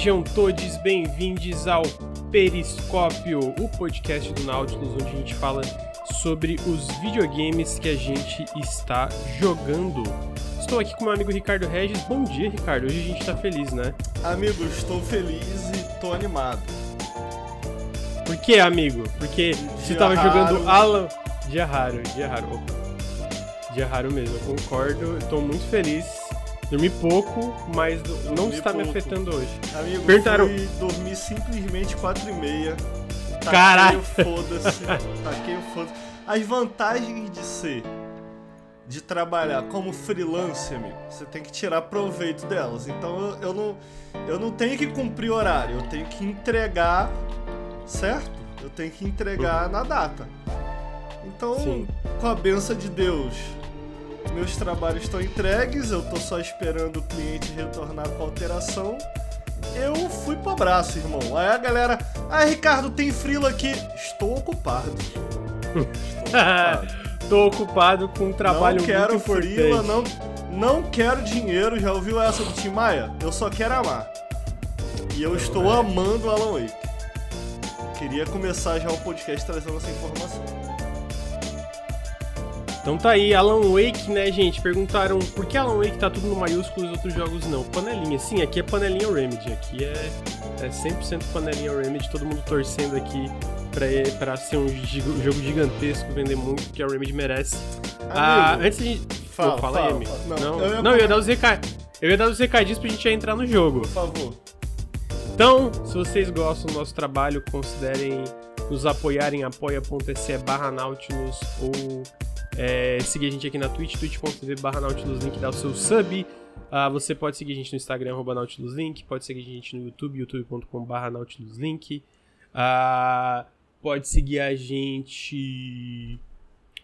Sejam todos bem-vindos ao Periscópio, o podcast do Nautilus, onde a gente fala sobre os videogames que a gente está jogando. Estou aqui com meu amigo Ricardo Regis. Bom dia, Ricardo. Hoje a gente tá feliz, né? Amigo, estou feliz e tô animado. Por que, amigo? Porque você tava raro. jogando Alan. Dia raro, dia raro. Opa. Dia raro mesmo, eu concordo. Tô muito feliz. Dormi pouco, mas não está me pouco. afetando hoje. Amigo, Perguntaram- fui dormir simplesmente 4 e meia. Caralho. foda-se. taquei o foda-se. As vantagens de ser, de trabalhar como freelancer, amigo, você tem que tirar proveito delas. Então eu, eu não, eu não tenho que cumprir horário, eu tenho que entregar, certo? Eu tenho que entregar na data. Então, Sim. com a benção de Deus, meus trabalhos estão entregues, eu tô só esperando o cliente retornar com a alteração. Eu fui pro abraço, irmão. Aí a galera, ah, Ricardo, tem frila aqui. Estou ocupado. Estou ocupado. tô ocupado com um trabalho não quero muito frila, não, não quero dinheiro. Já ouviu essa do Tim Maia? Eu só quero amar. E eu estou amando Alan Wake. Queria começar já o podcast trazendo essa informação. Então tá aí, Alan Wake, né, gente? Perguntaram por que Alan Wake tá tudo no maiúsculo e os outros jogos não. Panelinha, sim, aqui é panelinha Remedy. Aqui é, é 100% panelinha Remedy, todo mundo torcendo aqui pra, pra ser um jogo gigantesco, vender muito, que a Remedy merece. Ah, antes de. fala, Pô, fala fala, aí, amigo. fala. Não, Não, não, eu eu, ia ia dar os recadinhos. Eu ia dar os recadinhos pra gente entrar no jogo. por favor. Então, se vocês gostam do nosso trabalho, considerem nos apoiar em apoia.se barra Nautilus ou é, seguir a gente aqui na Twitch, twitch.tv barra Nautilus Link, dá o seu sub. Ah, você pode seguir a gente no Instagram, arroba Nautilus Link, pode seguir a gente no YouTube, youtube.com barra Nautilus Link. Ah, pode seguir a gente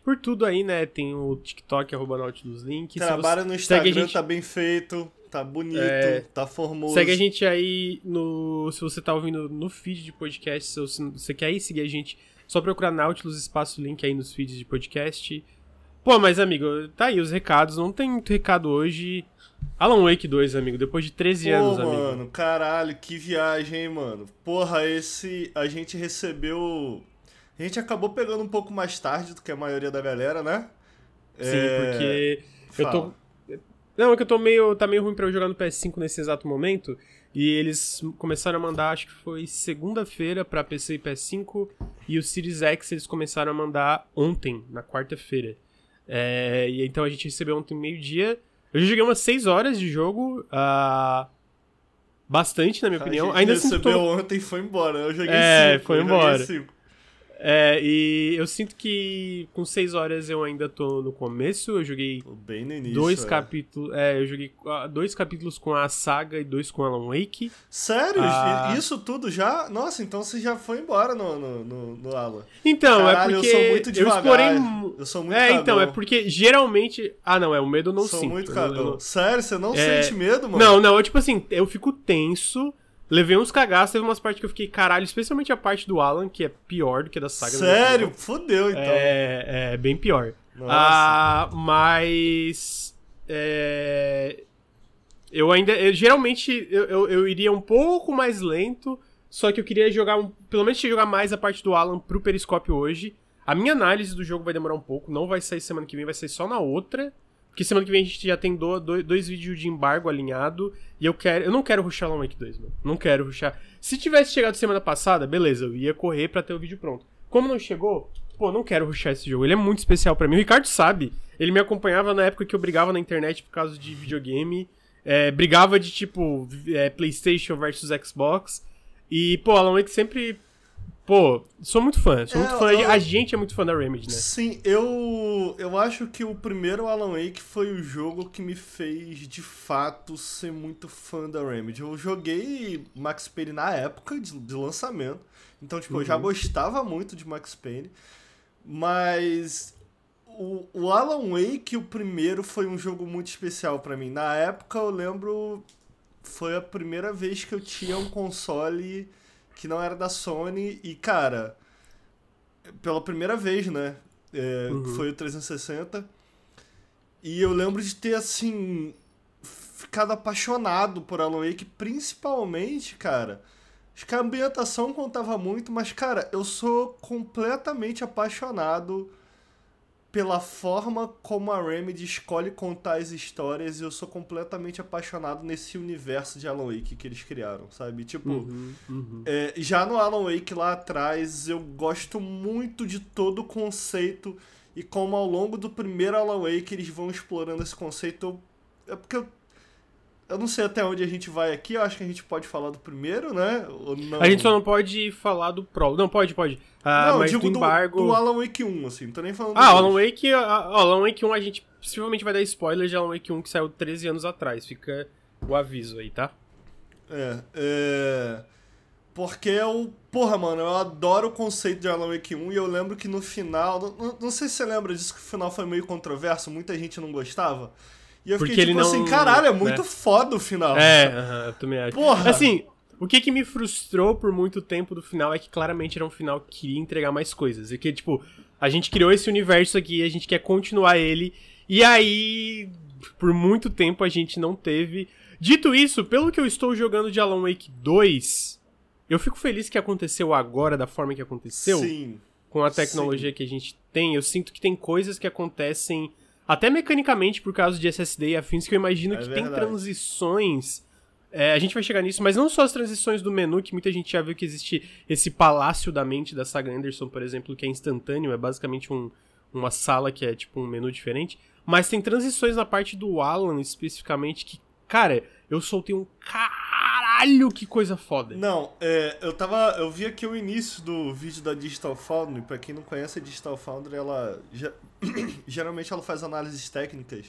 por tudo aí, né? Tem o TikTok, arroba Nautilus Link. Se Trabalho no Instagram, gente- tá bem feito, tá bonito, É. tá formoso. Segue a gente aí no. Se você tá ouvindo no feed de podcast, se você- você quer ir seguir a gente, só procurar Nautilus Espaço Link aí nos feeds de podcast. Pô, mas amigo, tá aí os recados. Não tem muito recado hoje. Alan Wake 2, amigo, depois de 13 Pô, anos, amigo. mano, caralho, que viagem, hein, mano. Porra, esse. A gente recebeu. A gente acabou pegando um pouco mais tarde do que a maioria da galera, né? Sim, É, porque eu tô. fala. Não, é que eu tô meio. Tá meio ruim pra eu jogar no PS5 nesse exato momento. E eles começaram a mandar, acho que foi segunda-feira pra PC e PS5. E o Series X eles começaram a mandar ontem, na quarta-feira. É, e então a gente recebeu ontem meio-dia. Eu já joguei umas 6 horas de jogo. ah, bastante, na minha opinião. A gente Ainda assim recebeu tô- ontem e foi embora. Eu joguei É, cinco, foi embora. cinco. É, e eu sinto que com 6 horas eu ainda tô no começo. Eu joguei bem no início. dois é. capítulos. É, eu joguei ah, dois capítulos com a saga e dois com Alan Wake. Sério? Ah. Isso tudo já? Nossa, então você já foi embora no, no, no, no Alan. Então, Caralho, é eu porque sou muito devagar. explorei. mu- Eu sou muito É, então, é porque geralmente. Ah, não, é o medo eu não Sou sinto. muito Eu- cagão. eu- Sério, você não É, sente medo, mano? Não, não, eu tipo assim, eu fico tenso. Levei uns cagaços, teve umas partes que eu fiquei caralho, especialmente a parte do Alan, que é pior do que a da saga. Sério? opinião. Fudeu, então. É, é bem pior. Nossa. Ah, mas. é, eu ainda. eu- geralmente eu, eu, eu iria um pouco mais lento. Só que eu queria jogar. um- pelo menos jogar mais a parte do Alan pro Periscópio hoje. A minha análise do jogo vai demorar um pouco. Não vai sair semana que vem, vai sair só na outra. Porque semana que vem a gente já tem do- dois, dois vídeos de embargo alinhado. E eu quero. Eu não quero rushar Alan Wake 2, mano. Não quero rushar. Se tivesse chegado semana passada, beleza, eu ia correr pra ter o vídeo pronto. Como não chegou, pô, não quero rushar esse jogo. Ele é muito especial pra mim. O Ricardo sabe. Ele me acompanhava na época que eu brigava na internet por causa de videogame. É, brigava de tipo é, PlayStation versus Xbox. E, pô, Alan Wake sempre. Pô, sou muito fã. Sou É, muito fã. eu- A gente é muito fã da Remedy, né? Sim, eu eu acho que o primeiro Alan Wake foi o jogo que me fez de fato ser muito fã da Remedy. Eu joguei Max Payne na época de, de lançamento, então tipo, eu já Uhum. gostava muito de Max Payne, mas o, o Alan Wake, o primeiro, foi um jogo muito especial pra mim. Na época eu lembro foi a primeira vez que eu tinha um console que não era da Sony e cara, pela primeira vez, né? É, Uhum. Foi o 360. E eu lembro de ter, assim, ficado apaixonado por Alan Wake, principalmente, cara. Acho que a ambientação contava muito, mas, cara, eu sou completamente apaixonado pela forma como a Remedy escolhe contar as histórias e eu sou completamente apaixonado nesse universo de Alan Wake que eles criaram, sabe? Tipo, Uhum, uhum. é, já no Alan Wake lá atrás, eu gosto muito de todo o conceito e como ao longo do primeiro Alan Wake eles vão explorando esse conceito. eu- é porque eu, eu não sei até onde a gente vai aqui, eu acho que a gente pode falar do primeiro, né? A gente só não pode falar do Pro. Não, pode, pode. Ah, não, mas digo do embargo. do, Alan Wake 1, assim, não tô nem falando Ah, do o Alan. Wake, ah, Alan Wake 1 a gente possivelmente vai dar spoiler de Alan Wake 1 que saiu 13 anos atrás. Fica o aviso aí, tá? É, é. Porque eu. Porra, mano, eu adoro o conceito de Alan Wake 1 e eu lembro que no final. Não- não sei se você lembra disso, que o final foi meio controverso, muita gente não gostava. E eu Porque fiquei ele tipo não- assim, caralho, é muito né? foda o final. É, aham, eu também acho. Porra! Assim, o que que me frustrou por muito tempo do final é que claramente era um final que queria entregar mais coisas. E que, tipo, a gente criou esse universo aqui, a gente quer continuar ele, e aí, por muito tempo a gente não teve. Dito isso, pelo que eu estou jogando de Alan Wake 2, eu fico feliz que aconteceu agora da forma que aconteceu Sim. com a tecnologia que a gente tem, eu sinto que tem coisas que acontecem até mecanicamente por causa de SSD e afins que eu imagino É que tem verdade. transições. é, a gente vai chegar nisso, mas não só as transições do menu, que muita gente já viu que existe esse palácio da mente da saga Anderson, por exemplo, que é instantâneo, é basicamente um- uma sala que é tipo um menu diferente. Mas tem transições na parte do Alan especificamente que, cara, eu soltei um caralho, que coisa foda. Não, é, eu tava. Eu vi aqui o início do vídeo da Digital Foundry. Pra quem não conhece a Digital Foundry, ela. ge- geralmente ela faz análises técnicas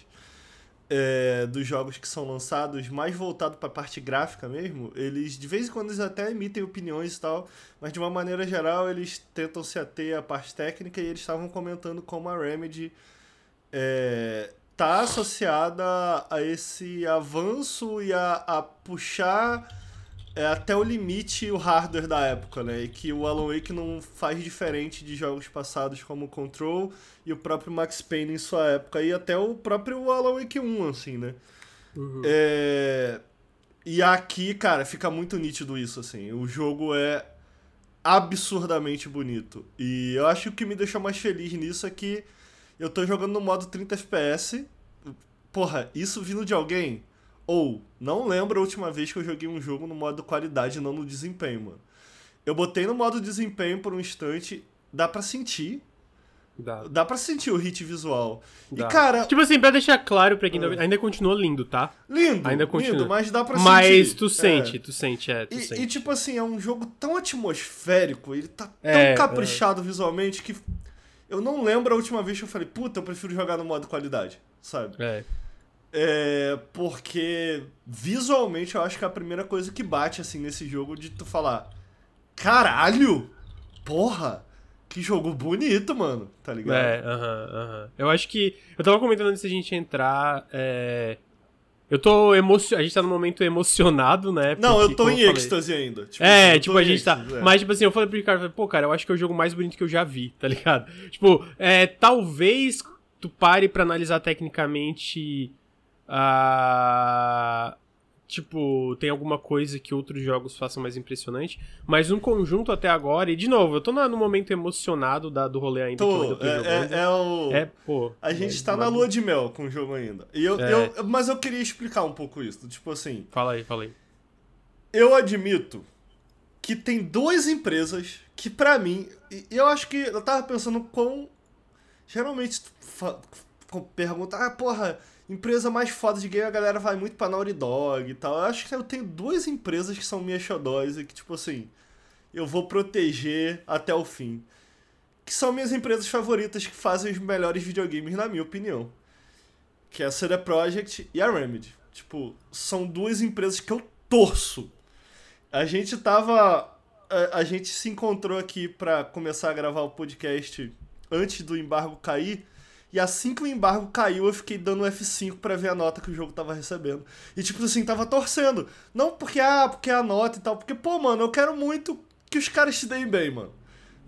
é, dos jogos que são lançados, mais voltado pra parte gráfica mesmo. Eles, de vez em quando, eles até emitem opiniões e tal, mas de uma maneira geral, eles tentam se ater à parte técnica e eles estavam comentando como a Remedy é, tá associada a esse avanço e a, a puxar é, até o limite o hardware da época, né? E que o Alan Wake não faz diferente de jogos passados como o Control e o próprio Max Payne em sua época e até o próprio Alan Wake 1, assim, né? Uhum. É... E aqui, cara, fica muito nítido isso, assim. O jogo é absurdamente bonito. E eu acho que o que me deixou mais feliz nisso é que eu tô jogando no modo 30 FPS. Porra, isso vindo de alguém? Ou, não lembro a última vez que eu joguei um jogo no modo qualidade, não no desempenho, mano. Eu botei no modo desempenho por um instante, dá pra sentir. Dá. Dá pra sentir o hit visual. Dá. E, cara, Tipo assim, pra deixar claro pra quem tá Ah. vendo, ainda continua lindo, tá? lindo, ainda continua. lindo, mas dá pra Mas sentir. tu É. sente, tu sente, é, tu E, sente. e, tipo assim, é um jogo tão atmosférico, ele tá tão É, caprichado visualmente que eu não lembro a última vez que eu falei, puta, eu prefiro jogar no modo qualidade, sabe? É. É, porque visualmente eu acho que é a primeira coisa que bate assim nesse jogo de tu falar, caralho, porra, que jogo bonito, mano, tá ligado? É, aham, aham. Eu acho que. Eu tava comentando antes da gente entrar. É... Eu tô emocionado. A gente tá num momento emocionado, né? Não, porque, eu tô em falei- êxtase ainda. Tipo, É, eu tipo, a gente tá. êxtase, é. Mas, tipo assim, eu falei pro Ricardo, falei, pô, cara, eu acho que é o jogo mais bonito que eu já vi, tá ligado? Tipo, é, talvez tu pare pra analisar tecnicamente. a Tipo, tem alguma coisa que outros jogos façam mais impressionante. Mas no conjunto até agora, e de novo, eu tô no momento emocionado da, do rolê ainda que eu ainda Tô, jogando. é, é, é o... É, pô. A gente é, tá na lua de mel com o jogo ainda. E eu, É. eu, mas eu queria explicar um pouco isso. Tipo assim, Fala aí, fala aí. eu admito que tem duas empresas que, pra mim, eu acho que eu tava pensando com. Geralmente, tu fa- com- pergunta, ah, porra, empresa mais foda de game, a galera vai muito pra Naughty Dog e tal. Eu acho que eu tenho duas empresas que são minhas xodóis e que, tipo assim, eu vou proteger até o fim. Que são minhas empresas favoritas que fazem os melhores videogames, na minha opinião. Que é a CD Projekt e a Remedy. Tipo, são duas empresas que eu torço. A gente tava. A, a gente se encontrou aqui pra começar a gravar o podcast antes do embargo cair. E assim que o embargo caiu, eu fiquei dando F5 pra ver a nota que o jogo tava recebendo. E tipo assim, tava torcendo. Não porque, ah, porque é a nota e tal. Porque, pô, mano, eu quero muito que os caras se deem bem, mano.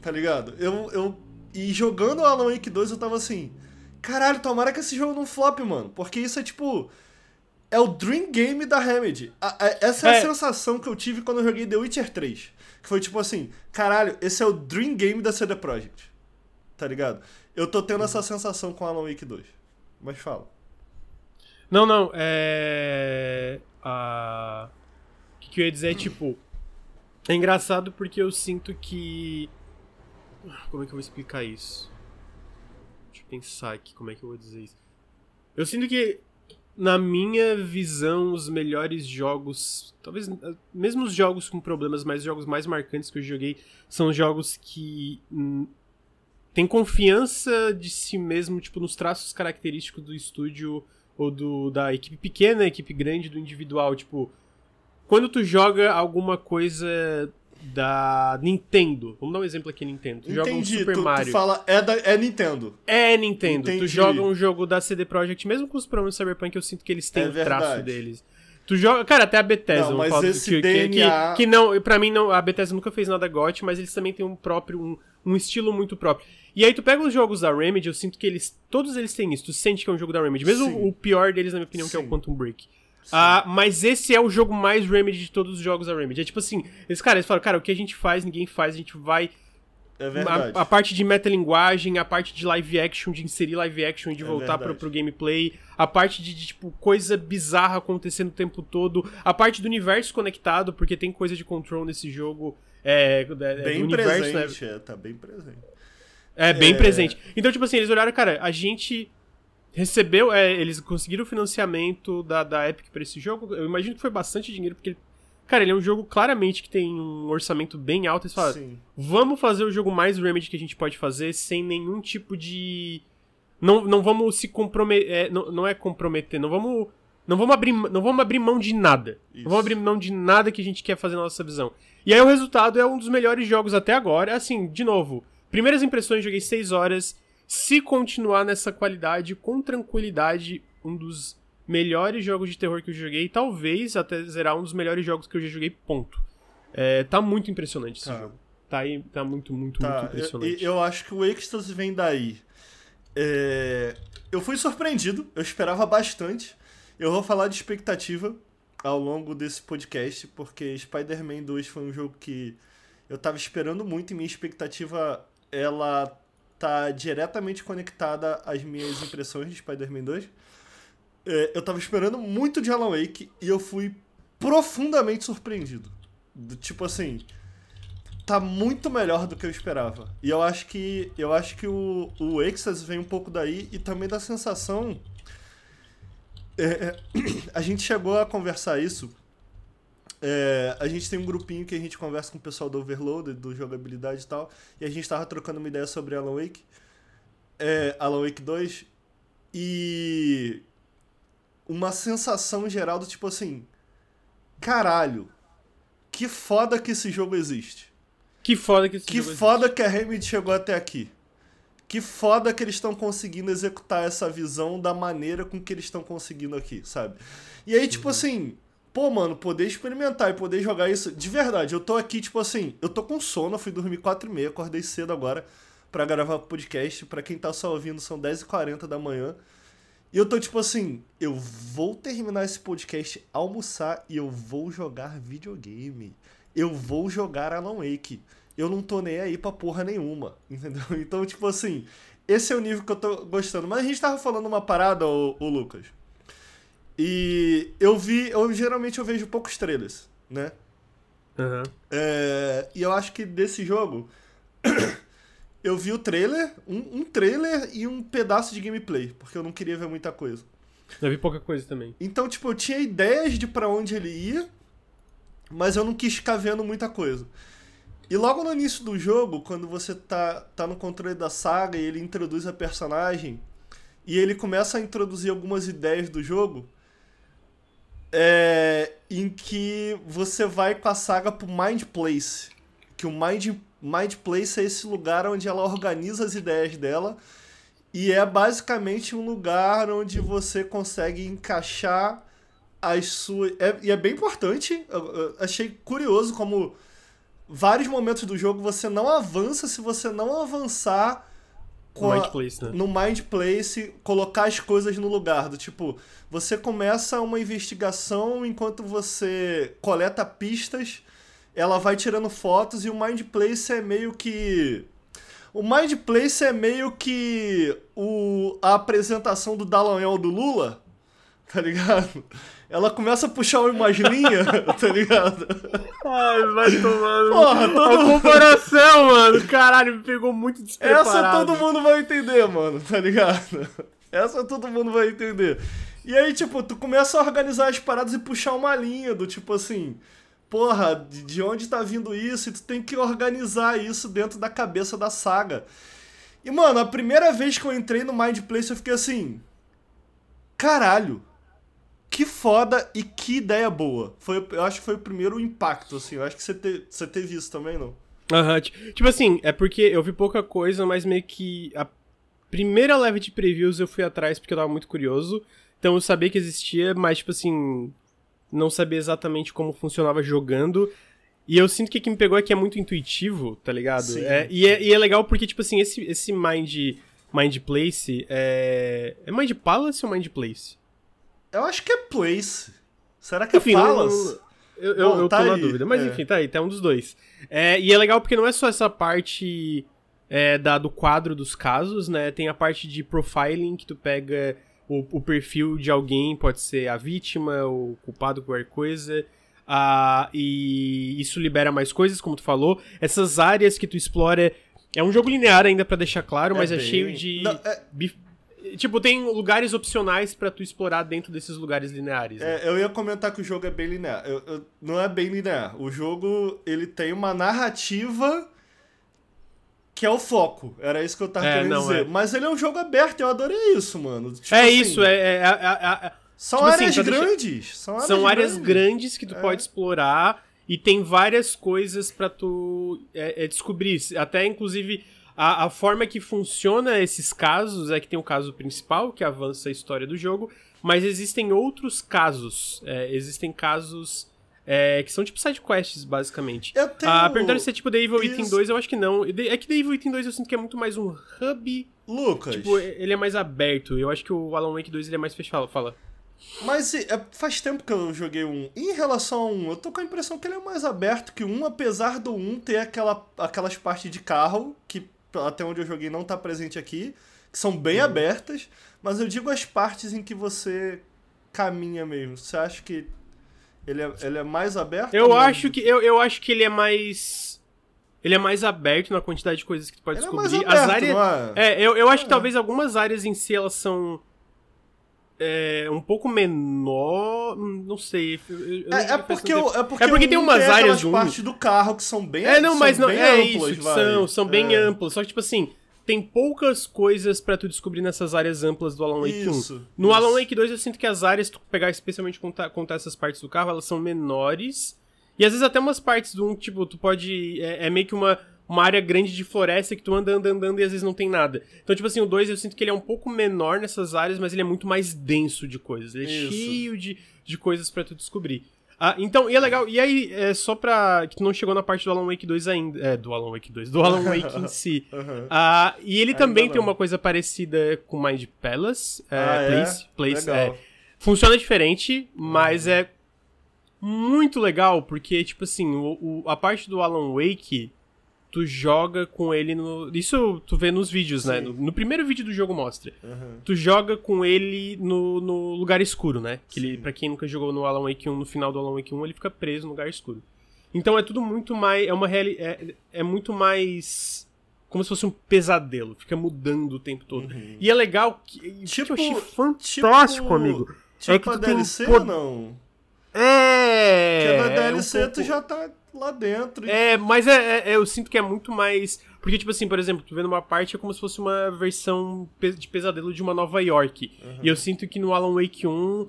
Tá ligado? Eu. eu e jogando o Alan Wake 2, eu tava assim. Caralho, tomara que esse jogo não flop, mano. Porque isso é tipo. é o Dream Game da Remedy. A, a, essa é, é, a sensação que eu tive quando eu joguei The Witcher 3. Que foi tipo assim, caralho, esse é o Dream Game da CD Projekt. Tá ligado? Eu tô tendo essa sensação com Alan Wake 2. Mas fala. Não, não, é. A... O que, que eu ia dizer é tipo. É engraçado porque eu sinto que. Como é que eu vou explicar isso? Deixa eu pensar aqui como é que eu vou dizer isso. Eu sinto que, na minha visão, os melhores jogos. Talvez. Mesmo os jogos com problemas, mas os jogos mais marcantes que eu joguei são jogos que. Tem confiança de si mesmo, tipo, nos traços característicos do estúdio ou do, da equipe pequena, equipe grande, do individual. Tipo, quando tu joga alguma coisa da Nintendo, vamos dar um exemplo aqui, Nintendo. Tu joga um Entendi. Super tu, tu Mario. fala, é, da, é Nintendo. É Nintendo. Tu Entendi. joga um jogo da CD Projekt, mesmo com os problemas do Cyberpunk, eu sinto que eles têm É o traço deles. Tu joga. Cara, até a Bethesda. Não, mas esse que, DNA Que, que não, pra mim, não, a Bethesda nunca fez nada GOT, mas eles também têm um próprio. Um, um estilo muito próprio. E aí tu pega os jogos da Remedy, eu sinto que eles. Todos eles têm isso. Tu sente que é um jogo da Remedy. Mesmo Sim. o pior deles, na minha opinião, que é o Sim. Quantum Break. Ah, mas esse é o jogo mais Remedy de todos os jogos da Remedy. É tipo assim, eles, cara, eles falam, cara, o que a gente faz, ninguém faz, a gente vai É verdade. a, a parte de metalinguagem, a parte de live action, de inserir live action e de É voltar pro, pro gameplay, a parte de, de, tipo, coisa bizarra acontecendo o tempo todo, a parte do universo conectado, porque tem coisa de control nesse jogo. É, é, bem do universo, né? presente, é, tá bem presente. É, bem É. presente. Então, tipo assim, eles olharam, cara, a gente recebeu, é, eles conseguiram o financiamento da, da Epic pra esse jogo. Eu imagino que foi bastante dinheiro, porque, cara, ele é um jogo claramente que tem um orçamento bem alto. Eles falaram, Sim. vamos fazer o jogo mais Remedy que a gente pode fazer sem nenhum tipo de. Não, não vamos se comprometer. não, não é comprometer, não vamos. Não vamos, abrir, não vamos abrir mão de nada. Isso. Não vamos abrir mão de nada que a gente quer fazer na nossa visão. E aí o resultado é um dos melhores jogos até agora. Assim, de novo, primeiras impressões, joguei 6 horas. Se continuar nessa qualidade, com tranquilidade, um dos melhores jogos de terror que eu joguei. Talvez até zerar um dos melhores jogos que eu já joguei, ponto. É, tá muito impressionante esse Tá. jogo. Tá, aí, tá muito, muito, Tá, muito eu, impressionante. eu acho que o êxtase vem daí. É, eu fui surpreendido, eu esperava bastante. Eu vou falar de expectativa ao longo desse podcast, porque Spider-Man 2 foi um jogo que eu tava esperando muito e minha expectativa ela tá diretamente conectada às minhas impressões de Spider-Man 2. É, eu tava esperando muito de Alan Wake e eu fui profundamente surpreendido. Do, tipo assim, tá muito melhor do que eu esperava. E eu acho que eu acho que o, o Exas vem um pouco daí e também da sensação. É, é, a gente chegou a conversar isso. É, a gente tem um grupinho que a gente conversa com o pessoal do Overload, do jogabilidade e tal. E a gente tava trocando uma ideia sobre Alan Wake. É, Alan Wake 2. E. Uma sensação geral do tipo assim. Caralho, que foda que esse jogo existe. Que foda que esse Que jogo foda que a Remedy chegou até aqui. Que foda que eles estão conseguindo executar essa visão da maneira com que eles estão conseguindo aqui, sabe? E aí, tipo assim, pô, mano, poder experimentar e poder jogar isso. De verdade, eu tô aqui, tipo assim, eu tô com sono, fui dormir 4 e meia, acordei cedo agora pra gravar o podcast. Pra quem tá só ouvindo, são 10h40 da manhã. E eu tô tipo assim, eu vou terminar esse podcast, almoçar e eu vou jogar videogame. Eu vou jogar Alan Wake. Eu não tô nem aí pra porra nenhuma, entendeu? Então, tipo assim, esse é o nível que eu tô gostando. Mas a gente tava falando uma parada, ô Lucas. E eu vi, eu geralmente eu vejo poucos trailers, né? Aham. É, e eu acho que desse jogo eu vi o trailer, um, um trailer e um pedaço de gameplay, porque eu não queria ver muita coisa. Eu vi pouca coisa também. Então, tipo, eu tinha ideias de pra onde ele ia, mas eu não quis ficar vendo muita coisa. E logo no início do jogo, quando você tá, tá no controle da saga e ele introduz a personagem, e ele começa a introduzir algumas ideias do jogo, é, em que você vai com a saga pro Mind Place. Que o Mind, Mind Place é esse lugar onde ela organiza as ideias dela. E é basicamente um lugar onde você consegue encaixar as suas. É, e é bem importante. Eu, eu achei curioso como vários momentos do jogo você não avança se você não avançar com Mind a- Place, né? no Mind Place colocar as coisas no lugar. Do tipo, você começa uma investigação enquanto você coleta pistas, ela vai tirando fotos e o Mind Place é meio que. O Mind Place é meio que o, a apresentação do Dallagnol do Lula, tá ligado? Ela começa a puxar umas linhas, tá ligado? Ai, vai tomando. Porra, todo A comparação, mano. Caralho, me pegou muito despreparado. Essa todo mundo vai entender, mano, tá ligado? Essa todo mundo vai entender. E aí, tipo, tu começa a organizar as paradas e puxar uma linha do tipo assim, porra, de de onde tá vindo isso? E tu tem que organizar isso dentro da cabeça da saga. E, mano, a primeira vez que eu entrei no Mind Place eu fiquei assim, caralho. Que foda e que ideia boa. Foi, eu acho que foi o primeiro impacto, assim. Eu acho que você, te, você teve isso também, não? Aham, ti- tipo assim, é porque eu vi pouca coisa, mas meio que a primeira leve de previews eu fui atrás porque eu tava muito curioso. Então eu sabia que existia, mas tipo assim, não sabia exatamente como funcionava jogando. E eu sinto que o que me pegou é que é muito intuitivo, tá ligado? Sim. É, e, é, e é legal porque, tipo assim, esse, esse Mind, Mind Place é. É Mind Palace ou Mind Place? Eu acho que é Place. Será que Enfim, é Palace? eu, eu, Bom, eu tá tô na aí, dúvida. Mas é. enfim, tá aí, tá um dos dois. É, e é legal porque não é só essa parte é, da, do quadro dos casos, né? Tem a parte de profiling que tu pega o, o perfil de alguém, pode ser a vítima, o culpado, qualquer coisa. Ah, e isso libera mais coisas, como tu falou. Essas áreas que tu explora. É um jogo linear ainda pra deixar claro, mas é, bem- cheio de. Não, é- Tipo, tem lugares opcionais pra tu explorar dentro desses lugares lineares. né? É, eu ia comentar que o jogo é bem linear. Eu- eu- não é bem linear. O jogo, ele tem uma narrativa que é o foco. Era isso que eu tava É, querendo não, dizer. é. Mas ele é um jogo aberto, eu adorei isso, mano. Tipo É assim, isso, é, é- é- é- é- São tipo assim, áreas deixar- grandes. São áreas, são áreas grandes. grandes que tu pode explorar e tem várias coisas pra tu descobrir. Até, inclusive, a, a forma que funciona esses casos é que tem o caso principal, que avança a história do jogo, mas existem outros casos. É, existem casos é, que são tipo sidequests, basicamente. Eu tenho... Ah, perguntaram se é tipo The Evil Within Isso. 2, eu acho que não. É que The Evil Within 2 eu sinto que é muito mais um hub. Lucas, Tipo, ele é mais aberto. Eu acho que o Alan Wake 2 ele é mais fechado. Fala. mas é, faz tempo que eu joguei um. Em relação a um, eu tô com a impressão que ele é mais aberto que um, apesar do um ter aquela, aquelas partes de carro, que até onde eu joguei não tá presente aqui, que são bem Uhum. abertas, mas eu digo as partes em que você caminha mesmo. Você acha que ele é, ele é mais aberto? Eu acho que eu, eu acho que ele é mais ele é mais aberto na quantidade de coisas que tu pode Ele é mais descobrir. aberto, As áreas é? É, eu, eu acho que É. talvez algumas áreas em si elas são é, um pouco menor, não sei. eu- eu É, é porque, tempo. é porque, É porque tem um umas áreas aquelas do partes do carro que são bem É, não, mas não é amplas, isso, são, são bem É. amplas. Só que tipo assim, tem poucas coisas pra tu descobrir nessas áreas amplas do Alan Wake 1. Isso, No isso. Alan Wake 2 eu sinto que as áreas, tu pegar especialmente contar, contar essas partes do carro, elas são menores. E às vezes até umas partes do 1, tipo, tu pode. É, é meio que uma, uma área grande de floresta que tu anda, anda, andando e às vezes não tem nada. Então, tipo assim, o 2 eu sinto que ele é um pouco menor nessas áreas, mas ele é muito mais denso de coisas. Ele é Isso. cheio de, de coisas pra tu descobrir. Ah, então, e é legal. E aí, é, só pra. que tu não chegou na parte do Alan Wake 2 ainda. É, do Alan Wake 2, do Alan Wake em si. Aham. Ah, e ele Ainda também não. tem uma coisa parecida com Mind Palace. É, Ah, é? Place. Place Legal. é. Funciona diferente, mas é muito legal, porque, tipo assim, o, o- a parte do Alan Wake, tu joga com ele no. Isso tu vê nos vídeos, né? Sim. No, no primeiro vídeo do jogo mostra. Aham. Tu joga com ele no, no lugar escuro, né? Que ele, pra quem nunca jogou no Alan Wake 1, no final do Alan Wake 1, ele fica preso no lugar escuro. Então é tudo muito mais. É uma reali é, é muito mais. Como se fosse um pesadelo. Fica mudando o tempo todo. Uhum. E é legal que. o que Tipo- eu achei fantástico, tipo- amigo. Tipo é que a tu tem DLC pod- ou não? É. Porque na é DLC um pouco- tu já tá lá dentro. É, mas é, é- eu sinto que é muito mais. Porque, tipo assim, por exemplo, tu vendo uma parte é como se fosse uma versão de pesadelo de uma Nova York. E eu sinto que no Alan Wake 1.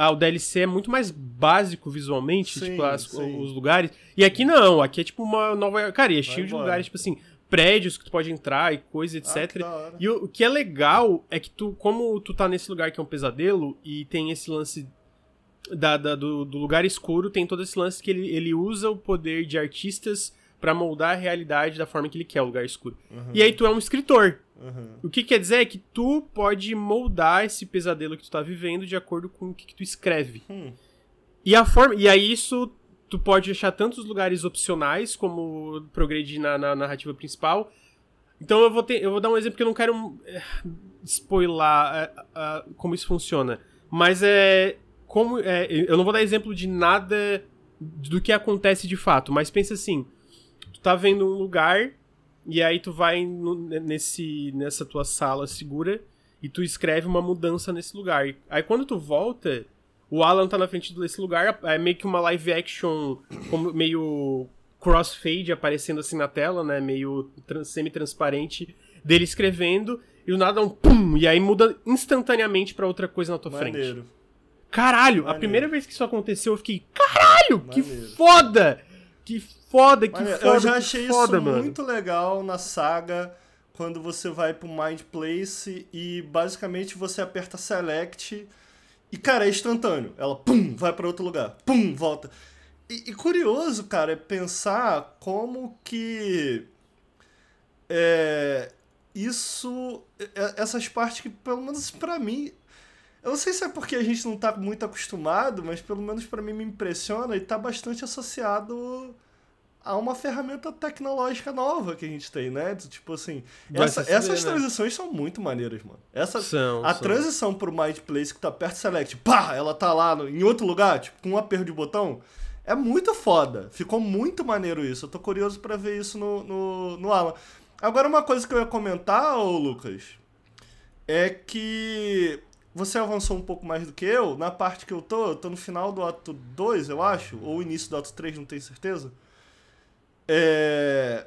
Ah, o DLC é muito mais básico visualmente, Sim, tipo, as- os lugares. E aqui não, aqui é tipo uma Nova York. Cara, e é cheio de lugares, tipo assim, prédios que tu pode entrar e coisa, Ah, etc. hora. E o, o que é legal é que tu, como tu tá nesse lugar que é um pesadelo, e tem esse lance da, da- do, do lugar escuro, tem todo esse lance que ele, ele usa o poder de artistas pra moldar a realidade da forma que ele quer, o lugar escuro. Uhum. E aí tu é um escritor. Uhum. O que quer dizer é que tu pode moldar esse pesadelo que tu tá vivendo de acordo com o que, que tu escreve. Hum. E a forma. E aí isso tu pode achar tantos lugares opcionais como progredir na, na narrativa principal. Então eu vou ter, eu vou dar um exemplo que eu não quero é, spoiler é, é, como isso funciona, mas é como é, eu não vou dar exemplo de nada do que acontece de fato, mas pensa assim, tu tá vendo um lugar e aí tu vai no, nesse nessa tua sala segura e tu escreve uma mudança nesse lugar. Aí quando tu volta, o Alan tá na frente desse lugar, é meio que uma live action, como meio crossfade aparecendo assim na tela, né? Meio semi-transparente dele escrevendo, e do nada um pum, e aí muda instantaneamente para outra coisa na tua Maneiro. frente. Caralho, Maneiro. a primeira vez que isso aconteceu, eu fiquei, caralho, que Maneiro. foda! Que foda, que Maneiro. foda, eu já que achei foda, isso mano. muito legal na saga quando você vai pro Mind Place e basicamente você aperta Select e, cara, é instantâneo. Ela, pum, vai pra outro lugar, pum, volta. E, e curioso, cara, é pensar como que é, isso, é- essas partes que, pelo menos pra mim, eu não sei se é porque a gente não tá muito acostumado, mas pelo menos pra mim me impressiona e tá bastante associado a uma ferramenta tecnológica nova que a gente tem, né? Tipo assim, essa- SSD, essas né? transições são muito maneiras, mano. Essa, São, a são. transição pro Mind Place que tá perto do Select, pá, ela tá lá no- em outro lugar, tipo, com um aperto de botão, é muito foda. Ficou muito maneiro isso. Eu tô curioso pra ver isso no, no, no Alan. Agora, uma coisa que eu ia comentar, ô Lucas, é que você avançou um pouco mais do que eu. Na parte que eu tô, eu tô no final do ato 2, eu acho, ou início do ato 3, não tenho certeza. É...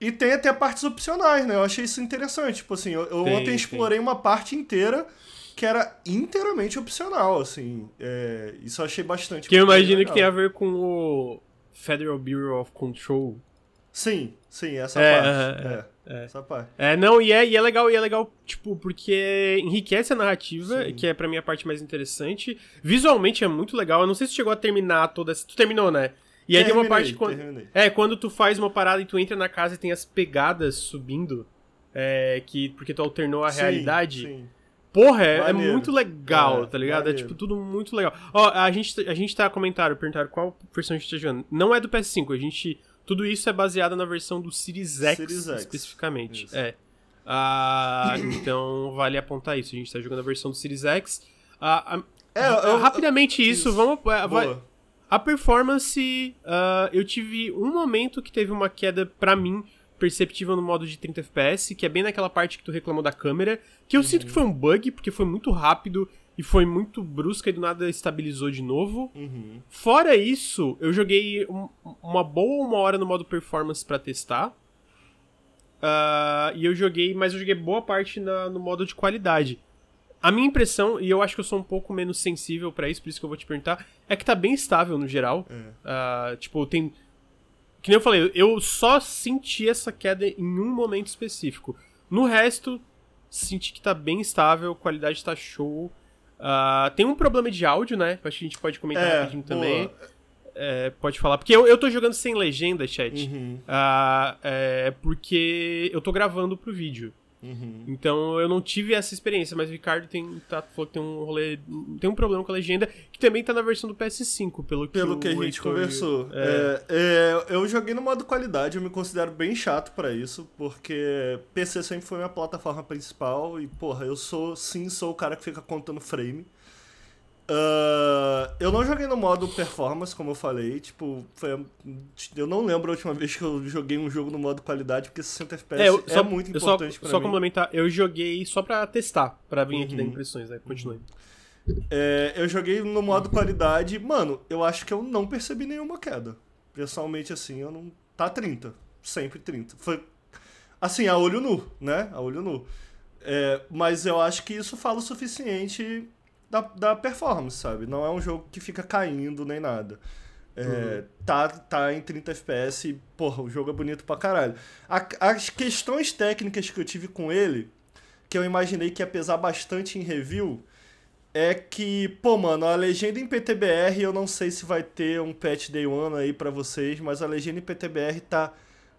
E tem até partes opcionais, né? Eu achei isso interessante. Tipo assim, eu, eu Tem, ontem tem. explorei uma parte inteira que era inteiramente opcional, assim. É... Isso eu achei bastante Que eu imagino legal. que tem a ver com o Federal Bureau of Control. Sim, sim, essa É, parte. é, É, é. Essa parte. É, não, e é, e é legal, e é legal, tipo, porque enriquece a narrativa, Sim. que é pra mim a parte mais interessante. Visualmente é muito legal. Eu não sei se chegou a terminar toda essa. Tu terminou, né? E aí tem uma parte. Quando, terminei. é, quando tu faz uma parada e tu entra na casa e tem as pegadas subindo. É, que, porque tu alternou a Sim, realidade. sim. Porra, é, é muito legal, É, tá ligado? É maneiro. tipo tudo muito legal. Ó, a gente, a gente tá comentaram, perguntaram qual versão a gente tá jogando. Não é do PS5, a gente. Tudo isso é baseado na versão do Series X, Series X. especificamente. Isso. É. Ah, então vale apontar isso. A gente tá jogando a versão do Series X. Ah, ah, É, eu- rapidamente isso, isso. vamos. ah, vai- Boa. a performance, ah, eu tive um momento que teve uma queda pra mim perceptível no modo de 30 FPS, que é bem naquela parte que tu reclamou da câmera, que eu sinto que foi um bug, porque foi muito rápido e foi muito brusca e do nada estabilizou de novo. Uhum. Fora isso, eu joguei um- uma boa uma hora no modo performance pra testar. Ah, e eu joguei, mas eu joguei boa parte na- no modo de qualidade. A minha impressão, e eu acho que eu sou um pouco menos sensível pra isso, por isso que eu vou te perguntar, é que tá bem estável no geral. É. Ah, tipo, tem. Que nem eu falei, eu só senti essa queda em um momento específico. No resto, senti que tá bem estável, a qualidade tá show. Ah, tem um problema de áudio, né? Acho que a gente pode comentar É, rapidinho também. É, pode falar. Porque eu, eu tô jogando sem legenda, chat. Uhum, Ah, é, porque eu tô gravando pro vídeo. Uhum. Então eu não tive essa experiência, mas o Ricardo tem, tá, falou que tem um rolê. Tem um problema com a legenda, que também tá na versão do PS5, pelo que, Pelo o que a gente conversou. É. É, é, eu joguei no modo qualidade, eu me considero bem chato pra isso, porque PC sempre foi minha plataforma principal e, porra, eu sou, sim, sou o cara que fica contando frame. Ah, eu não joguei no modo performance, como eu falei, tipo, foi, eu não lembro a última vez que eu joguei um jogo no modo qualidade, porque 60 FPS É, é, eu, só, muito eu só, importante pra só mim. complementar, eu joguei só pra testar, pra vir aqui Uhum. dar impressões, né? Continue. É, eu joguei no modo qualidade. Mano, eu acho que eu não percebi nenhuma queda. Pessoalmente, assim, eu não. Tá 30. Sempre 30. Foi. Assim, a olho nu, né? A olho nu. É, mas eu acho que isso fala o suficiente da, da performance, sabe? Não é um jogo que fica caindo nem nada. É, tá, tá em 30 FPS e, porra, o jogo é bonito pra caralho. A- as questões técnicas que eu tive com ele, que eu imaginei que ia pesar bastante em review, é que, pô, mano, a legenda em PTBR, eu não sei se vai ter um patch day one aí pra vocês, mas a legenda em PTBR tá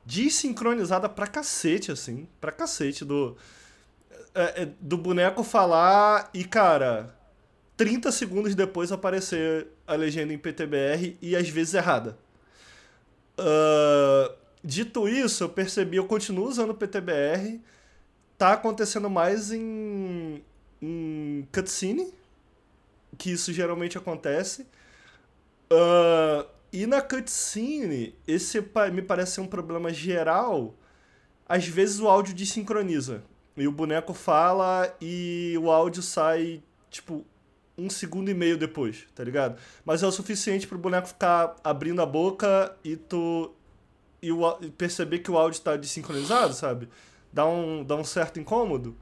desincronizada pra cacete, assim, pra cacete do, é, é, do boneco falar e, cara, 30 segundos depois aparecer a legenda em PTBR e às vezes errada. Uh, dito isso, eu percebi, eu continuo usando PTBR, tá acontecendo mais em, em cutscene, que isso geralmente acontece. Uh, e na cutscene, esse me parece ser um problema geral. Às vezes o áudio desincroniza. E o boneco fala e o áudio sai, tipo, um segundo e meio depois, tá ligado? Mas é o suficiente pro boneco ficar abrindo a boca e tu. e, o, e perceber que o áudio tá desincronizado, sabe? Dá um, dá um certo incômodo.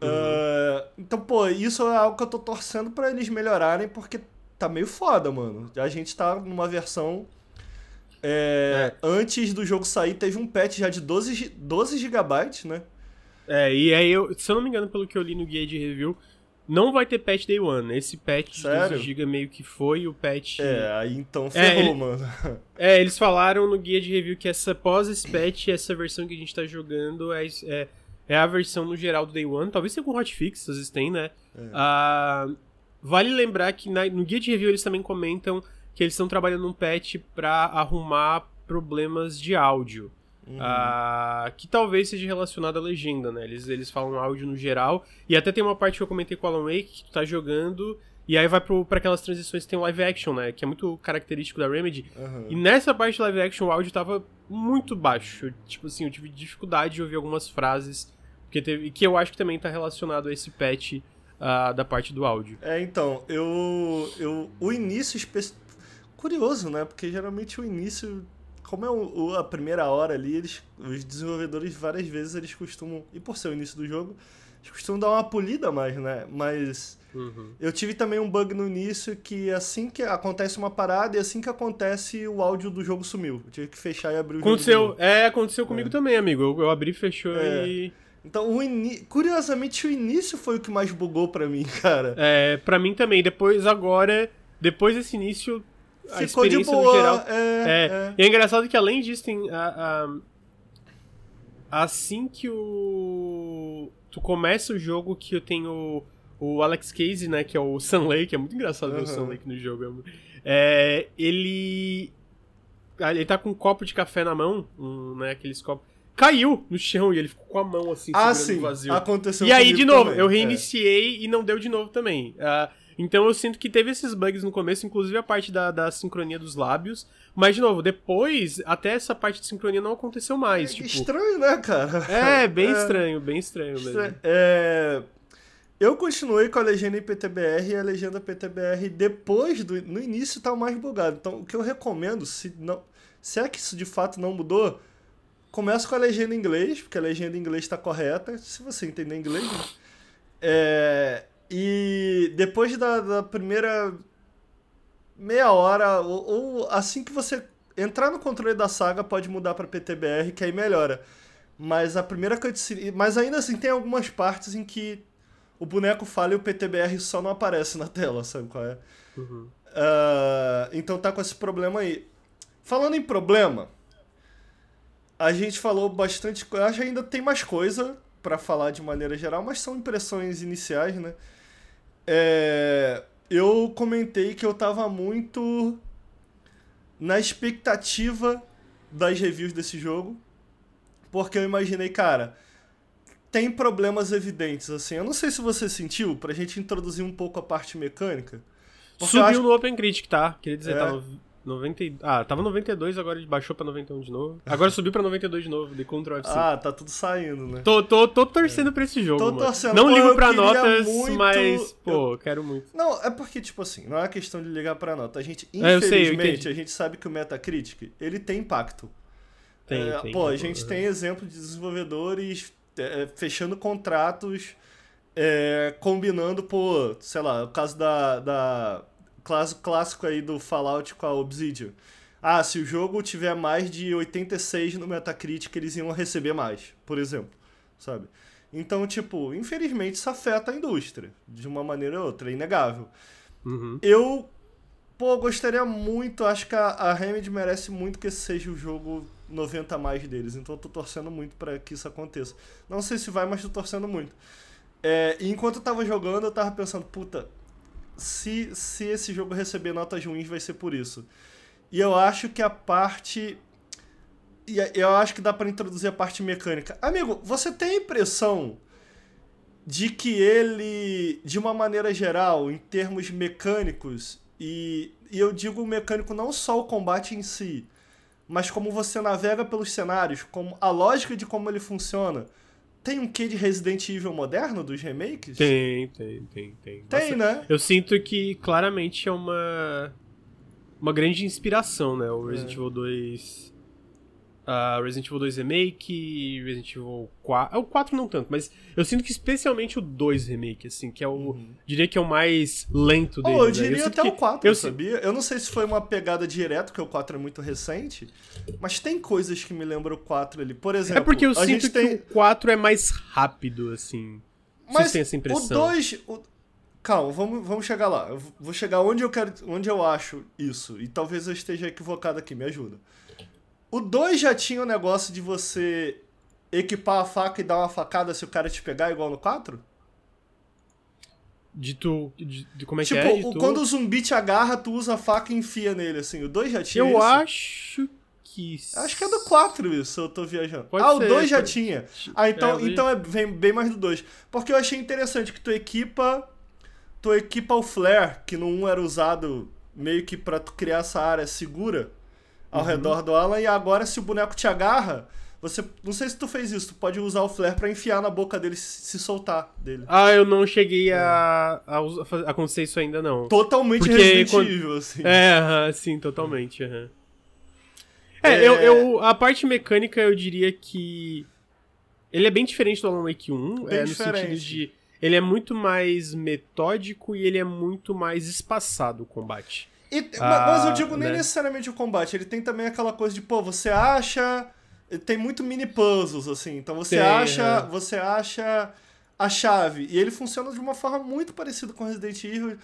Uhum. Uh, então, pô, isso é algo que eu tô torcendo para eles melhorarem, porque tá meio foda, mano. A gente tá numa versão. É, é. Antes do jogo sair, teve um patch já de 12, 12 GB, né? É, e aí, eu, se eu não me engano, pelo que eu li no guia de review, não vai ter patch day one. Esse patch Sério? de 12 GB meio que foi o patch. É, aí então é, ferrou, é, ele... mano. É, eles falaram no guia de review que essa pós esse patch, essa versão que a gente tá jogando é, é é a versão no geral do Day One. Talvez seja com hotfix, às vezes tem, né? É. Uh, vale lembrar que na, no guia de review eles também comentam que eles estão trabalhando um patch para arrumar problemas de áudio. Uhum. Uh, que talvez seja relacionado à legenda, né? Eles, eles falam áudio no geral. E até tem uma parte que eu comentei com o Alan Wake que tu tá jogando. E aí vai para aquelas transições que tem live action, né? Que é muito característico da Remedy. Uhum. E nessa parte do live action o áudio tava muito baixo. Tipo assim, eu tive dificuldade de ouvir algumas frases que, teve, que eu acho que também está relacionado a esse patch uh, da parte do áudio. É, então, eu. eu o início. Espe... Curioso, né? Porque geralmente o início. Como é o, a primeira hora ali, eles, os desenvolvedores várias vezes eles costumam. E por ser o início do jogo, eles costumam dar uma polida mais, né? Mas. Uhum. Eu tive também um bug no início que assim que acontece uma parada e assim que acontece o áudio do jogo sumiu. Eu tive que fechar e abrir o aconteceu, jogo. É, aconteceu comigo é. também, amigo. Eu, eu abri, fechou é. e. Então, o in... curiosamente, o início foi o que mais bugou para mim, cara. É, para mim também. Depois, agora, depois desse início, a Ficou experiência no geral. É, é. é. E é engraçado que além disso, tem. A, a, assim que o. Tu começa o jogo que eu tenho o Alex Casey, né? Que é o Sun Lake, é muito engraçado uhum. ver o Sun Lake no jogo. É, ele. Ele tá com um copo de café na mão, um, né? Aqueles copos caiu no chão e ele ficou com a mão assim, ah, sim. vazio. Aconteceu E aí, de novo, também. eu é. reiniciei é. e não deu de novo também. Uh, então eu sinto que teve esses bugs no começo, inclusive a parte da, da sincronia dos lábios. Mas, de novo, depois, até essa parte de sincronia não aconteceu mais. É tipo... estranho, né, cara? É, bem é... estranho, bem estranho mesmo. É... Eu continuei com a legenda em PTBR e a legenda PTBR depois do. No início tá mais bugado. Então, o que eu recomendo, se não. Se é que isso de fato não mudou, Começa com a legenda em inglês, porque a legenda em inglês está correta, se você entender inglês. Né? É, e depois da, da, primeira meia hora, ou, ou, assim que você entrar no controle da saga, pode mudar para PTBR, que aí melhora. Mas a primeira cutscene. Mas ainda assim, tem algumas partes em que o boneco fala e o PTBR só não aparece na tela, sabe qual é? Uhum. Uh, então tá com esse problema aí. Falando em problema a gente falou bastante. Acho que ainda tem mais coisa para falar de maneira geral, mas são impressões iniciais, né? É, eu comentei que eu tava muito na expectativa das reviews desse jogo, porque eu imaginei, cara, tem problemas evidentes, assim. Eu não sei se você sentiu, pra gente introduzir um pouco a parte mecânica. Subiu acho... no Open Critic, tá? Queria dizer, é. tava 90, ah, tava 92, agora baixou pra 91 de novo. Agora subiu pra 92 de novo, de Ctrl F5. Ah, tá tudo saindo, né? Tô, tô, tô torcendo é. pra esse jogo. Tô mano. torcendo. Não pô, ligo pra notas, muito... mas, pô, eu... quero muito. Não, é porque, tipo assim, não é questão de ligar pra nota. A gente, infelizmente, é, a gente sabe que o Metacritic, ele tem impacto. Tem, é, tem. Pô, a gente tem exemplo de desenvolvedores é, fechando contratos, é, combinando, pô, sei lá, o caso da, da clássico aí do Fallout com a Obsidian. Ah, se o jogo tiver mais de 86 no Metacritic, eles iam receber mais, por exemplo, sabe? Então, tipo, infelizmente isso afeta a indústria, de uma maneira ou outra, é inegável. Uhum. Eu, pô, gostaria muito, acho que a, a Remedy merece muito que esse seja o jogo 90 a mais deles, então eu tô torcendo muito para que isso aconteça. Não sei se vai, mas tô torcendo muito. É, e enquanto eu tava jogando, eu tava pensando, puta, se, se esse jogo receber notas ruins vai ser por isso. E eu acho que a parte. E eu acho que dá para introduzir a parte mecânica. Amigo, você tem a impressão de que ele, de uma maneira geral, em termos mecânicos, e, e eu digo mecânico não só o combate em si, mas como você navega pelos cenários, como a lógica de como ele funciona, tem um quê de Resident Evil moderno dos remakes? Tem, tem, tem, tem. Tem, Nossa, né? Eu sinto que claramente é uma uma grande inspiração, né? O Resident É. Evil 2 uh, Resident Evil 2 Remake, Resident Evil 4. O 4 não tanto, mas eu sinto que especialmente o 2 Remake, assim, que é o. Diria que é o mais lento dele. Oh, eu né? diria sinto até que- o 4, eu sabia? Eu não sei se foi uma pegada direto, porque o 4 é muito recente, mas tem coisas que me lembram o 4 ali. Por exemplo, É porque eu a sinto gente que tem... o 4 é mais rápido, assim. Vocês Mas têm essa impressão? o 2... O... Calma, vamos, vamos chegar lá. Eu vou chegar onde eu quero, onde eu acho isso. E talvez eu esteja equivocado aqui, me ajuda. O 2 já tinha o negócio de você equipar a faca e dar uma facada se o cara te pegar igual no 4? De tu. De, de como é tipo, que é? De o- tu... quando o zumbi te agarra, tu usa a faca e enfia nele, assim. O 2 já tinha Eu isso? acho que. Acho que é do 4 isso, eu tô viajando. Pode ah, ser, o 2 já pode- tinha. Ah, então É, então é, vem bem mais do 2. Porque eu achei interessante que tu equipa. Tu equipa o flare, que no 1 era usado meio que pra tu criar essa área segura ao Uhum. redor do Alan, e agora se o boneco te agarra, você. Não sei se tu fez isso, tu pode usar o flare pra enfiar na boca dele se se soltar dele. Ah, eu não cheguei a, a, us- a a acontecer isso ainda, não. Totalmente Porque Resident quando- Evil, assim. É, sim, totalmente. aham. É, É. Eu, eu, a parte mecânica eu diria que. Ele é bem diferente do Alan Wake 1, Bem é, no sentido de. Ele é muito mais metódico e ele é muito mais espaçado o combate. E- Ah, mas eu digo nem né? necessariamente o combate, ele tem também aquela coisa de, pô, você acha. Tem muito mini puzzles, assim. Então você Tem, acha. é. Você acha a chave. E ele funciona de uma forma muito parecida com Resident Evil.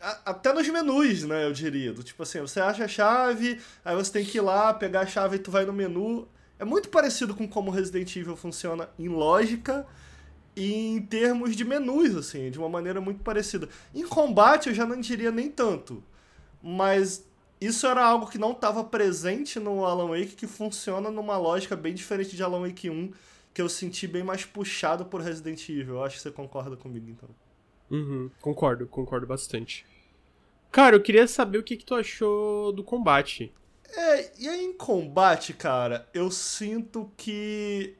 a- Até nos menus, né, eu diria. Do tipo assim, você acha a chave, aí você tem que ir lá, pegar a chave e tu vai no menu. É muito parecido com como Resident Evil funciona em lógica e em termos de menus, assim, de uma maneira muito parecida. Em combate eu já não diria nem tanto. Mas isso era algo que não estava presente no Alan Wake, que funciona numa lógica bem diferente de Alan Wake 1, que eu senti bem mais puxado por Resident Evil. Eu acho que você concorda comigo, então. Uhum, concordo, concordo bastante. Cara, eu queria saber o que, que tu achou do combate. É, e aí em combate, cara, eu sinto que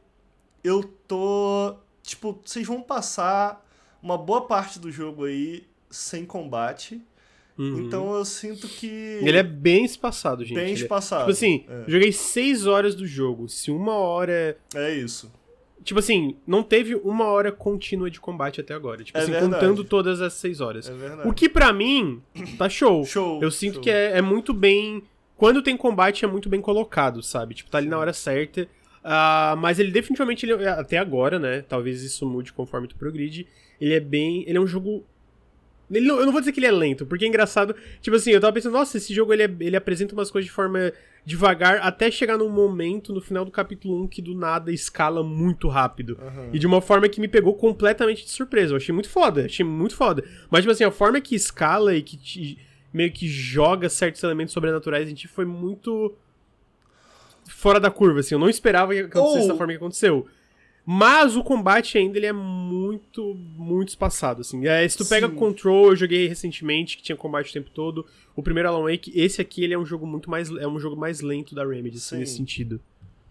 eu tô. Tipo, vocês vão passar uma boa parte do jogo aí sem combate. Uhum. Então eu sinto que. Ele é bem espaçado, gente. bem é- espaçado. Tipo assim, É. joguei 6 horas do jogo. Se uma hora. É isso. Tipo assim, não teve uma hora contínua de combate até agora. Tipo É assim, verdade. contando todas as 6 horas. É verdade. O que pra mim tá show. Show. Eu sinto show. que é, é muito bem. Quando tem combate, é muito bem colocado, sabe? Tipo, tá ali na hora certa. Ah, mas ele definitivamente, ele- até agora, né? Talvez isso mude conforme tu progride. Ele é bem. Ele é um jogo. Ele não- eu não vou dizer que ele é lento, porque é engraçado. Tipo assim, eu tava pensando, nossa, esse jogo ele, é- ele apresenta umas coisas de forma devagar, até chegar num momento no final do capítulo 1 que do nada escala muito rápido. Aham. E de uma forma que me pegou completamente de surpresa. Eu achei muito foda, achei muito foda. Mas, tipo assim, a forma que escala e que te- meio que joga certos elementos sobrenaturais em ti foi muito fora da curva, assim. Eu não esperava que acontecesse Ou- da forma que aconteceu. Mas o combate ainda ele é muito, muito espaçado, assim. É, se tu pega Sim. Control, eu joguei recentemente, que tinha combate o tempo todo. O primeiro Alan Wake, esse aqui ele é um jogo muito mais, é um jogo mais lento da Remedy, assim, Sim. nesse sentido.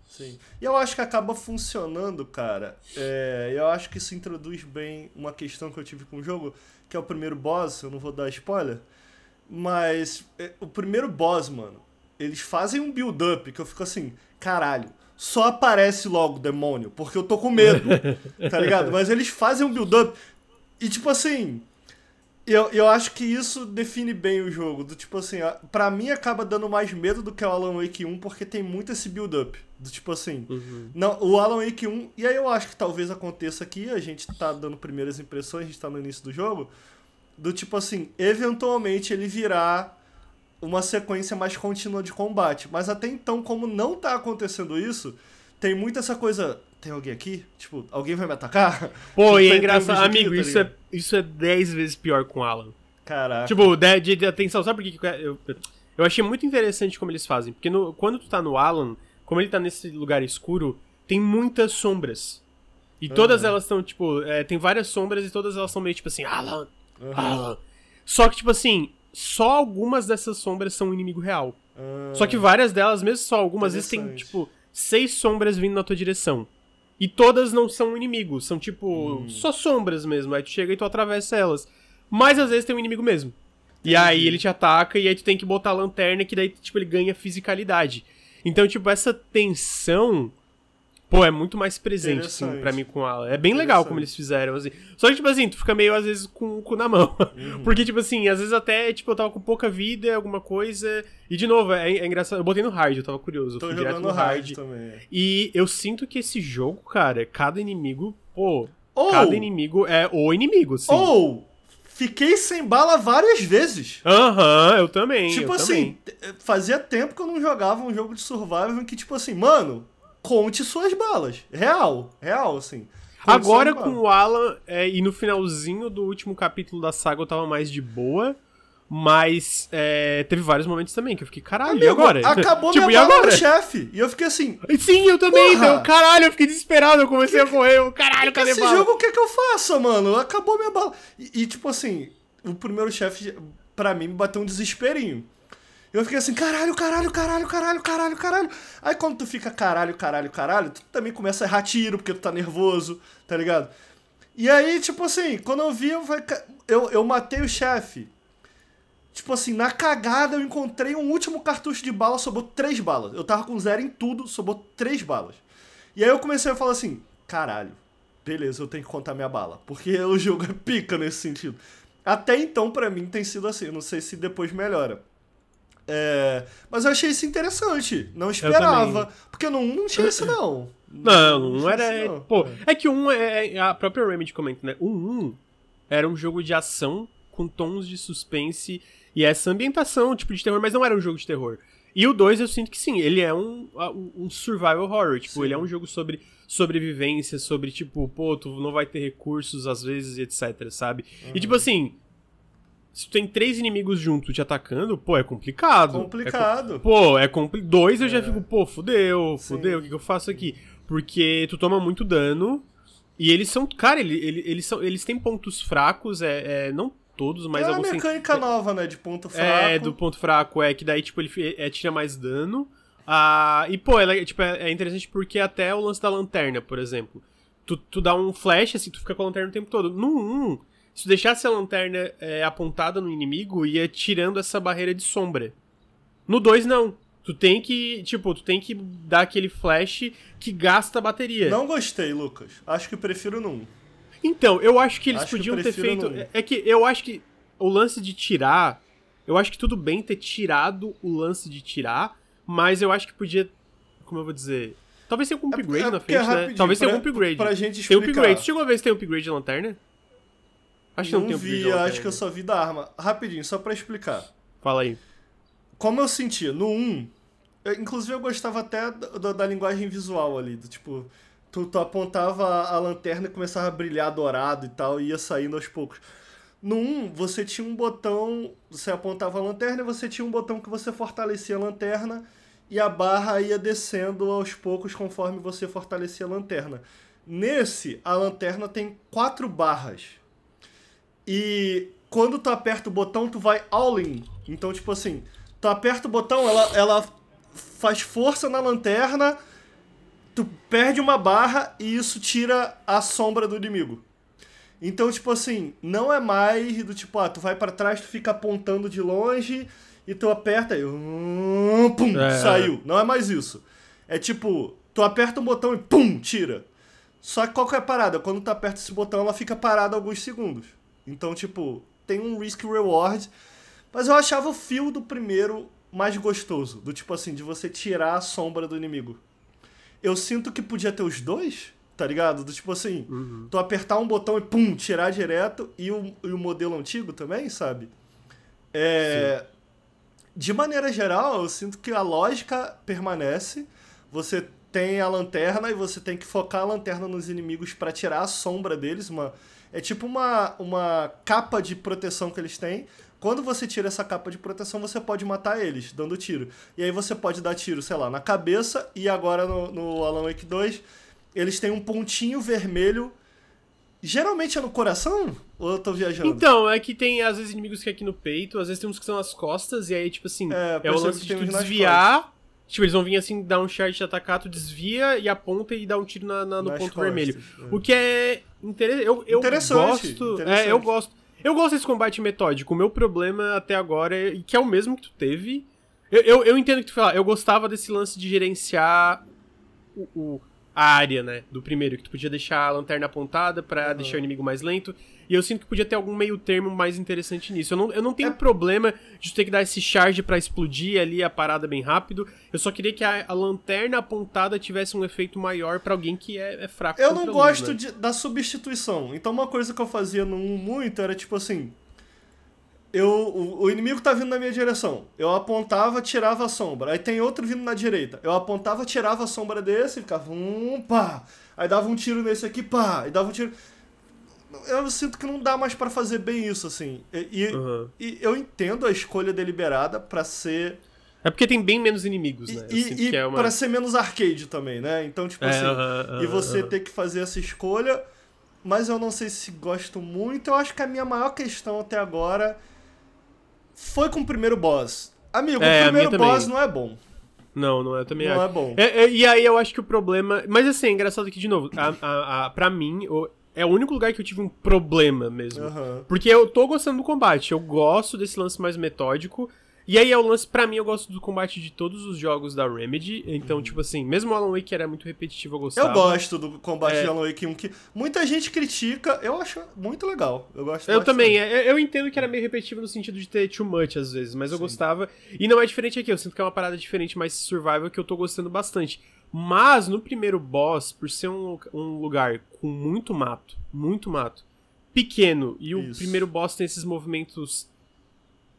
Sim. E eu acho que acaba funcionando, cara. É, eu acho que isso introduz bem uma questão que eu tive com o jogo, que é o primeiro boss, eu não vou dar spoiler. Mas é, o primeiro boss, mano, eles fazem um build-up que eu fico assim, caralho, só aparece logo o demônio, porque eu tô com medo, tá ligado? Mas eles fazem um build-up e tipo assim. Eu, eu acho que isso define bem o jogo. Do tipo assim, a- pra mim acaba dando mais medo do que o Alan Wake 1, porque tem muito esse build-up Do tipo assim. Uhum. Não, o Alan Wake 1, e aí eu acho que talvez aconteça aqui, a gente tá dando primeiras impressões, a gente tá no início do jogo, do tipo assim, eventualmente ele virar uma sequência mais contínua de combate. Mas até então, como não tá acontecendo isso, tem muito essa coisa. Tem alguém aqui? Tipo, alguém vai me atacar? Pô, Tipo, e é tem- engraçado. tem um Amigo, tá isso, é, isso é 10 vezes pior com o Alan. Caraca. Tipo, de, de, de atenção, sabe por que que eu, eu, eu achei muito interessante como eles fazem? Porque no- quando tu tá no Alan, como ele tá nesse lugar escuro, tem muitas sombras. E todas Aham. elas estão, tipo, é, tem várias sombras e todas elas são meio tipo assim, Alan, Aham. Alan. Só que, tipo assim, só algumas dessas sombras são um inimigo real. Ah, Só que várias delas, mesmo só algumas vezes, tem, tipo, seis sombras vindo na tua direção. E todas não são inimigos, são, tipo, Hum. só sombras mesmo. Aí tu chega e tu atravessa elas. Mas às vezes tem um inimigo mesmo. E aí ele te ataca e aí tu tem que botar a lanterna que daí, tipo, ele ganha fisicalidade. Então, tipo, essa tensão, pô, é muito mais presente, assim, pra mim com ela. É bem legal como eles fizeram, assim. Só que, tipo assim, tu fica meio, às vezes, com o cu na mão. Uhum. Porque, tipo assim, às vezes até, tipo, eu tava com pouca vida, alguma coisa. E, de novo, é, é engraçado. Eu botei no hard, eu tava curioso. Eu Tô fui direto no hard, hard. também. E eu sinto que esse jogo, cara, cada inimigo, pô, Ou, cada inimigo é o inimigo, assim. ou, fiquei sem bala várias vezes. Aham, eu também. Tipo eu assim, também. t- fazia tempo que eu não jogava um jogo de survival em que, tipo assim, mano, conte suas balas. Real, real, assim. Conte Agora com o Alan, é, e no finalzinho do último capítulo da saga eu tava mais de boa. Mas é, teve vários momentos também que eu fiquei, caralho, Amigo, e agora? Acabou tipo, minha bala do chefe. E eu fiquei assim, Sim, eu também. Então, caralho, eu fiquei desesperado. Eu comecei a correr. Eu, caralho, cadê esse bala? jogo o que que eu faço, mano? Acabou minha bala. E, e, tipo assim, o primeiro chefe, pra mim, me bateu um desesperinho. Eu fiquei assim, caralho, caralho, caralho, caralho, caralho, caralho. Aí quando tu fica caralho, caralho, caralho, tu também começa a errar tiro, porque tu tá nervoso, tá ligado? E aí, tipo assim, quando eu vi, eu, falei, "Ca- eu, eu matei o chefe. Tipo assim, na cagada eu encontrei um último cartucho de bala, sobrou três balas. Eu tava com zero em tudo, sobrou três balas. E aí eu comecei a falar assim, caralho, beleza, eu tenho que contar minha bala. Porque o jogo é pica nesse sentido. Até então, pra mim, tem sido assim. Não sei se depois melhora. É, mas eu achei isso interessante. Não esperava. Porque no 1 não tinha isso, não. Não, não tinha era. isso, não. Pô, é que um é. A própria Remedy comenta, né? O 1 era um jogo de ação com tons de suspense e essa ambientação, tipo, de terror, mas não era um jogo de terror. E o 2 eu sinto que sim, ele é um, um survival horror. Tipo, Sim. ele é um jogo sobre sobrevivência, sobre, tipo, pô, tu não vai ter recursos às vezes, etc, sabe? E tipo assim. Se tu tem três inimigos juntos te atacando, pô, é complicado. É com- Complicado. Pô, é complicado. Dois eu já É. fico, pô, fudeu, fudeu, o que, que eu faço aqui? Porque tu toma muito dano. E eles são. Cara, ele, ele- eles, são, eles têm pontos fracos, é, é, não todos, mas é uma alguns têm. mecânica nova, né? De ponto fraco. É, do ponto fraco, é que daí, tipo, ele é, tira mais dano. Ah, e, pô, ela, é, tipo, é, é interessante porque até o lance da lanterna, por exemplo. Tu, tu dá um flash, assim, tu fica com a lanterna o tempo todo. No 1, se tu deixasse a lanterna é, apontada no inimigo, ia tirando essa barreira de sombra. No 2, não. Tu tem que, tipo, tu tem que dar aquele flash que gasta a bateria. Não gostei, Lucas. Acho que prefiro no 1. Então, eu acho que eles Acho que podiam ter prefiro feito. É que eu acho que o lance de tirar. Eu acho que tudo bem ter tirado o lance de tirar, mas eu acho que podia. Como eu vou dizer? Talvez tenha algum upgrade é na porque é frente, né? Talvez tenha algum upgrade. Pra gente Tem explicar. upgrade. Tu chegou a ver se tem upgrade de lanterna? Acho que não, não tem vi, acho que eu só vi da arma. Rapidinho, só pra explicar. Fala aí. Como eu senti no 1, eu- inclusive eu gostava até da, da- linguagem visual ali, do tipo, tu, tu apontava a lanterna e começava a brilhar dourado e tal, e ia saindo aos poucos. No 1, você tinha um botão, você apontava a lanterna e você tinha um botão que você fortalecia a lanterna e a barra ia descendo aos poucos conforme você fortalecia a lanterna. Nesse, a lanterna tem quatro barras. E quando tu aperta o botão, tu vai all in. Então, tipo assim, tu aperta o botão, ela, ela faz força na lanterna, tu perde uma barra e isso tira a sombra do inimigo. Então, tipo assim, não é mais do tipo, ah, tu vai pra trás, tu fica apontando de longe e tu aperta e hum, pum, É. saiu. Não é mais isso. É tipo, tu aperta um botão e pum, tira. Só que qual que é a parada? Quando tu aperta esse botão, ela fica parada alguns segundos. Então, tipo, tem um risk reward. Mas eu achava o fio do primeiro mais gostoso. Do tipo assim, de você tirar a sombra do inimigo. eu sinto que podia ter os dois, tá ligado? Do tipo assim, Uhum. tu apertar um botão e pum, tirar direto e o, e o modelo antigo também, sabe? É, de maneira geral, eu sinto que a lógica permanece. Você tem a lanterna e você tem que focar a lanterna nos inimigos pra tirar a sombra deles. Uma, é tipo uma, uma capa de proteção que eles têm. Quando você tira essa capa de proteção, você pode matar eles, dando tiro. E aí você pode dar tiro, sei lá, na cabeça. E agora no, no Alan Wake 2, eles têm um pontinho vermelho. Geralmente é no coração? Ou eu tô viajando? Então, é que tem às vezes inimigos que é aqui no peito, às vezes tem uns que são nas costas, e aí, tipo assim, É, é, o lance que de desviar. Tipo, eles vão vir assim, dar um charge de atacar, tu desvia e aponta e dá um tiro na, na- no Nas ponto costas, vermelho. é. O que é interessante. Eu, eu Interessante, gosto. interessante. É, eu gosto. Eu gosto desse combate metódico. O meu problema até agora, é, que é o mesmo que tu teve. Eu, eu, eu entendo o que tu fala. Eu gostava desse lance de gerenciar o, o- a área, né? Do primeiro, que tu podia deixar a lanterna apontada pra Uhum. deixar o inimigo mais lento. E eu sinto que podia ter algum meio termo mais interessante nisso. Eu não, eu não tenho É- problema de ter que dar esse charge pra explodir ali a parada bem rápido. Eu só queria que a, a lanterna apontada tivesse um efeito maior pra alguém que é, é fraco. Eu não luz, gosto né? de- da substituição. Então uma coisa que eu fazia no 1 muito era tipo assim. Eu, o, o inimigo tá vindo na minha direção. Eu apontava, tirava a sombra. Aí tem outro vindo na direita. Eu apontava, tirava a sombra desse, ficava um pá. Aí dava um tiro nesse aqui, pá. Aí dava um tiro. Eu sinto que não dá mais pra fazer bem isso, assim. E, e- Aham. e eu entendo a escolha deliberada pra ser. É porque tem bem menos inimigos, né? Eu E, e é uma... pra ser menos arcade também, né? Então, tipo É, assim. aham, e aham, você ter que fazer essa escolha. Mas eu não sei se gosto muito. Eu acho que a minha maior questão até agora foi com o primeiro boss. Amigo, É, o primeiro também. boss não é bom. Não, não é, também Não acho. é bom. É, é, e aí eu acho que o problema. Mas assim, é engraçado que, de novo, a, a, a, pra mim, é o único lugar que eu tive um problema mesmo. Aham. Porque eu tô gostando do combate, eu gosto desse lance mais metódico. E aí é o lance, pra mim, eu gosto do combate de todos os jogos da Remedy. Então, tipo assim, mesmo o Alan Wake era muito repetitivo, eu gostava. Eu gosto do combate É. de Alan Wake 1, que muita gente critica, eu acho muito legal. Eu gosto Eu bastante. também, é, eu entendo que era meio repetitivo no sentido de ter too much às vezes, mas eu gostava. E não é diferente aqui, eu sinto que é uma parada diferente, mais survival, que eu tô gostando bastante. Mas no primeiro boss, por ser um, um lugar com muito mato, muito mato, pequeno, e o Isso. primeiro boss tem esses movimentos,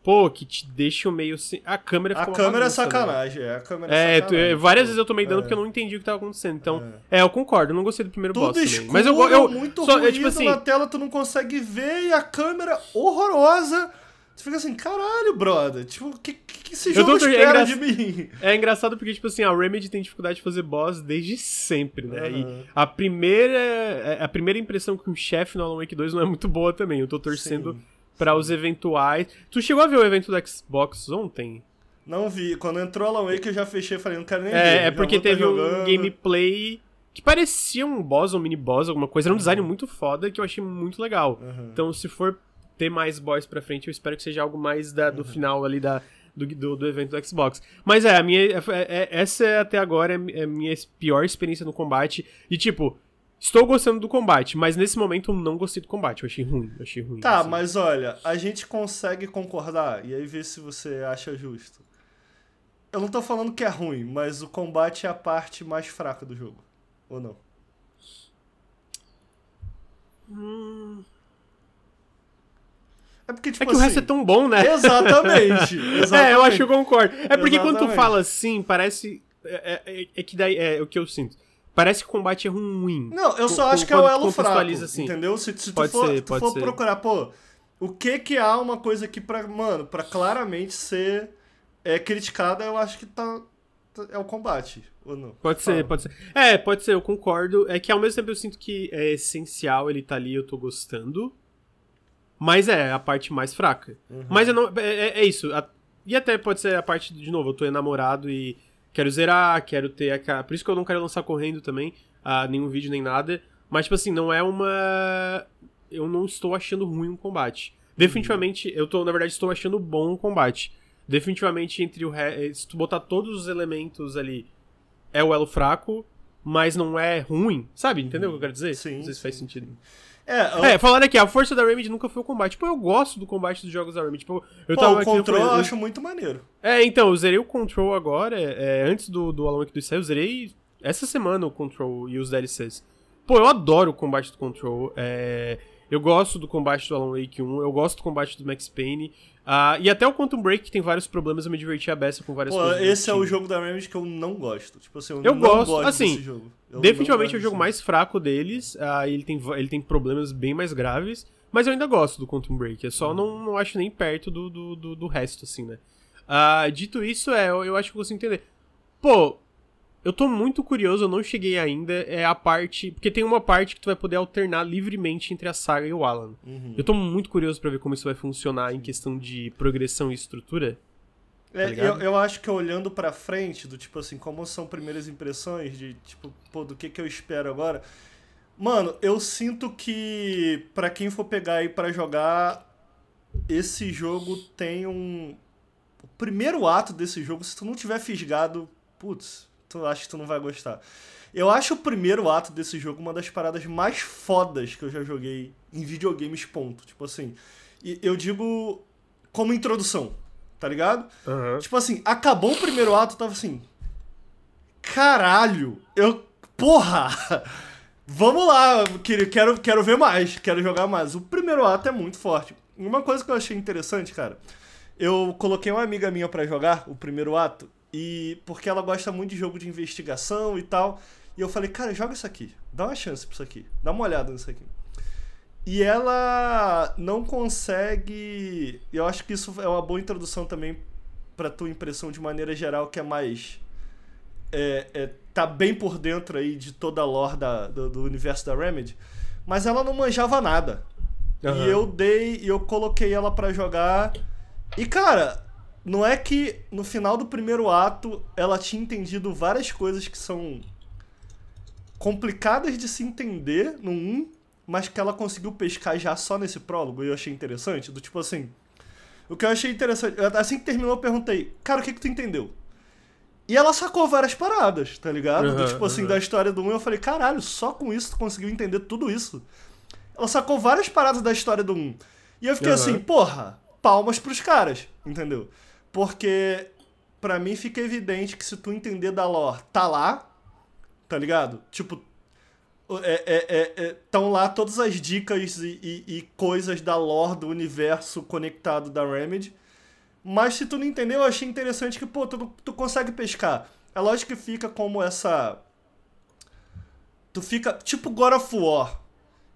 pô, que te deixam meio assim. A câmera A ficou uma câmera é bagunça, né? sacanagem, é. A câmera É, é sacanagem. é, várias vezes eu tomei dano É. porque eu não entendi o que tava acontecendo. Então, é, eu concordo, eu não gostei do primeiro Tudo boss também. escuro, Mas eu, eu muito só, ruído é, tipo assim, na tela, tu não consegue ver, e a câmera horrorosa. Tu fica assim, caralho, brother. Tipo, o que, que que esse Eu jogo tô- é espera engra- de mim? É engraçado porque, tipo assim, a Remedy tem dificuldade de fazer boss desde sempre, né? Aham. E a primeira, a primeira impressão com o chefe no Alan Wake 2 não é muito boa também. Eu tô torcendo pra os eventuais. Tu chegou a ver o evento do Xbox ontem? Não vi. Quando entrou Alan Wake, eu já fechei e falei, não quero nem ver. É, é já porque tá teve um gameplay que parecia um boss, um mini boss, alguma coisa. Era um design muito foda que eu achei muito legal. Uhum. Então, se for ter mais boss pra frente, eu espero que seja algo mais da, Uhum. do final ali da, do, do, do evento do Xbox. Mas é, a minha, é- é- essa é, até agora é a minha pior experiência no combate. E tipo, estou gostando do combate, mas nesse momento eu não gostei do combate. Eu achei ruim, eu achei ruim. Tá, assim. mas olha, a gente consegue concordar, e aí ver se você acha justo. Eu não tô falando que é ruim, mas o combate é a parte mais fraca do jogo. Ou não? É porque, tipo É que o assim... resto é tão bom, né? Exatamente, exatamente. É, eu acho que eu concordo. É porque quando tu Exatamente. fala assim, parece. É, é- é que daí é o que eu sinto. Parece que o combate é ruim. Não, eu só Com- acho que é o elo fraco, assim. entendeu? Se, se tu Pode for, ser, tu for ser. procurar, pô, o que que há uma coisa aqui pra, mano, pra claramente ser é, criticada, eu acho que tá, tá- é o combate, ou não? Pode ser, Fala. pode ser. É, pode ser, eu concordo. É que ao mesmo tempo eu sinto que é essencial, ele tá ali, eu tô gostando. Mas é a parte mais fraca. Uhum. Mas eu não. É, é- é isso. a- e até pode ser a parte, de novo, eu tô enamorado e quero zerar, quero ter a. Por isso que eu não quero lançar correndo também, ah, nenhum vídeo nem nada. Mas, tipo assim, não é uma. Eu não estou achando ruim um combate. Definitivamente, eu tô, na verdade, estou achando bom o combate. Definitivamente, entre o. Re... Se tu botar todos os elementos ali, é o elo fraco, mas não é ruim. Sabe? Entendeu o que eu quero dizer? Sim, Não sei se faz sentido. É, eu- É, falando aqui, a força da Remedy nunca foi o combate. Tipo, eu gosto do combate dos jogos da Remedy. Tipo, eu pô, tava o aqui, eu acho muito maneiro. É, então, eu zerei o Control agora, é, antes do, do Alan Wake 2 sair, eu zerei essa semana o Control e os DLCs. Pô, eu adoro o combate do Control. É... Eu gosto do combate do Alan Wake 1, eu gosto do combate do Max Payne. Uh, e até o Quantum Break, tem vários problemas, eu me diverti a beça com várias Pô, coisas. Esse é o jogo da Remedy que eu não gosto. Tipo assim, eu, eu não gosto, gosto assim, desse jogo. Eu definitivamente é o jogo mais fraco deles. Uh, ele, tem, ele tem problemas bem mais graves. Mas eu ainda gosto do Quantum Break. Eu só Uhum. não, não acho nem perto do, do, do, do resto, assim, né? Uh, dito isso, é, eu, eu acho que eu consigo entender. Pô, eu tô muito curioso, eu não cheguei ainda. É a parte. Porque tem uma parte que tu vai poder alternar livremente entre a saga e o Alan. Uhum. Eu tô muito curioso pra ver como isso vai funcionar em questão de progressão e estrutura. É, tá eu, eu acho que olhando pra frente, do tipo assim, como são primeiras impressões de, tipo, pô, do que que eu espero agora. Mano, eu sinto que pra quem for pegar aí pra jogar, esse jogo tem um. O primeiro ato desse jogo, se tu não tiver fisgado, putz, tu acha que tu não vai gostar. Eu acho o primeiro ato desse jogo uma das paradas mais fodas que eu já joguei em videogames, ponto. Tipo assim, eu digo como introdução, tá ligado? Aham. Tipo assim, acabou o primeiro ato, eu tava assim. Caralho! Eu. Porra! Vamos lá, quero, quero ver mais, quero jogar mais. O primeiro ato é muito forte. Uma coisa que eu achei interessante, cara, eu coloquei uma amiga minha pra jogar o primeiro ato, e porque ela gosta muito de jogo de investigação e tal. E eu falei, cara, joga isso aqui, dá uma chance pra isso aqui, dá uma olhada nisso aqui. E ela não consegue. Eu acho que isso é uma boa introdução também pra tua impressão de maneira geral, que é mais. É, é, tá bem por dentro aí de toda a lore da, do, do universo da Remedy. Mas ela não manjava nada. Aham. E eu dei. E eu coloquei ela pra jogar. E cara, não é que no final do primeiro ato ela tinha entendido várias coisas que são complicadas de se entender no 1, mas que ela conseguiu pescar já só nesse prólogo e eu achei interessante. Do tipo assim. O que eu achei interessante. Assim que terminou, eu perguntei, cara, o que, que tu entendeu? E ela sacou várias paradas, tá ligado? Do Aham, tipo assim, aham. da história do 1, eu falei, caralho, só com isso tu conseguiu entender tudo isso. Ela sacou várias paradas da história do 1. E eu fiquei Aham. assim, porra, palmas pros caras, entendeu? Porque pra mim fica evidente que se tu entender da lore, tá lá, tá ligado? Tipo, é, é, é, estão lá todas as dicas e, e- e coisas da lore do universo conectado da Remedy. Mas se tu não entendeu, eu achei interessante que, pô, tu, tu consegue pescar. É lógico que fica como essa. Tu fica tipo God of War.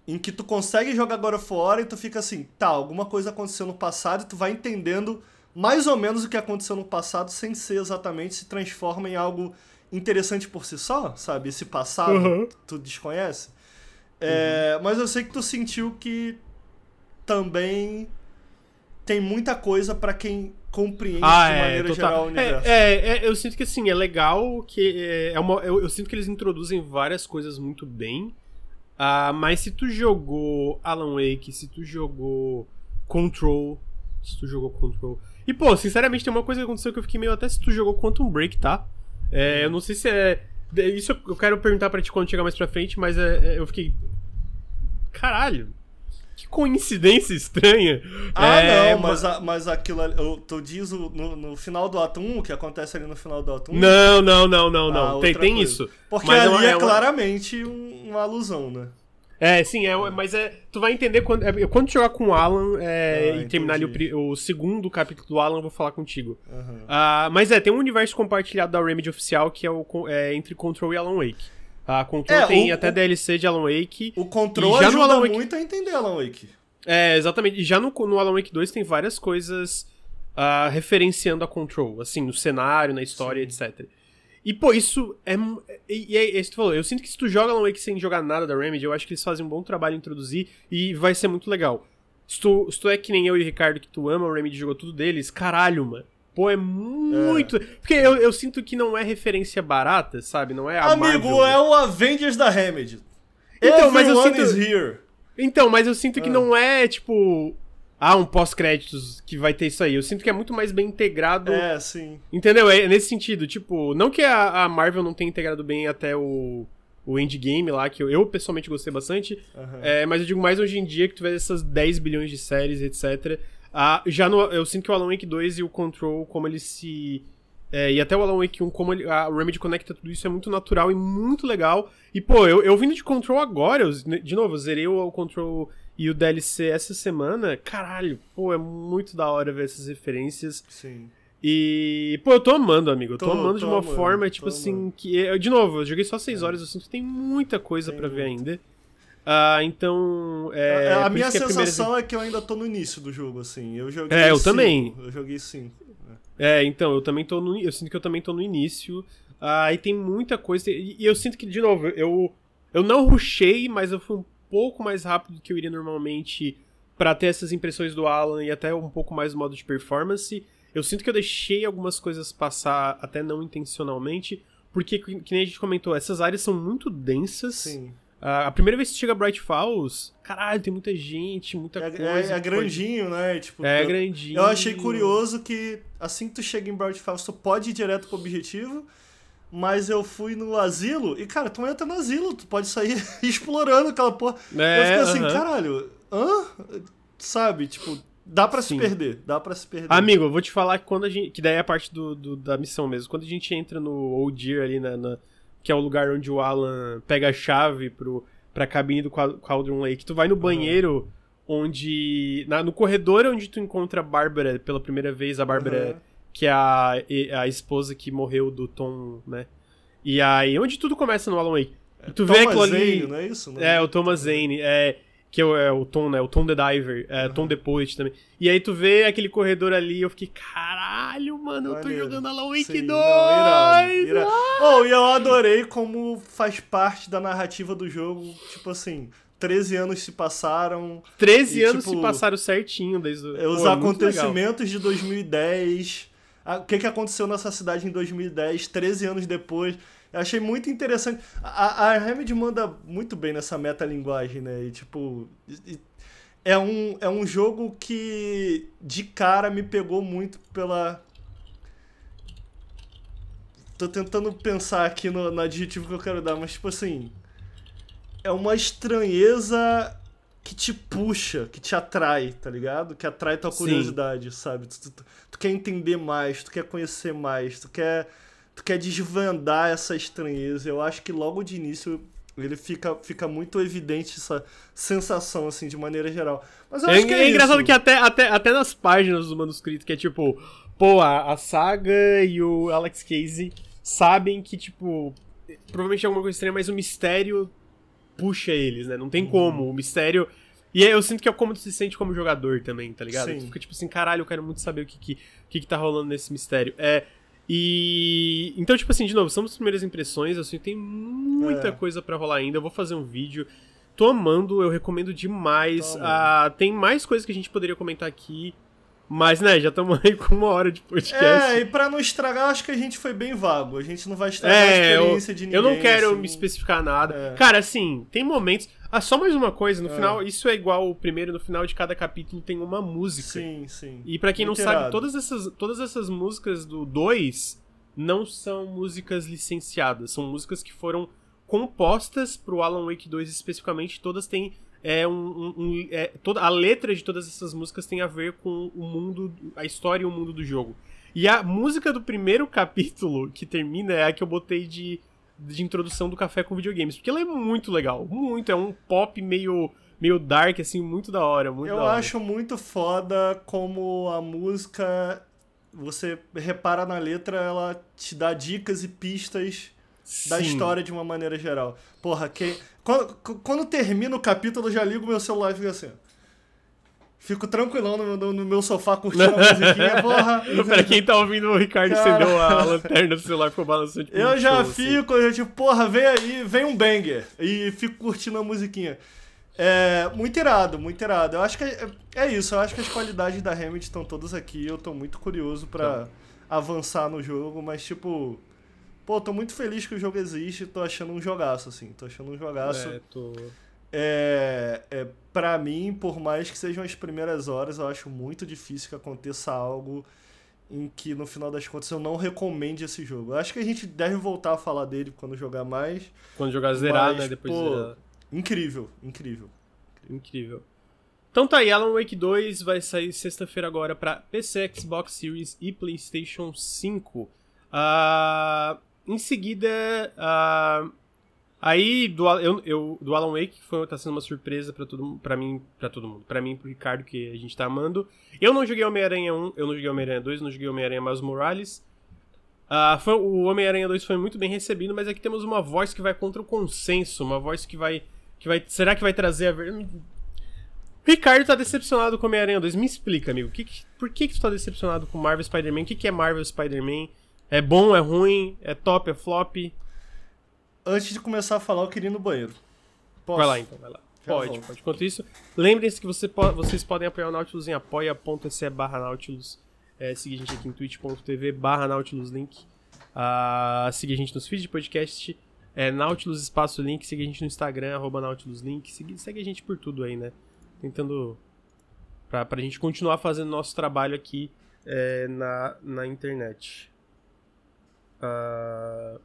Em que tu consegue jogar God of War e tu fica assim, tá, alguma coisa aconteceu no passado e tu vai entendendo mais ou menos o que aconteceu no passado sem ser exatamente, se transforma em algo interessante por si só, sabe? Esse passado Uhum. tu desconhece. É, Mas eu sei que tu sentiu que também tem muita coisa pra quem compreende Ah, de é, maneira geral o universo. É, é, é, eu sinto que assim, é legal que. É, é uma, eu, eu sinto que eles introduzem várias coisas muito bem. Ah, mas se tu jogou Alan Wake, se tu jogou Control. Se tu jogou Control. E, pô, sinceramente, tem uma coisa que aconteceu que eu fiquei meio até se tu jogou Quantum Break, tá? É, eu não sei se é. Isso eu quero perguntar pra ti quando chegar mais pra frente, mas é, é, eu fiquei. Caralho! Que coincidência estranha! Ah, É, não, ma- mas, a- mas aquilo ali, eu- tu diz o- no, no final do ato 1, o que acontece ali no final do ato 1? Não, não, não, não, Ah, não. tem outra tem coisa. isso. Porque Mas é ali é, é uma- claramente um- uma alusão, né? É, sim, é, mas é. Tu vai entender quando. é, quando jogar com o Alan é, Ah, e terminar ali o, o segundo capítulo do Alan, eu vou falar contigo. Ah, mas é, tem um universo compartilhado da Remedy oficial que é, o, é entre Control e Alan Wake. A Control É, tem o- até o- DLC de Alan Wake. O controle E já ajuda Alan Wake- muito a entender Alan Wake. É, exatamente. E já no, no Alan Wake 2 tem várias coisas ah, referenciando a Control, assim, no cenário, na história, etc. E, pô, isso é. E, e é isso que tu falou. Eu sinto que se tu joga Alan Wake sem jogar nada da Remedy, eu acho que eles fazem um bom trabalho em introduzir e vai ser muito legal. Se tu, se tu é que nem eu e o Ricardo, que tu ama o Remedy jogou tudo deles, caralho, mano. Pô, é muito. Porque eu, eu sinto que não é referência barata, sabe? Não é Amigo, Marvel. é o Avengers da Remedy. Então, mas eu Everyone sinto-. Então, mas eu sinto que Ah. não é, tipo. Ah, um pós-créditos que vai ter isso aí. Eu sinto que é muito mais bem integrado. É, sim. Entendeu? É nesse sentido. Tipo, não que a, a Marvel não tenha integrado bem até o, o Endgame lá, que eu, eu pessoalmente gostei bastante. Aham. É, mas eu digo mais hoje em dia que tu vê essas 10 bilhões de séries, etc. Ah, já no, eu sinto que o Alan Wake 2 e o Control, como eles se É, e até o Alan Wake 1, como ele, a Remedy conecta tudo isso, é muito natural e muito legal. E, pô, eu, eu vindo de Control agora, eu, de novo, eu zerei o Control e o DLC essa semana. Caralho, pô, é muito da hora ver essas referências. Sim. E, pô, eu tô amando, amigo. Eu tô, Tô- amando tô de uma amando, forma, tipo assim, amando. que. eu- de novo, eu joguei só 6 horas, eu sinto que tem muita coisa pra ver ainda. Ah, então. É, a a minha isso que a primeira- sensação é que eu ainda tô no início do jogo, assim. Eu joguei É, eu cinco, também. Eu joguei 5. É, então, eu também tô no. Eu sinto que eu também tô no início. Aí tem muita coisa. E, e eu sinto que, de novo, eu. Eu não rushei, mas eu fui um pouco mais rápido do que eu iria normalmente pra ter essas impressões do Alan e até um pouco mais do modo de performance. Eu sinto que eu deixei algumas coisas passar, até não intencionalmente, porque, que que nem a gente comentou, essas áreas são muito densas. Sim. Ah, a primeira vez que chega Bright Falls, caralho, tem muita gente, muita É, coisa. é, é que pode- grandinho, né? Tipo, É eu- grandinho. Eu achei curioso que assim que tu chega em Bright Falls, tu pode ir direto pro objetivo, mas eu fui no asilo e, cara, tu entra no asilo, tu pode sair explorando aquela porra. É, eu fiquei assim, aham. caralho, hã? Sabe, tipo, dá pra Sim. se perder, dá pra se perder. Amigo, eu vou te falar que quando a gente. Que daí é a parte do, do- da missão mesmo. Quando a gente entra no Old Deer ali, na, na- que é o lugar onde o Alan pega a chave pro, pra cabine do Cauldron Lake, tu vai no banheiro onde. na- no corredor onde tu encontra a Bárbara pela primeira vez, a Bárbara, Aham. Que é a, a esposa que morreu do Tom, né? E aí, onde tudo começa no Alan Wake. E tu vê Thomas aquilo ali. Zane, não é isso? Não- É, o Thomas Zane, é, que é o, é o Tom, né? O Tom the Diver, é, Tom the Poet também. E aí tu vê aquele corredor ali e eu fiquei, caralho, mano, eu tô jogando Alan Wake Sim, 2! não, irado, irado. Oh, e eu adorei como faz parte da narrativa do jogo. Tipo assim, 13 anos se passaram, 13 E, anos tipo, se passaram certinho desde o. É, Os Pô, é acontecimentos de 2010. O que, que aconteceu nessa cidade em 2010, 13 anos depois. Eu achei muito interessante. A, a Remedy manda muito bem nessa metalinguagem, né? E tipo. e- é um, é um jogo que de cara me pegou muito pela. Tô tentando pensar aqui no, no adjetivo que eu quero dar, mas tipo assim. É uma estranheza que te puxa, que te atrai, tá ligado? Que atrai tua Sim. curiosidade, sabe? Tu, tu- tu- tu quer entender mais, tu quer conhecer mais, tu quer, tu quer desvendar essa estranheza. Eu acho que logo de início ele fica, fica muito evidente essa sensação, assim, de maneira geral. Mas eu É, acho que é, é engraçado isso. que até, até, até nas páginas do manuscrito, que é tipo, pô, a, a Saga e o Alex Casey sabem que, tipo, provavelmente é alguma coisa estranha, mas o mistério puxa eles, né? Não tem Uhum. como. O mistério. E aí eu sinto que é como tu se sente como jogador também, tá ligado? Sim. Tu fica tipo assim, caralho, eu quero muito saber o que que, que, que tá rolando nesse mistério. É. E. Então, tipo assim, de novo, são as primeiras impressões. Eu sinto que tem muita É. coisa pra rolar ainda. Eu vou fazer um vídeo. Tô amando, eu recomendo demais. Ah, tem mais coisas que a gente poderia comentar aqui. Mas, né, já estamos aí com uma hora de podcast. É, e pra não estragar, acho que a gente foi bem vago. A gente não vai estragar a É, eu, experiência de ninguém. eu não quero assim. me especificar nada. É. Cara, assim, tem momentos. Ah, só mais uma coisa, no É. final, isso é igual o primeiro, no final de cada capítulo tem uma música. Sim, sim. E pra quem Muito não sabe, todas essas, todas essas músicas do 2 não são músicas licenciadas, são músicas que foram compostas pro Alan Wake 2 especificamente, todas têm é um, um- um- é, toda a letra de todas essas músicas tem a ver com o mundo, a história e o mundo do jogo. E a música do primeiro capítulo que termina é a que eu botei de, de introdução do café com videogames, porque ela é muito legal, muito, é um pop meio meio dark assim, muito da hora, muito Eu da hora. acho muito foda como a música, você repara na letra, ela te dá dicas e pistas da Sim. história de uma maneira geral. Porra, que... quando, quando termina o capítulo, eu já ligo meu celular e fico assim. Fico tranquilão no, no- no meu sofá curtindo a musiquinha, porra. pra quem tá ouvindo, o Ricardo Cara. acendeu a lanterna do celular ficou balançando. Tipo, Eu já show, assim. fico, eu tipo, porra, vem aí, vem um banger. E fico curtindo a musiquinha. É, muito irado, muito irado. Eu acho que é, é isso, eu acho que as qualidades da Remedy estão todas aqui. Eu tô muito curioso pra avançar no jogo, mas tipo. Pô, tô muito feliz que o jogo existe, tô achando um jogaço, assim. Tô achando um jogaço. É, tô... É, é, pra mim, por mais que sejam as primeiras horas, eu acho muito difícil que aconteça algo em que no final das contas eu não recomende esse jogo. Eu acho que a gente deve voltar a falar dele quando jogar mais. Quando jogar zerar, Mas, né? Depois pô, zerar. Incrível, incrível. Incrível. Então tá aí, Alan Wake 2 vai sair sexta-feira agora pra PC, Xbox Series e PlayStation 5. Uh, em seguida, uh, aí do, eu, eu, do Alan Wake foi, tá sendo uma surpresa para todo para mim, para todo mundo, para mim pro Ricardo que a gente tá amando. Eu não joguei Homem-Aranha 1, eu não joguei Homem-Aranha 2, não joguei Homem-Aranha Miles Morales. Uh, foi, o Homem-Aranha 2 foi muito bem recebido, mas aqui temos uma voz que vai contra o consenso, uma voz que vai que vai será que vai trazer a ver... Ricardo tá decepcionado com Homem-Aranha 2. Me explica, amigo. Que, que, por que, que tu tá decepcionado com Marvel Spider-Man? O que, que é Marvel Spider-Man? É bom, é ruim? É top, é flop? Antes de começar a falar, eu queria ir no banheiro. Posso? Vai lá então, vai lá. Pode, pode. Enquanto isso, lembrem-se que você po vocês podem apoiar o Nautilus em apoia.se barra Nautilus. É, seguir a gente aqui em twitch.tv barra Nautilus Link. Uh, seguir a gente nos feeds de podcast. É, Nautilus Espaço Link. Seguir a gente no Instagram, arroba Nautilus Link. Segue, segue a gente por tudo aí, né? Tentando. Pra, pra gente continuar fazendo nosso trabalho aqui é, na, na internet. Uh...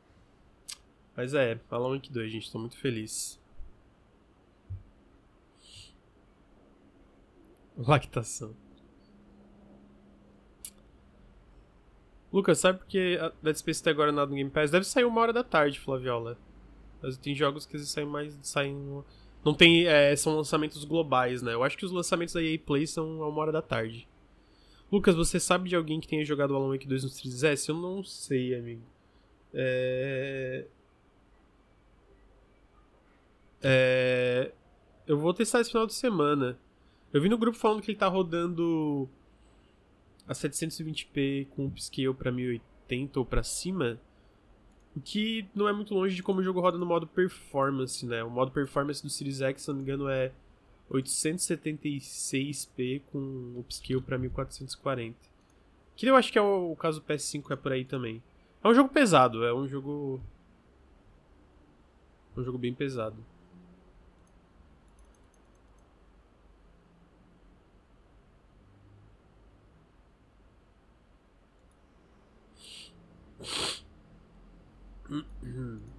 Mas é, Alan Wake 2, gente, tô muito feliz. Lactação. Lucas, sabe por que a Dead Space até agora nada no Game Pass? Deve sair uma hora da tarde, Flaviola. Mas tem jogos que saem mais. saem. Não tem. É, são lançamentos globais, né? Eu acho que os lançamentos da EA Play são a uma hora da tarde. Lucas, você sabe de alguém que tenha jogado Alan Wake 2 no 3DS? Eu não sei, amigo. É... É... Eu vou testar esse final de semana. Eu vi no grupo falando que ele tá rodando a 720p com upscale pra 1080 ou pra cima. O que não é muito longe de como o jogo roda no modo performance, né? O modo performance do Series X, se não me engano, é 876p com upscale para 1440. Que eu acho que é o, o caso do PS5 é por aí também. É um jogo pesado, é um jogo um jogo bem pesado.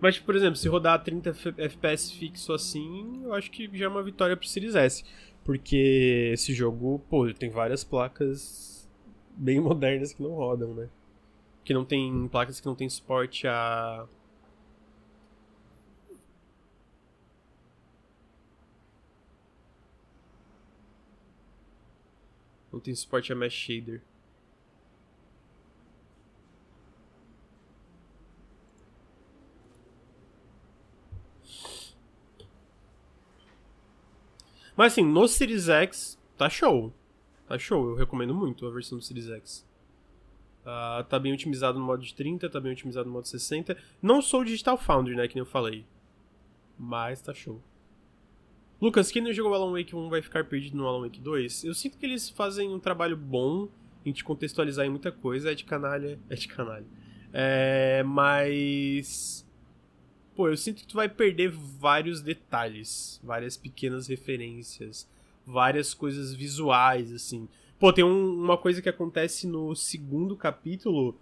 Mas, por exemplo, se rodar 30 FPS fixo assim, eu acho que já é uma vitória pro Series S. Porque esse jogo, pô, tem várias placas bem modernas que não rodam, né? Que não tem. placas que não tem suporte a. Não tem suporte a Mesh Shader. Mas assim, no Series X tá show. Tá show, eu recomendo muito a versão do Series X. Uh, tá bem otimizado no modo de 30, tá bem otimizado no modo 60. Não sou Digital Foundry, né, que nem eu falei. Mas tá show. Lucas, quem não jogou Alan Wake 1 vai ficar perdido no Alan Wake 2? Eu sinto que eles fazem um trabalho bom em te contextualizar em muita coisa. É de canalha. É de canalha. É, mas pô, eu sinto que tu vai perder vários detalhes, várias pequenas referências, várias coisas visuais, assim. Pô, tem um, uma coisa que acontece no segundo capítulo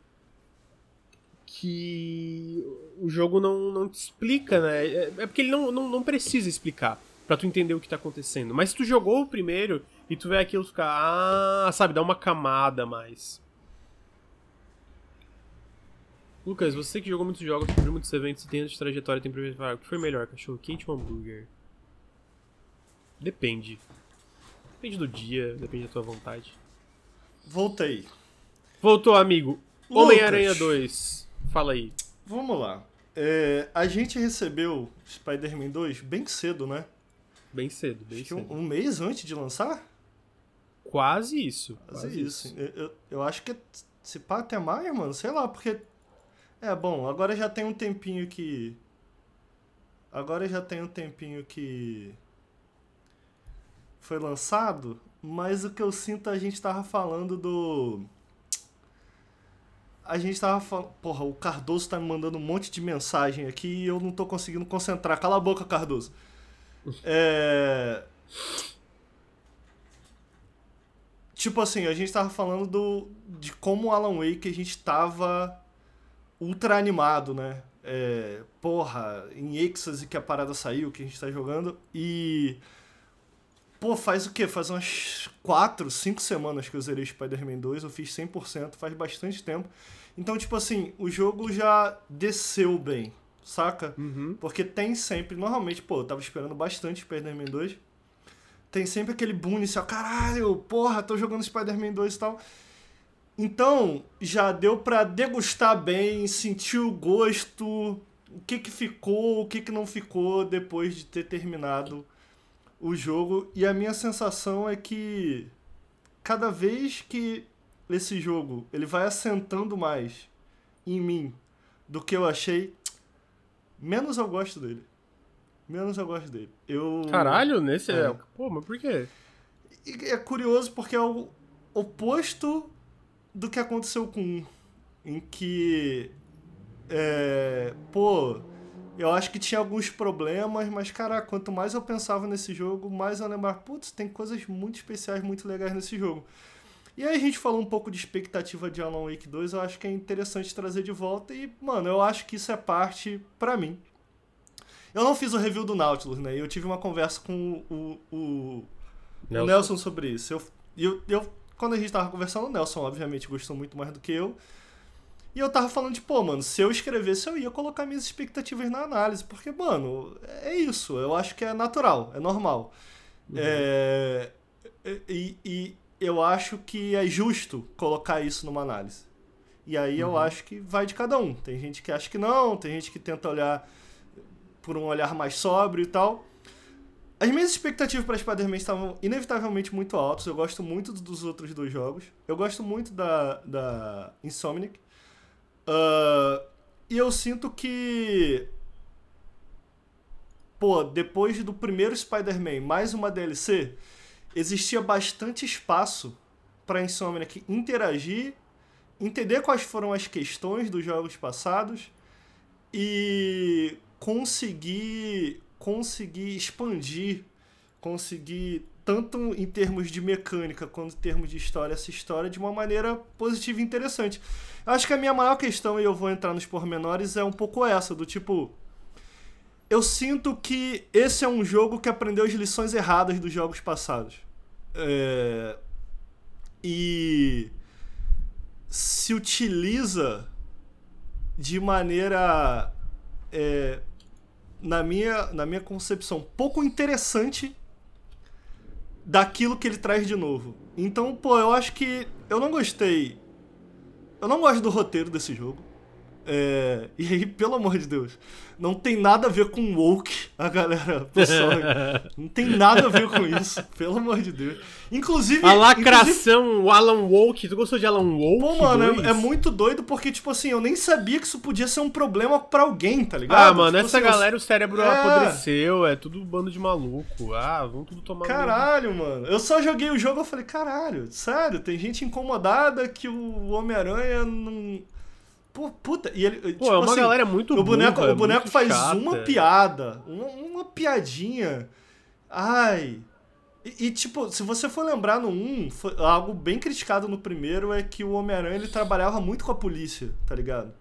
que o jogo não, não te explica, né? É, é porque ele não, não, não precisa explicar para tu entender o que tá acontecendo. Mas se tu jogou o primeiro e tu vê aquilo, ficar, ah, sabe, dá uma camada mais. Lucas, você que jogou muitos jogos, cobriu muitos eventos e tem de trajetória, tem primeiro. O que foi melhor, cachorro quente ou hambúrguer? Depende. Depende do dia, depende da tua vontade. Voltei. Voltou, amigo. Homem-Aranha 2. Fala aí. Vamos lá. É, a gente recebeu Spider-Man 2 bem cedo, né? Bem cedo, bem cedo. Um, um, mês antes de lançar? Quase isso. Quase, quase isso. isso. Eu, eu, eu, acho que se pá até mais, mano. Sei lá, porque é, bom, agora já tem um tempinho que. Agora já tem um tempinho que. Foi lançado, mas o que eu sinto a gente tava falando do. A gente tava falando. Porra, o Cardoso tá me mandando um monte de mensagem aqui e eu não tô conseguindo concentrar. Cala a boca, Cardoso. É. Tipo assim, a gente tava falando do, de como o Alan Wake a gente tava ultra animado, né? É, porra, em êxtase que a parada saiu, que a gente tá jogando. E Pô, faz o quê? Faz umas 4, 5 semanas que eu zerei Spider-Man 2, eu fiz 100%, faz bastante tempo. Então, tipo assim, o jogo já desceu bem, saca? Uhum. Porque tem sempre, normalmente, pô, eu tava esperando bastante Spider-Man 2. Tem sempre aquele boom inicial, caralho, porra, tô jogando Spider-Man 2 e tal. Então, já deu pra degustar bem, sentir o gosto, o que que ficou, o que que não ficou depois de ter terminado o jogo. E a minha sensação é que cada vez que esse jogo ele vai assentando mais em mim do que eu achei, menos eu gosto dele. Menos eu gosto dele. Eu... Caralho, nesse. É. É. Pô, mas por quê? É curioso porque é o oposto do que aconteceu com um. Em que. É, pô, eu acho que tinha alguns problemas, mas, cara, quanto mais eu pensava nesse jogo, mais eu lembrava, putz, tem coisas muito especiais, muito legais nesse jogo. E aí a gente falou um pouco de expectativa de Alan Wake 2, eu acho que é interessante trazer de volta e, mano, eu acho que isso é parte, pra mim. Eu não fiz o review do Nautilus, né? Eu tive uma conversa com o, o, o Nelson. Nelson sobre isso. Eu, eu, eu, quando a gente tava conversando, o Nelson, obviamente, gostou muito mais do que eu. E eu tava falando de, pô, mano, se eu escrevesse, eu ia colocar minhas expectativas na análise. Porque, mano, é isso. Eu acho que é natural, é normal. É, e, e eu acho que é justo colocar isso numa análise. E aí eu acho que vai de cada um. Tem gente que acha que não, tem gente que tenta olhar por um olhar mais sóbrio e tal. As minhas expectativas para Spider-Man estavam inevitavelmente muito altas. Eu gosto muito dos outros dois jogos. Eu gosto muito da, da Insomniac. Ah, e eu sinto que. Pô, depois do primeiro Spider-Man, mais uma DLC, existia bastante espaço para Insomniac interagir, entender quais foram as questões dos jogos passados e conseguir conseguir expandir, conseguir tanto em termos de mecânica quanto em termos de história essa história de uma maneira positiva e interessante. Acho que a minha maior questão e eu vou entrar nos pormenores é um pouco essa do tipo eu sinto que esse é um jogo que aprendeu as lições erradas dos jogos passados. É... E se utiliza de maneira é, na minha, na minha concepção, pouco interessante daquilo que ele traz de novo. Então, pô, eu acho que eu não gostei. Eu não gosto do roteiro desse jogo. É, e aí, pelo amor de Deus, não tem nada a ver com woke, a galera, pessoal. não tem nada a ver com isso, pelo amor de Deus. Inclusive. A inclusive lacração, o Alan Woke. Tu gostou de Alan Woke? Pô, mano, é, é muito doido porque, tipo assim, eu nem sabia que isso podia ser um problema pra alguém, tá ligado? Ah, mano, Tipo essa assim, galera, o cérebro É. apodreceu, é tudo bando de maluco. Ah, vão tudo tomar. Caralho, mano. Eu só joguei o jogo e falei, caralho, sério, tem gente incomodada que o Homem-Aranha não. Pô, puta. E ele. Pô, tipo é uma assim, galera muito O boneco, burra, o boneco muito faz chata. uma piada, uma, uma piadinha. Ai. E, e, tipo, se você for lembrar no 1, foi- algo bem criticado no primeiro é que o Homem-Aranha ele trabalhava muito com a polícia, tá ligado?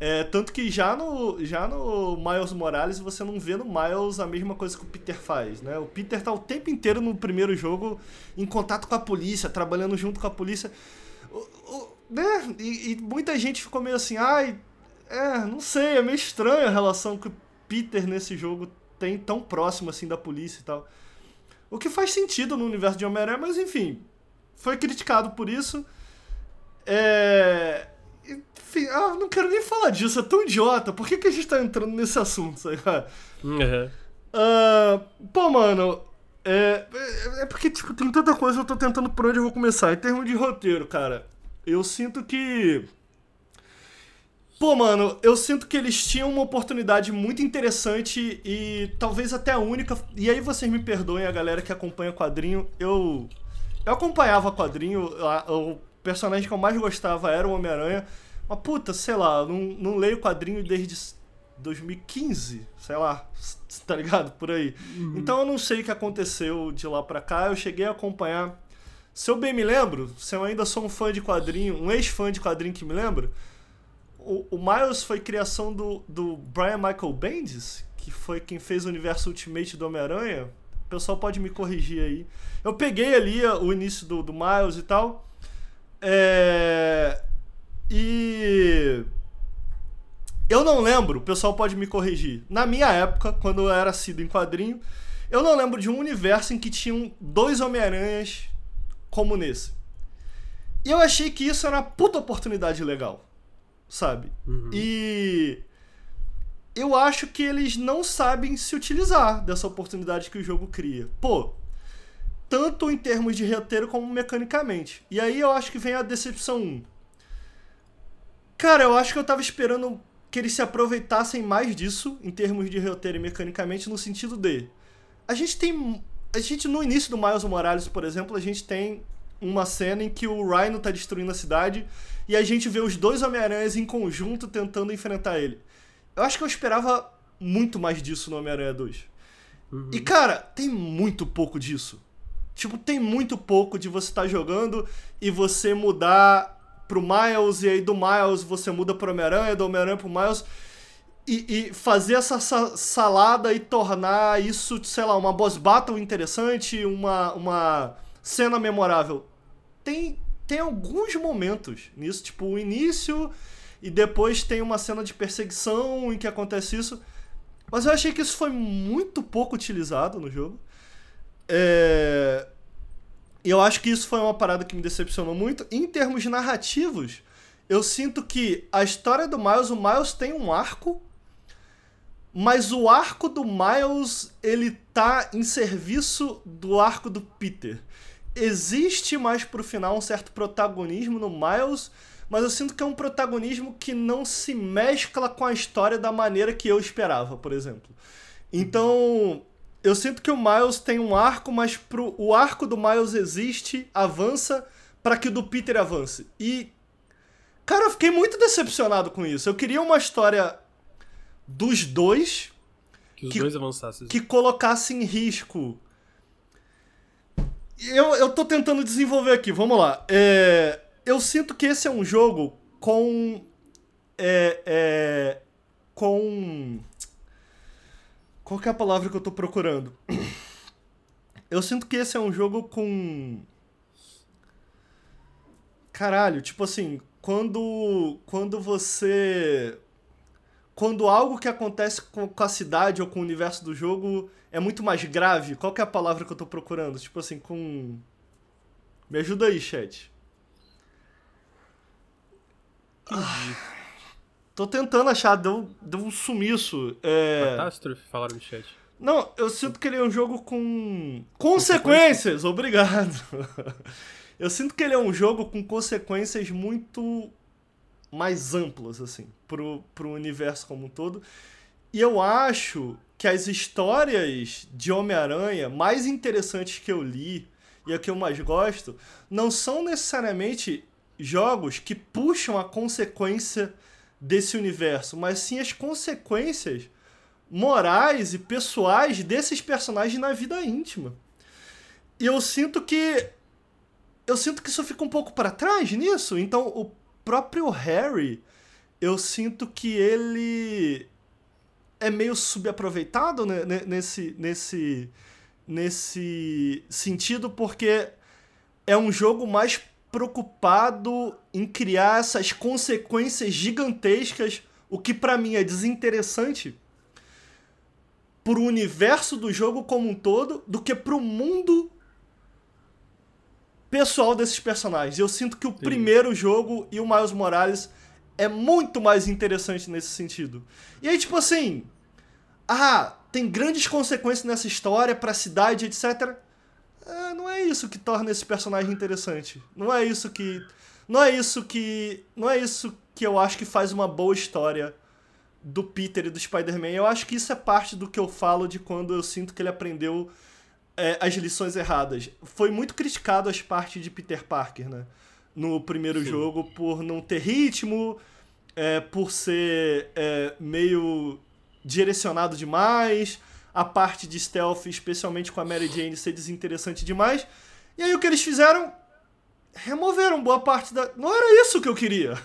É, tanto que já no, já no Miles Morales você não vê no Miles a mesma coisa que o Peter faz, né? O Peter tá o tempo inteiro no primeiro jogo em contato com a polícia, trabalhando junto com a polícia. O- o- né? E, e muita gente ficou meio assim, ai, é, não sei, é meio estranha a relação que o Peter nesse jogo tem tão próximo assim da polícia e tal. O que faz sentido no universo de Homem-Aranha, mas enfim, foi criticado por isso. É. Enfim, ah, não quero nem falar disso, é tão idiota. Por que, que a gente tá entrando nesse assunto, sabe? Uhum. Ah, pô, mano, é, é- é porque, tipo, tem tanta coisa, eu tô tentando por onde eu vou começar. Em termos de roteiro, cara, eu sinto que. Pô, mano, eu sinto que eles tinham uma oportunidade muito interessante e talvez até a única. E aí vocês me perdoem, a galera que acompanha quadrinho. Eu. Eu acompanhava quadrinho, o personagem que eu mais gostava era o Homem-Aranha. Mas puta, sei lá, eu não, não leio quadrinho desde 2015, sei lá, tá ligado? Por aí. Então eu não sei o que aconteceu de lá pra cá, eu cheguei a acompanhar. Se eu bem me lembro, se eu ainda sou um fã de quadrinho, um ex-fã de quadrinho que me lembra, o, o Miles foi criação do, do Brian Michael Bendis, que foi quem fez o universo Ultimate do Homem-Aranha. pessoal pode me corrigir aí. Eu peguei ali o início do, do Miles e tal. É... E. Eu não lembro, o pessoal pode me corrigir. Na minha época, quando eu era sido em quadrinho, eu não lembro de um universo em que tinham dois Homem-Aranhas como nesse. E eu achei que isso era uma puta oportunidade legal, sabe? Uhum. E eu acho que eles não sabem se utilizar dessa oportunidade que o jogo cria. Pô, tanto em termos de roteiro como mecanicamente. E aí eu acho que vem a decepção 1. Cara, eu acho que eu tava esperando que eles se aproveitassem mais disso em termos de roteiro e mecanicamente no sentido de a gente tem. A gente, no início do Miles Morales, por exemplo, a gente tem uma cena em que o Rhino tá destruindo a cidade e a gente vê os dois Homem-Aranhas em conjunto tentando enfrentar ele. Eu acho que eu esperava muito mais disso no Homem-Aranha 2. Uhum. E, cara, tem muito pouco disso. Tipo, tem muito pouco de você estar tá jogando e você mudar pro Miles, e aí do Miles você muda pro Homem-Aranha, do Homem-Aranha pro Miles e, e, fazer essa salada e tornar isso, sei lá, uma boss battle interessante, uma, uma cena memorável. Tem, tem alguns momentos nisso, tipo o início e depois tem uma cena de perseguição em que acontece isso. Mas eu achei que isso foi muito pouco utilizado no jogo. É... E eu acho que isso foi uma parada que me decepcionou muito. Em termos narrativos, eu sinto que a história do Miles, o Miles tem um arco mas o arco do Miles, ele tá em serviço do arco do Peter. Existe mais pro final um certo protagonismo no Miles, mas eu sinto que é um protagonismo que não se mescla com a história da maneira que eu esperava, por exemplo. Então, eu sinto que o Miles tem um arco, mas pro, o arco do Miles existe, avança, para que o do Peter avance. E, cara, eu fiquei muito decepcionado com isso. Eu queria uma história dos dois. Que os que, dois avançassem. Que colocasse em risco. Eu, eu tô tentando desenvolver aqui, vamos lá. É, eu sinto que esse é um jogo com. É, é, com. Qual que é a palavra que eu tô procurando? Eu sinto que esse é um jogo com. Caralho, tipo assim, quando. Quando você quando algo que acontece com, a cidade ou com o universo do jogo é muito mais grave, qual que é a palavra que eu tô procurando? Tipo assim, com. Me ajuda aí, chat. Ah, tô tentando achar, deu, deu um sumiço. É... Catástrofe, falaram no chat. Não, eu sinto que ele é um jogo com consequências, obrigado. eu sinto que ele é um jogo com consequências muito mais amplas, assim, pro, pro universo como um todo. E eu acho que as histórias de Homem-Aranha mais interessantes que eu li e a que eu mais gosto não são necessariamente jogos que puxam a consequência desse universo, mas sim as consequências morais e pessoais desses personagens na vida íntima. E eu sinto que eu sinto que isso fica um pouco para trás nisso. Então, o próprio Harry, eu sinto que ele é meio subaproveitado né, nesse, nesse, nesse sentido, porque é um jogo mais preocupado em criar essas consequências gigantescas, o que para mim é desinteressante pro universo do jogo como um todo, do que pro mundo pessoal desses personagens. Eu sinto que o Sim. primeiro jogo e o Miles Morales é muito mais interessante nesse sentido. E aí, tipo assim. Ah, tem grandes consequências nessa história pra cidade, etc. É, não é isso que torna esse personagem interessante. Não é isso que. Não é isso que. Não é isso que eu acho que faz uma boa história do Peter e do Spider-Man. Eu acho que isso é parte do que eu falo de quando eu sinto que ele aprendeu é, as lições erradas. Foi muito criticado as partes de Peter Parker, né? No primeiro Sim. jogo, por não ter ritmo, é, por ser é, meio direcionado demais, a parte de stealth, especialmente com a Mary Jane, ser desinteressante demais. E aí o que eles fizeram? Removeram boa parte da. Não era isso que eu queria.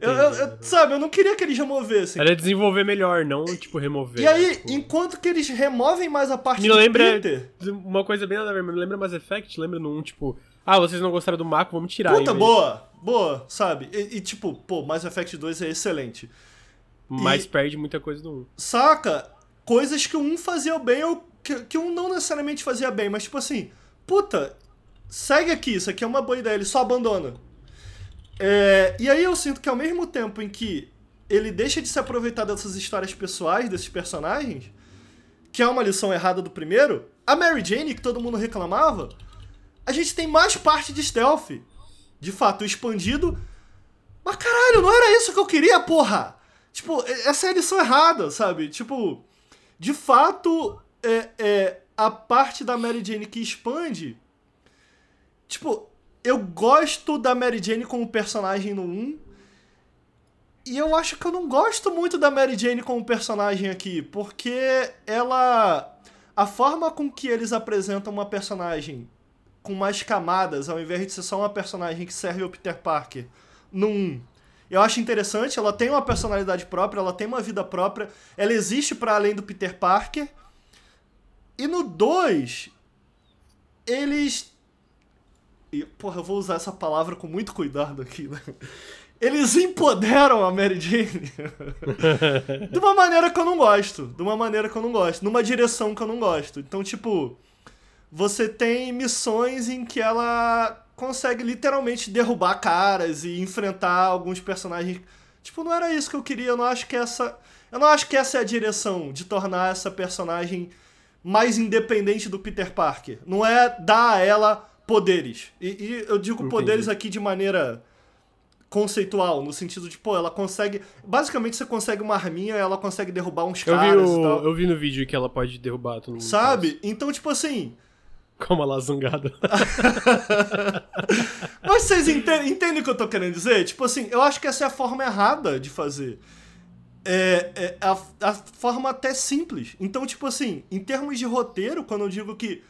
Eu, eu, eu, sabe, eu não queria que eles removessem. Era desenvolver melhor, não, tipo, remover. E aí, né? tipo... enquanto que eles removem mais a parte Me do lembra Peter. uma coisa bem nada a ver, me lembra Mass Effect, lembra num, tipo, ah, vocês não gostaram do Mako, vamos tirar. Puta, boa, boa, sabe? E, e, tipo, pô, Mass Effect 2 é excelente. Mas E- perde muita coisa do 1. Saca? Coisas que um fazia bem ou que, que um não necessariamente fazia bem, mas tipo assim, puta, segue aqui, isso aqui é uma boa ideia, ele só abandona. É, e aí eu sinto que ao mesmo tempo em que ele deixa de se aproveitar dessas histórias pessoais, desses personagens, que é uma lição errada do primeiro, a Mary Jane, que todo mundo reclamava, a gente tem mais parte de stealth. De fato, expandido. Mas caralho, não era isso que eu queria, porra! Tipo, essa é a lição errada, sabe? Tipo, de fato, é, é, a parte da Mary Jane que expande. Tipo, eu gosto da Mary Jane como personagem no 1. E eu acho que eu não gosto muito da Mary Jane como personagem aqui, porque ela. A forma com que eles apresentam uma personagem com mais camadas, ao invés de ser só uma personagem que serve ao Peter Parker no 1. Eu acho interessante, ela tem uma personalidade própria, ela tem uma vida própria, ela existe para além do Peter Parker. E no 2, eles. E, porra, eu vou usar essa palavra com muito cuidado aqui, né? Eles empoderam a Mary Jane de uma maneira que eu não gosto. De uma maneira que eu não gosto. Numa direção que eu não gosto. Então, tipo, você tem missões em que ela consegue literalmente derrubar caras e enfrentar alguns personagens. Tipo, não era isso que eu queria. Eu não acho que essa. Eu não acho que essa é a direção de tornar essa personagem mais independente do Peter Parker. Não é dar a ela poderes. E, e eu digo Entendi. poderes aqui de maneira conceitual, no sentido de, pô, ela consegue. Basicamente, você consegue uma arminha, ela consegue derrubar uns Eu vi, caras e o, tal. eu vi no vídeo que ela pode derrubar todo mundo. Sabe? Então, tipo assim. Como ela zangada. Mas vocês entendem, entendem o que eu tô querendo dizer? Tipo assim, eu acho que essa é a forma errada de fazer. É, é a, a forma até simples. Então, tipo assim, em termos de roteiro, quando eu digo que.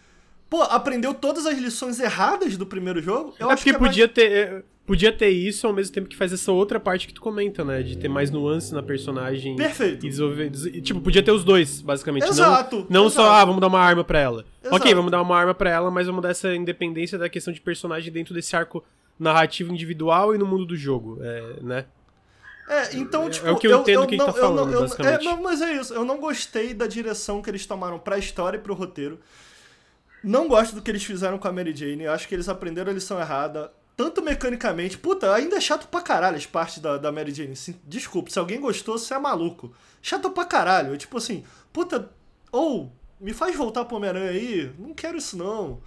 Pô, aprendeu todas as lições erradas do primeiro jogo, eu é acho porque que é mais- podia ter. é, Podia ter isso ao mesmo tempo que faz essa outra parte que tu comenta, né? De ter mais nuance na personagem. Perfeito. E desenvolver. des- Tipo, podia ter os dois, basicamente. Exato, Não, não só, exato. ah, vamos dar uma arma pra ela. Exato. Ok, vamos dar uma arma pra ela, mas vamos dar essa independência da questão de personagem dentro desse arco narrativo individual e no mundo do jogo, é, né? É, então, É- tipo, é o que eu entendo que ele tá eu não- falando, eu- basicamente. É, não, mas é isso. Eu não gostei da direção que eles tomaram pra história e pro roteiro. Não gosto do que eles fizeram com a Mary Jane. Acho que eles aprenderam a lição errada. Tanto mecanicamente. Puta, ainda é chato pra caralho as partes da, da Mary Jane. Sim, desculpa, se alguém gostou, você é maluco. Chato pra caralho. É tipo assim, puta, ou me faz voltar pro Homem-Aranha aí. Não quero isso não.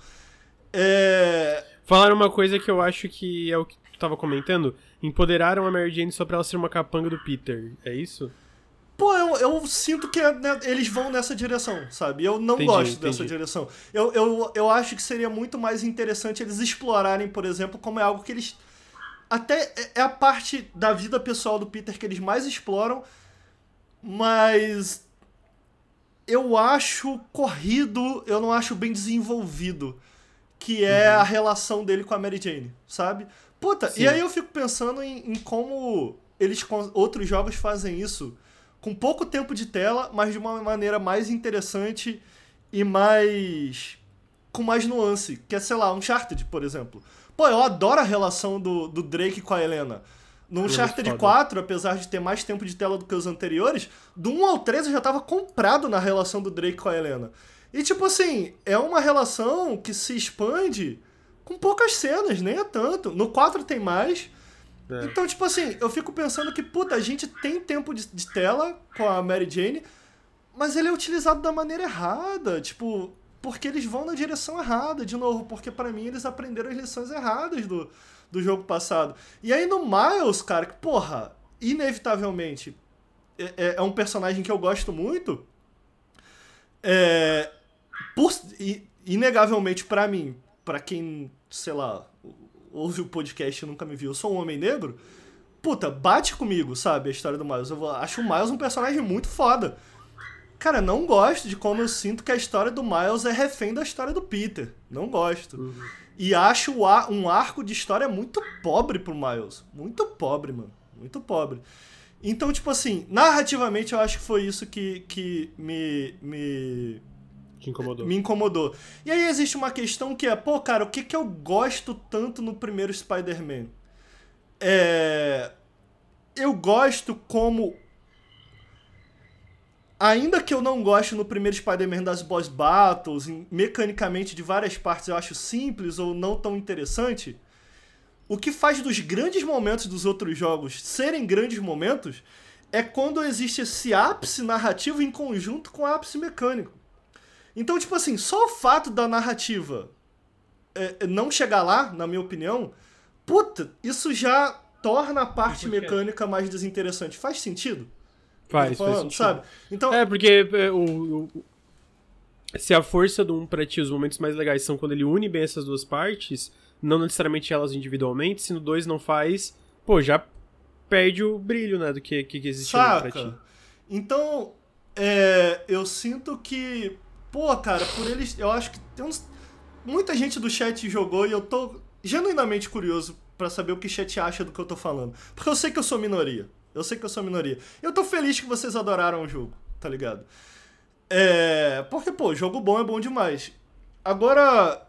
É. Falaram uma coisa que eu acho que é o que tu tava comentando. Empoderaram a Mary Jane só pra ela ser uma capanga do Peter. É isso? Pô, eu, eu sinto que né, eles vão nessa direção, sabe? Eu não Entendi, gosto entendi. dessa direção. Eu, eu, eu acho que seria muito mais interessante eles explorarem, por exemplo, como é algo que eles. Até é- é a parte da vida pessoal do Peter que eles mais exploram, mas. Eu acho corrido, eu não acho bem desenvolvido. Que é a relação dele com a Mary Jane, sabe? Puta, Sim. e aí eu fico pensando em, em como eles outros jogos fazem isso com pouco tempo de tela, mas de uma maneira mais interessante e mais. com mais nuance. Que é, sei lá, Uncharted, por exemplo. Pô, eu adoro a relação do, do Drake com a Helena. No muito Uncharted foda. 4, apesar de ter mais tempo de tela do que os anteriores, do 1 ao 3 eu já tava comprado na relação do Drake com a Helena. E tipo assim, é uma relação que se expande com poucas cenas, nem é tanto. No 4 tem mais, É. então, tipo assim, eu fico pensando que, puta, a gente tem tempo de, de tela com a Mary Jane, mas ele é utilizado da maneira errada, tipo, porque eles vão na direção errada, de novo, porque pra mim eles aprenderam as lições erradas do, do jogo passado. E aí no Miles, cara, que, porra, inevitavelmente é, é- é um personagem que eu gosto muito, é, por, inegavelmente pra mim, pra quem, sei lá, ouve o podcast e nunca me viu, eu sou um homem negro, puta, bate comigo, sabe, a história do Miles. Eu vou- acho o Miles um personagem muito foda. Cara, não gosto de como eu sinto que a história do Miles é refém da história do Peter. Não gosto. Uhum. E acho um arco de história muito pobre pro Miles. Muito pobre, mano. Muito pobre. Então, tipo assim, narrativamente eu acho que foi isso que, que me, me te incomodou. Me incomodou. E aí existe uma questão que é, pô, cara, o que, que eu gosto tanto no primeiro Spider-Man? É. Eu gosto como. Ainda que eu não goste no primeiro Spider-Man das boss battles, mecanicamente de várias partes eu acho simples ou não tão interessante, o que faz dos grandes momentos dos outros jogos serem grandes momentos é quando existe esse ápice narrativo em conjunto com o ápice mecânico. Então, tipo assim, só o fato da narrativa é, é, não chegar lá, na minha opinião, puta, isso já torna a parte mecânica mais desinteressante. Faz sentido? Faz, falando, faz sentido. Sabe? Então, é, porque é, o, o, se a força do 1 pra ti, os momentos mais legais são quando ele une bem essas duas partes, não necessariamente elas individualmente, se no 2 não faz, pô, já perde o brilho, né, do que, que, que existe Saca. pra ti. Então, é, eu sinto que Pô, cara, por eles. Eu acho que tem uns. Muita gente do chat jogou e eu tô genuinamente curioso para saber o que o chat acha do que eu tô falando. Porque eu sei que eu sou minoria. Eu sei que eu sou minoria. Eu tô feliz que vocês adoraram o jogo, tá ligado? É. Porque, pô, jogo bom é bom demais. Agora.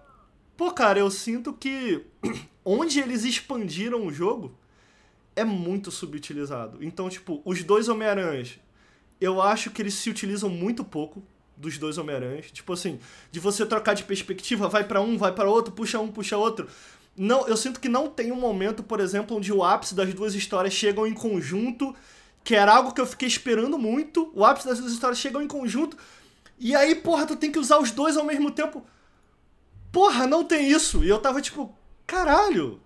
Pô, cara, eu sinto que onde eles expandiram o jogo é muito subutilizado. Então, tipo, os dois Homem-Aranhas, eu acho que eles se utilizam muito pouco dos dois Homem-Aranhas. Tipo assim, de você trocar de perspectiva, vai para um, vai para outro, puxa um, puxa outro. Não, eu sinto que não tem um momento, por exemplo, onde o ápice das duas histórias chegam em conjunto, que era algo que eu fiquei esperando muito. O ápice das duas histórias chegam em conjunto. E aí, porra, tu tem que usar os dois ao mesmo tempo. Porra, não tem isso. E eu tava tipo, caralho.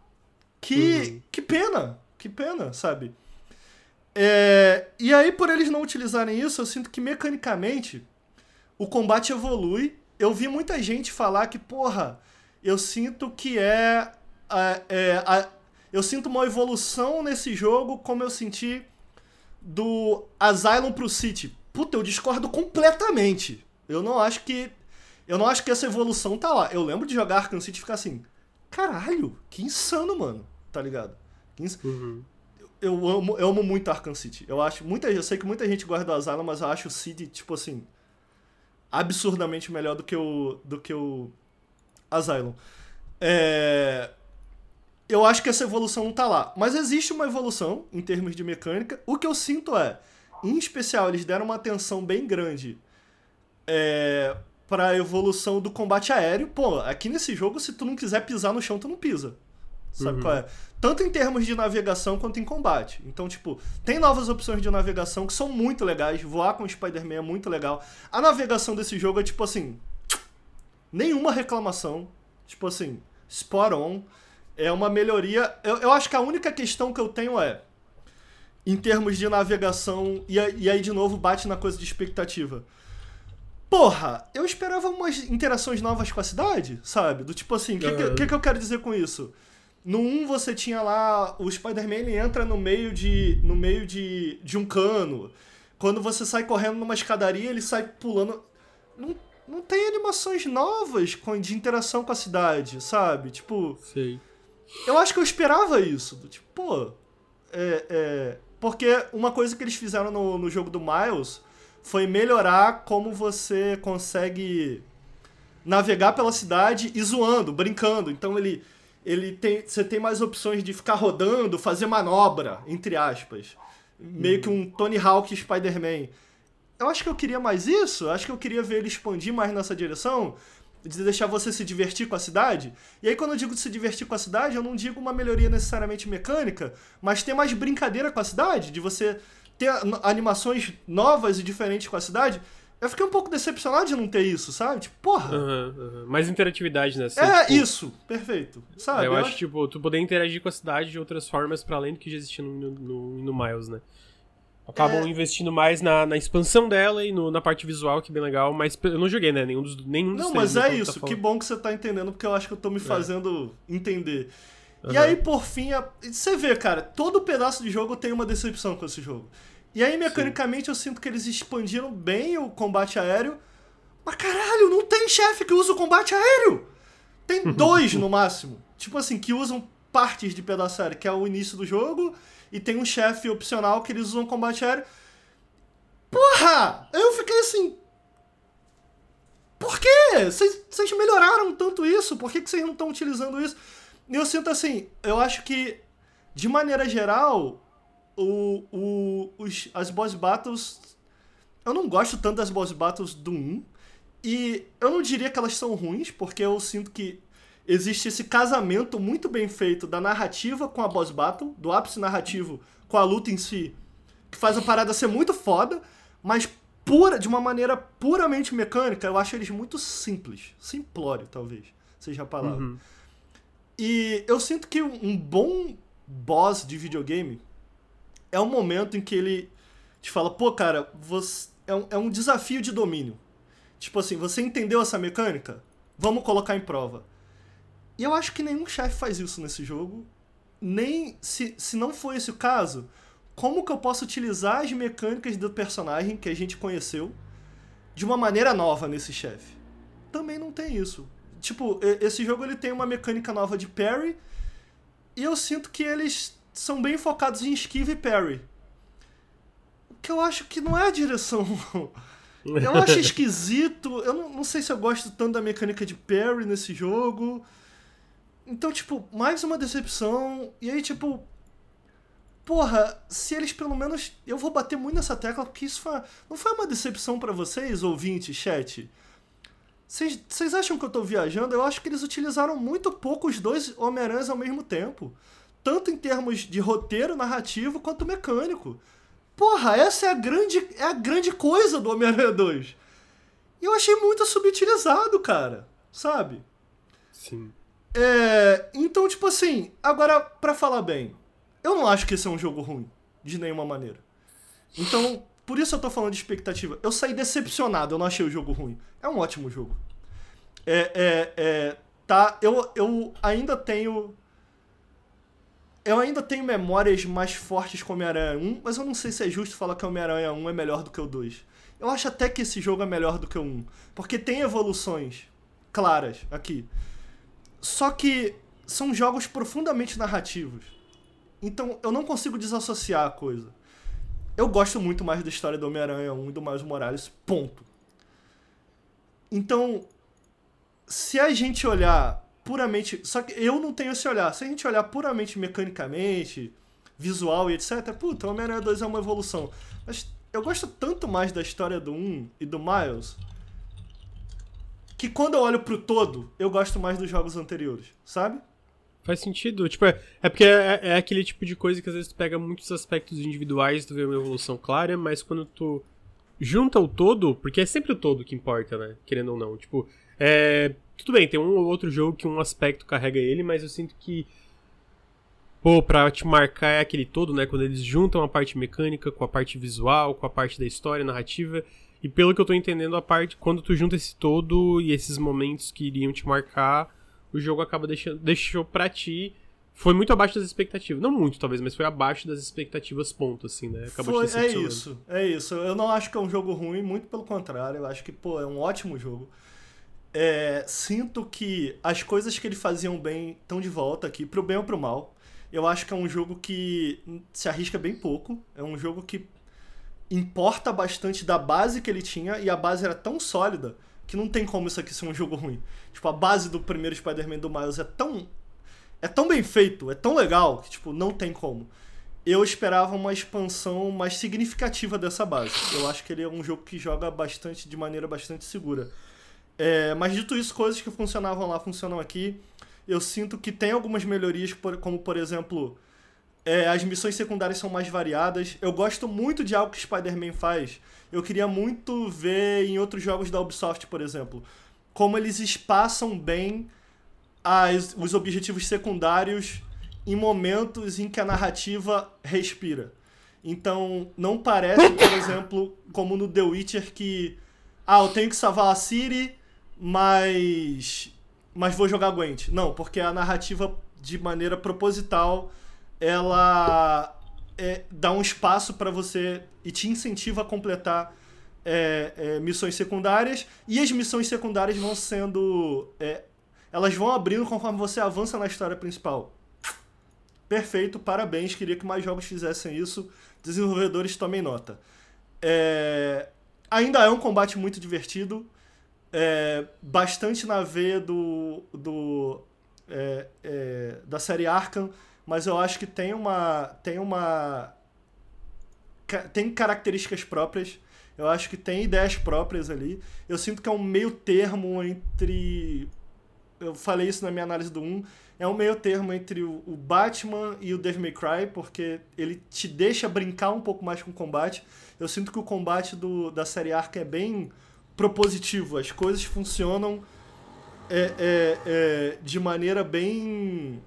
Que, uhum. que pena. Que pena, sabe? É, e aí, por eles não utilizarem isso, eu sinto que mecanicamente o combate evolui. Eu vi muita gente falar que, porra, eu sinto que é. é, é eu sinto uma evolução nesse jogo como eu senti do Asylum pro City. Puta, eu discordo completamente. Eu não acho que. Eu não acho que essa evolução tá lá. Eu lembro de jogar Arkham City e ficar assim. Caralho, que insano, mano. Tá ligado? Ins... Uhum. Eu, eu, amo, eu amo muito Arkham City. Eu acho. Muita, eu sei que muita gente gosta do Asylum, mas eu acho o City, tipo assim absurdamente melhor do que o, do que o Asylum. É... Eu acho que essa evolução não tá lá. Mas existe uma evolução em termos de mecânica. O que eu sinto é, em especial, eles deram uma atenção bem grande é, pra evolução do combate aéreo. Pô, aqui nesse jogo, se tu não quiser pisar no chão, tu não pisa. Sabe uhum. qual é? Tanto em termos de navegação quanto em combate. Então, tipo, tem novas opções de navegação que são muito legais. Voar com o Spider-Man é muito legal. A navegação desse jogo é tipo assim. Nenhuma reclamação. Tipo assim, spot on. É uma melhoria. Eu, eu acho que a única questão que eu tenho é. Em termos de navegação. E, e aí, de novo, bate na coisa de expectativa. Porra, eu esperava umas interações novas com a cidade, sabe? Do tipo assim, o que, que, que, que eu quero dizer com isso? No 1 você tinha lá. O Spider-Man ele entra no meio de. no meio de, de um cano. Quando você sai correndo numa escadaria, ele sai pulando. Não, não tem animações novas com, de interação com a cidade, sabe? Tipo. Sei. Eu acho que eu esperava isso. Tipo, pô. É, é, porque uma coisa que eles fizeram no, no jogo do Miles foi melhorar como você consegue navegar pela cidade e zoando, brincando. Então ele ele tem, você tem mais opções de ficar rodando, fazer manobra, entre aspas. Meio uhum. que um Tony Hawk Spider-Man. Eu acho que eu queria mais isso, eu acho que eu queria ver ele expandir mais nessa direção, de deixar você se divertir com a cidade. E aí, quando eu digo se divertir com a cidade, eu não digo uma melhoria necessariamente mecânica, mas ter mais brincadeira com a cidade, de você ter animações novas e diferentes com a cidade. Eu fiquei um pouco decepcionado de não ter isso, sabe? Tipo, porra. Uhum, uhum. Mais interatividade, né? Assim, é, tipo, isso. Perfeito. Sabe? Eu, eu acho, tipo, tu poder interagir com a cidade de outras formas para além do que já existia no, no, no Miles, né? Acabam é... investindo mais na, na expansão dela e no, na parte visual, que é bem legal, mas eu não joguei, né? Nenhum dos, nenhum dos Não, mas é isso. Tá que bom que você tá entendendo, porque eu acho que eu tô me é. fazendo é. entender. Uhum. E aí, por fim, a... você vê, cara, todo pedaço de jogo tem uma decepção com esse jogo. E aí, mecanicamente, Sim. eu sinto que eles expandiram bem o combate aéreo. Mas caralho, não tem chefe que usa o combate aéreo! Tem dois no máximo. Tipo assim, que usam partes de pedaço aéreo, que é o início do jogo, e tem um chefe opcional que eles usam combate aéreo. Porra! Eu fiquei assim. Por quê? Vocês melhoraram tanto isso? Por que vocês não estão utilizando isso? E eu sinto assim, eu acho que, de maneira geral, o, o, os, as boss battles. Eu não gosto tanto das boss battles do 1. E eu não diria que elas são ruins, porque eu sinto que existe esse casamento muito bem feito da narrativa com a boss battle, do ápice narrativo com a luta em si, que faz a parada ser muito foda, mas pura, de uma maneira puramente mecânica, eu acho eles muito simples. Simplório, talvez, seja a palavra. Uhum. E eu sinto que um bom boss de videogame é um momento em que ele te fala, pô, cara, você, é, um, é um desafio de domínio. Tipo assim, você entendeu essa mecânica? Vamos colocar em prova. E eu acho que nenhum chefe faz isso nesse jogo. Nem se, se não for esse o caso, como que eu posso utilizar as mecânicas do personagem que a gente conheceu de uma maneira nova nesse chefe? Também não tem isso. Tipo, esse jogo ele tem uma mecânica nova de parry e eu sinto que eles são bem focados em esquiva e parry. O que eu acho que não é a direção Eu acho esquisito. Eu não, não, sei se eu gosto tanto da mecânica de parry nesse jogo. Então, tipo, mais uma decepção. E aí, tipo. Porra, se eles pelo menos. Eu vou bater muito nessa tecla, porque isso foi, não foi uma decepção para vocês, ouvinte, chat? Vocês acham que eu tô viajando? Eu acho que eles utilizaram muito pouco os dois Homem-Aranhas ao mesmo tempo. Tanto em termos de roteiro narrativo quanto mecânico. Porra, essa é a grande, é a grande coisa do Homem-Aranha 2. E eu achei muito subutilizado, cara. Sabe? Sim. É, então, tipo assim, agora, para falar bem, eu não acho que esse é um jogo ruim, de nenhuma maneira. Então, por isso eu tô falando de expectativa. Eu saí decepcionado, eu não achei o jogo ruim. É um ótimo jogo. É, é, é, tá, eu, eu ainda tenho eu ainda tenho memórias mais fortes com Homem-Aranha 1, mas eu não sei se é justo falar que Homem-Aranha 1 é melhor do que o 2. Eu acho até que esse jogo é melhor do que o 1, porque tem evoluções claras aqui. Só que são jogos profundamente narrativos. Então eu não consigo desassociar a coisa. Eu gosto muito mais da história do Homem-Aranha 1 e do Miles Morales, ponto. Então, se a gente olhar puramente. Só que eu não tenho esse olhar. Se a gente olhar puramente mecanicamente, visual e etc., puta, o Homem-Aranha 2 é uma evolução. Mas eu gosto tanto mais da história do 1 e do Miles que quando eu olho pro todo, eu gosto mais dos jogos anteriores, sabe? Faz sentido. Tipo, é, é porque é, é, aquele tipo de coisa que às vezes tu pega muitos aspectos individuais, tu vê uma evolução clara, mas quando tu junta o todo, porque é sempre o todo que importa, né? Querendo ou não. Tipo, é, tudo bem, tem um ou outro jogo que um aspecto carrega ele, mas eu sinto que. Pô, pra te marcar é aquele todo, né? Quando eles juntam a parte mecânica com a parte visual, com a parte da história, narrativa. E pelo que eu tô entendendo, a parte. Quando tu junta esse todo e esses momentos que iriam te marcar, o jogo acaba deixando. Deixou pra ti. Foi muito abaixo das expectativas. Não muito, talvez, mas foi abaixo das expectativas, ponto, assim, né? Acabou foi, é isso, é isso. Eu não acho que é um jogo ruim, muito pelo contrário. Eu acho que, pô, é um ótimo jogo. É, sinto que as coisas que ele faziam bem estão de volta aqui, pro bem ou pro mal. Eu acho que é um jogo que se arrisca bem pouco. É um jogo que importa bastante da base que ele tinha e a base era tão sólida que não tem como isso aqui ser um jogo ruim. Tipo, a base do primeiro Spider-Man do Miles é tão é tão bem feito, é tão legal que tipo, não tem como. Eu esperava uma expansão mais significativa dessa base. Eu acho que ele é um jogo que joga bastante de maneira bastante segura. É, mas dito isso, coisas que funcionavam lá funcionam aqui. Eu sinto que tem algumas melhorias, como por exemplo, é, as missões secundárias são mais variadas. Eu gosto muito de algo que Spider-Man faz. Eu queria muito ver em outros jogos da Ubisoft, por exemplo, como eles espaçam bem as, os objetivos secundários em momentos em que a narrativa respira. Então, não parece, por exemplo, como no The Witcher, que. Ah, eu tenho que salvar a Ciri mas mas vou jogar Gwent. Não, porque a narrativa de maneira proposital ela é, dá um espaço para você e te incentiva a completar é, é, missões secundárias e as missões secundárias vão sendo é, elas vão abrindo conforme você avança na história principal. Perfeito, parabéns. Queria que mais jogos fizessem isso. Desenvolvedores tomem nota. É, ainda é um combate muito divertido. É, bastante na veia do, do é, é, da série Arkham, mas eu acho que tem uma tem uma tem características próprias. Eu acho que tem ideias próprias ali. Eu sinto que é um meio termo entre eu falei isso na minha análise do 1, é um meio termo entre o, Batman e o Devil May Cry, porque ele te deixa brincar um pouco mais com o combate. Eu sinto que o combate do, da série Ark é bem propositivo, as coisas funcionam é, é, é, de maneira bem.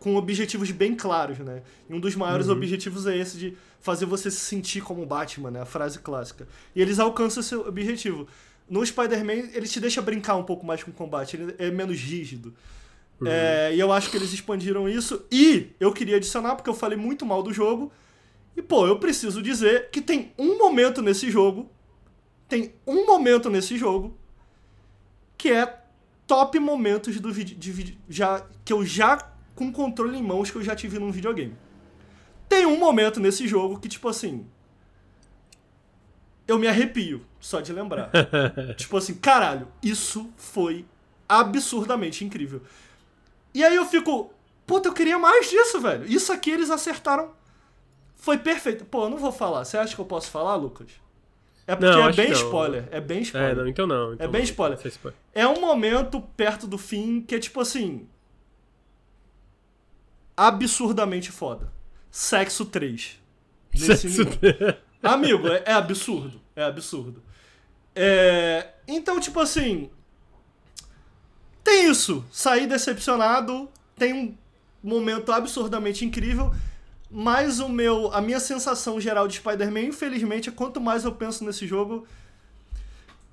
com objetivos bem claros, né? E um dos maiores uhum. objetivos é esse de fazer você se sentir como Batman, né? A frase clássica. E eles alcançam esse objetivo. No Spider-Man, ele te deixa brincar um pouco mais com o combate, ele é menos rígido. Uhum. É, e eu acho que eles expandiram isso. E eu queria adicionar, porque eu falei muito mal do jogo. E, pô, eu preciso dizer que tem um momento nesse jogo. Tem um momento nesse jogo. Que é top momentos do vídeo. De, já, que eu já. Com controle em mãos que eu já tive num videogame. Tem um momento nesse jogo que, tipo assim eu me arrepio só de lembrar. tipo assim, caralho, isso foi absurdamente incrível. E aí eu fico, puta, eu queria mais disso, velho. Isso aqui eles acertaram. Foi perfeito. Pô, eu não vou falar. Você acha que eu posso falar, Lucas? É porque não, é bem spoiler. É bem spoiler. É, não, então não. Então é bem não. spoiler. spoiler. É um momento perto do fim que é tipo assim. Absurdamente foda. Sexo 3. Sexo 3. Amigo, é, é absurdo. É absurdo. É, então, tipo assim. Tem isso. Saí decepcionado. Tem um momento absurdamente incrível. Mas o meu, a minha sensação geral de Spider-Man, infelizmente, é quanto mais eu penso nesse jogo,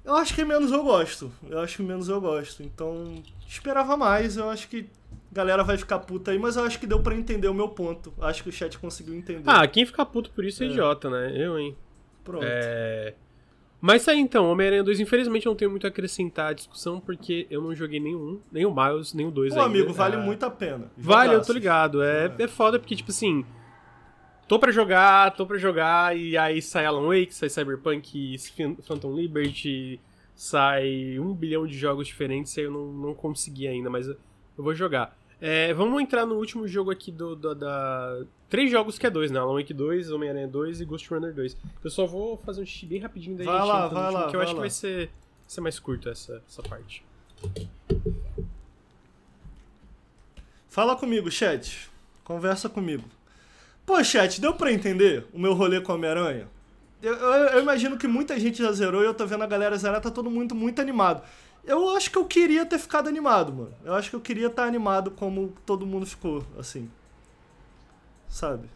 eu acho que menos eu gosto. Eu acho que menos eu gosto. Então, esperava mais. Eu acho que a galera vai ficar puta aí, mas eu acho que deu para entender o meu ponto. Acho que o chat conseguiu entender. Ah, quem ficar puto por isso é, é. idiota, né? Eu, hein? Pronto. É... Mas aí então, Homem-Aranha 2, infelizmente não tenho muito a acrescentar à discussão, porque eu não joguei nenhum, nem o Miles, nem o 2 Pô, ainda. amigo, vale é... muito a pena. Vale, eu tô ligado. É, é. é foda porque, tipo assim, tô pra jogar, tô pra jogar, e aí sai Alan Wake, sai Cyberpunk, Phantom Liberty, sai um bilhão de jogos diferentes, e aí eu não, não consegui ainda, mas eu vou jogar. É, vamos entrar no último jogo aqui do, do, da. Três jogos que é dois, né? Alan Wake 2, Homem-Aranha 2 e Ghost Runner 2. Eu só vou fazer um xixi bem rapidinho daí vai gente lá, vai lá, que eu acho lá. que vai ser, ser mais curto essa, essa parte. Fala comigo, chat. Conversa comigo. Pô, chat, deu pra entender o meu rolê com Homem-Aranha? Eu, eu, eu, imagino que muita gente já zerou e eu tô vendo a galera zerar, tá todo mundo muito animado. Eu acho que eu queria ter ficado animado, mano. Eu acho que eu queria estar animado como todo mundo ficou, assim. Sabe?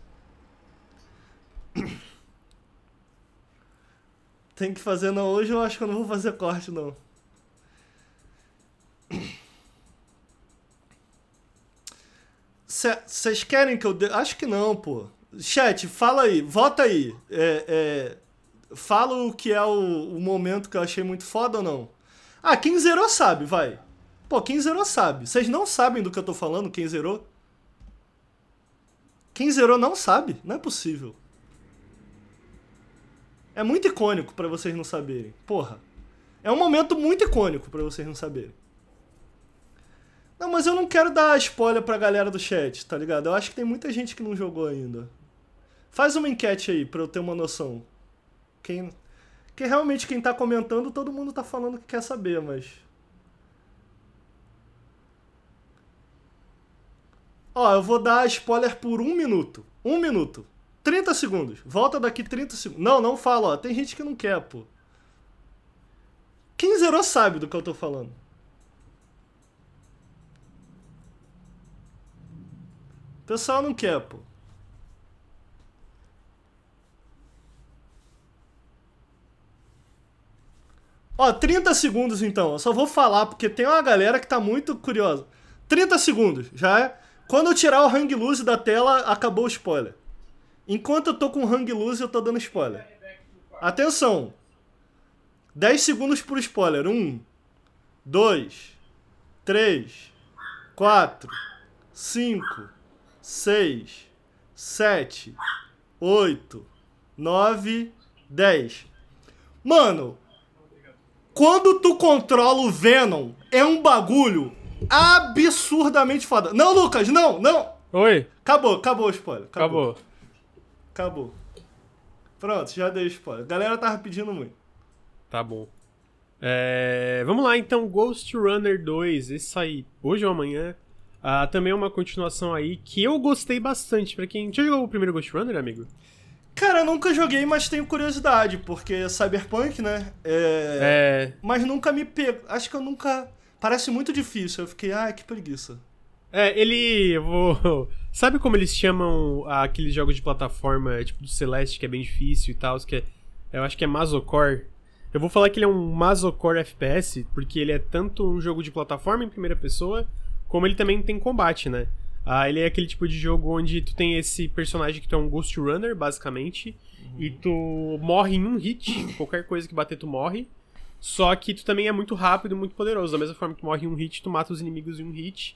Tem que fazer não. Hoje eu acho que eu não vou fazer corte, não. Vocês querem que eu. De... Acho que não, pô. Chat, fala aí, vota aí. É, é... Fala o que é o, o momento que eu achei muito foda ou não? Ah, quem zerou sabe, vai. Pô, quem zerou sabe. Vocês não sabem do que eu tô falando, quem zerou? Quem zerou não sabe. Não é possível. É muito icônico para vocês não saberem. Porra. É um momento muito icônico para vocês não saberem. Não, mas eu não quero dar spoiler pra galera do chat, tá ligado? Eu acho que tem muita gente que não jogou ainda. Faz uma enquete aí pra eu ter uma noção. Quem, porque realmente quem tá comentando, todo mundo tá falando que quer saber, mas. Ó, eu vou dar spoiler por um minuto. Um minuto. 30 segundos. Volta daqui 30 segundos. Não, não fala, ó. Tem gente que não quer, pô. Quem zerou sabe do que eu tô falando. O pessoal não quer, pô. Ó, 30 segundos então. Eu só vou falar porque tem uma galera que tá muito curiosa. 30 segundos, já é. Quando eu tirar o hang loose da tela, acabou o spoiler. Enquanto eu tô com hang loose, eu tô dando spoiler. Atenção! 10 segundos por spoiler. 1, 2, 3, 4, 5, 6, 7, 8, 9, 10. Mano, quando tu controla o Venom, é um bagulho absurdamente foda. Não, Lucas, não, não. Oi? Acabou, acabou o spoiler. Acabou. Acabou. Pronto, já dei spoiler. A galera tava pedindo muito. Tá bom. É, vamos lá, então, Ghost Runner 2, esse sai hoje ou amanhã. Ah, também é uma continuação aí que eu gostei bastante. Pra quem. Já jogou o primeiro Ghost Runner, amigo? Cara, eu nunca joguei, mas tenho curiosidade, porque é Cyberpunk, né? É... É. Mas nunca me pego. Acho que eu nunca. Parece muito difícil. Eu fiquei, ah, que preguiça. É, ele. Eu vou. Sabe como eles chamam aqueles jogos de plataforma, tipo do Celeste, que é bem difícil e tal, que é, eu acho que é Masocore. Eu vou falar que ele é um Masocore FPS, porque ele é tanto um jogo de plataforma em primeira pessoa, como ele também tem combate, né? Ah, ele é aquele tipo de jogo onde tu tem esse personagem que tu é um Ghost Runner, basicamente, e tu morre em um hit, qualquer coisa que bater tu morre. Só que tu também é muito rápido e muito poderoso. Da mesma forma que tu morre em um hit, tu mata os inimigos em um hit.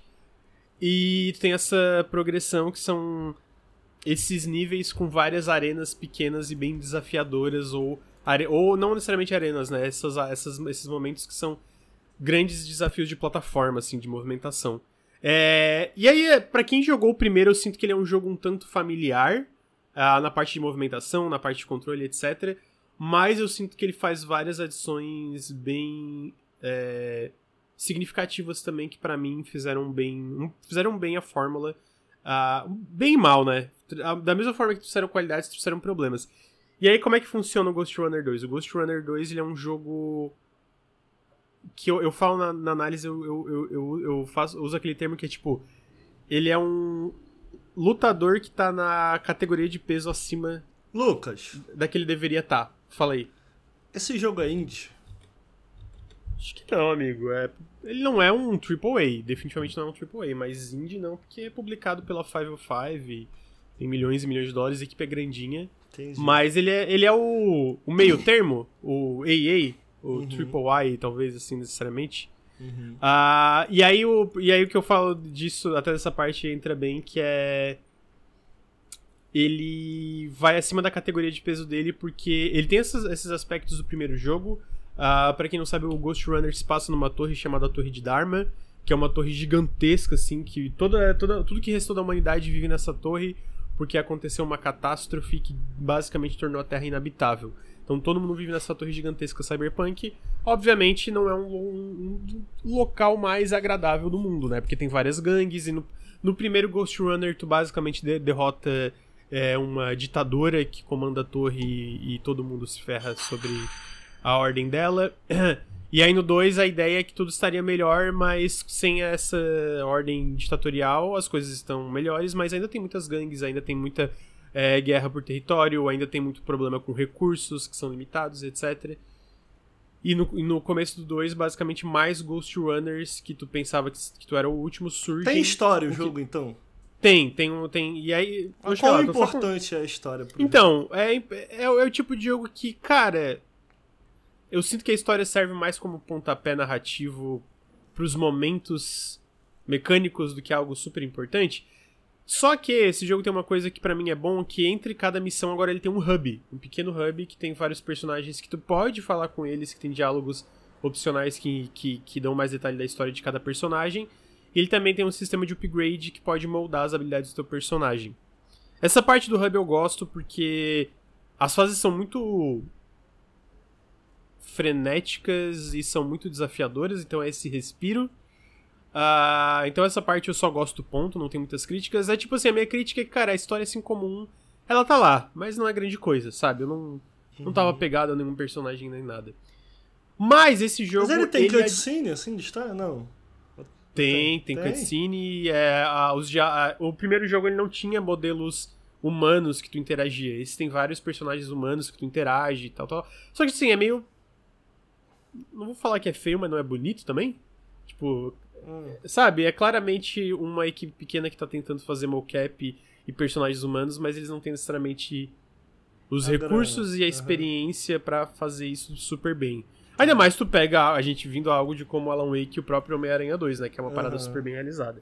E tu tem essa progressão que são esses níveis com várias arenas pequenas e bem desafiadoras, ou, are... ou não necessariamente arenas, né? Essas, essas, esses momentos que são grandes desafios de plataforma, assim, de movimentação. É... E aí, para quem jogou o primeiro, eu sinto que ele é um jogo um tanto familiar, ah, na parte de movimentação, na parte de controle, etc. Mas eu sinto que ele faz várias adições bem. É significativas também que para mim fizeram bem fizeram bem a fórmula uh, bem mal né da mesma forma que trouxeram qualidades trouxeram problemas e aí como é que funciona o Ghost Runner 2 o Ghost Runner 2 ele é um jogo que eu, eu falo na, na análise eu, eu, eu, eu, faço eu uso aquele termo que é tipo ele é um lutador que tá na categoria de peso acima Lucas da que ele deveria estar tá. fala aí esse jogo é indie Acho que não, amigo. É, ele não é um AAA, definitivamente não é um AAA, mas indie não, porque é publicado pela 505 tem milhões e milhões de dólares, a equipe é grandinha. Entendi. Mas ele é, ele é o, o meio termo, o AA, o uhum. Triple I, talvez assim, necessariamente. Uhum. Uh, e, aí o, e aí o que eu falo disso, até dessa parte entra bem, que é. Ele vai acima da categoria de peso dele, porque ele tem esses, esses aspectos do primeiro jogo, Uh, para quem não sabe, o Ghost Runner se passa numa torre chamada Torre de Dharma, que é uma torre gigantesca, assim, que toda, toda, tudo que restou da humanidade vive nessa torre porque aconteceu uma catástrofe que basicamente tornou a Terra inabitável. Então todo mundo vive nessa torre gigantesca cyberpunk. Obviamente não é um, um, um local mais agradável do mundo, né? Porque tem várias gangues e no, no primeiro Ghost Runner tu basicamente de, derrota é, uma ditadora que comanda a torre e, e todo mundo se ferra sobre a ordem dela. E aí no 2 a ideia é que tudo estaria melhor, mas sem essa ordem ditatorial as coisas estão melhores, mas ainda tem muitas gangues, ainda tem muita é, guerra por território, ainda tem muito problema com recursos que são limitados, etc. E no, no começo do 2, basicamente mais Ghost Runners que tu pensava que, que tu era o último surgem. Tem história o, o jogo, que... então? Tem, tem um. Tem, e aí. Qual é importante com... a história? Então, é, é, é, o tipo de jogo que, cara eu sinto que a história serve mais como pontapé narrativo pros momentos mecânicos do que algo super importante. Só que esse jogo tem uma coisa que para mim é bom, que entre cada missão agora ele tem um hub, um pequeno hub que tem vários personagens que tu pode falar com eles, que tem diálogos opcionais que, que, que dão mais detalhe da história de cada personagem. E ele também tem um sistema de upgrade que pode moldar as habilidades do teu personagem. Essa parte do hub eu gosto porque as fases são muito frenéticas e são muito desafiadoras, então é esse respiro. Uh, então essa parte eu só gosto ponto, não tem muitas críticas. É tipo assim, a minha crítica é que, cara, a história assim comum, ela tá lá, mas não é grande coisa, sabe? Eu não, não tava uhum. pegado a nenhum personagem nem nada. Mas esse jogo. Mas ele tem ele é cutscene, é... assim, de história? Não. Tem, tem, tem, cutscene. É, a, os, a, o primeiro jogo ele não tinha modelos humanos que tu interagia. Esse tem vários personagens humanos que tu interage e tal, tal. Só que assim, é meio não vou falar que é feio, mas não é bonito também? Tipo. Hum. Sabe, é claramente uma equipe pequena que tá tentando fazer mocap e personagens humanos, mas eles não têm necessariamente os A recursos grana, e a aham. experiência pra fazer isso super bem. Ainda mais tu pega a, a gente vindo a algo de como Alan Wake e o próprio Homem-Aranha 2, né? Que é uma parada Aham. super bem realizada.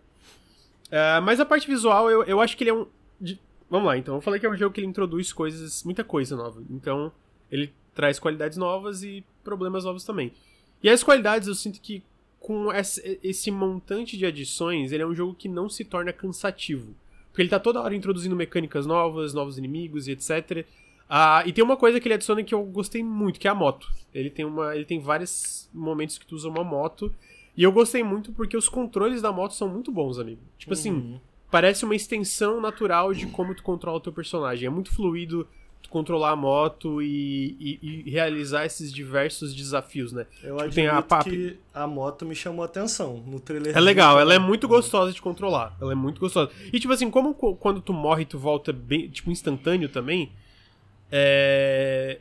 Ah, mas a parte visual, eu, eu acho que ele é um. de- vamos lá, então. Eu falei que é um jogo que ele introduz coisas, muita coisa nova. Então, ele traz qualidades novas e problemas novos também. E as qualidades, eu sinto que com esse, montante de adições, ele é um jogo que não se torna cansativo. Porque ele tá toda hora introduzindo mecânicas novas, novos inimigos e etc. Ah, e tem uma coisa que ele adiciona que eu gostei muito, que é a moto. Ele tem, uma, ele tem vários momentos que tu usa uma moto. E eu gostei muito porque os controles da moto são muito bons, amigo. Tipo assim, Uhum. parece uma extensão natural de como tu controla o teu personagem. É muito fluido controlar a moto e, e- e realizar esses diversos desafios, né? Eu Tipo, tem a pap- que a moto me chamou a atenção no trailer. É legal, ela é muito gostosa de controlar. Ela é muito gostosa. E tipo assim, como co- quando tu morre tu volta bem, tipo, instantâneo também, é.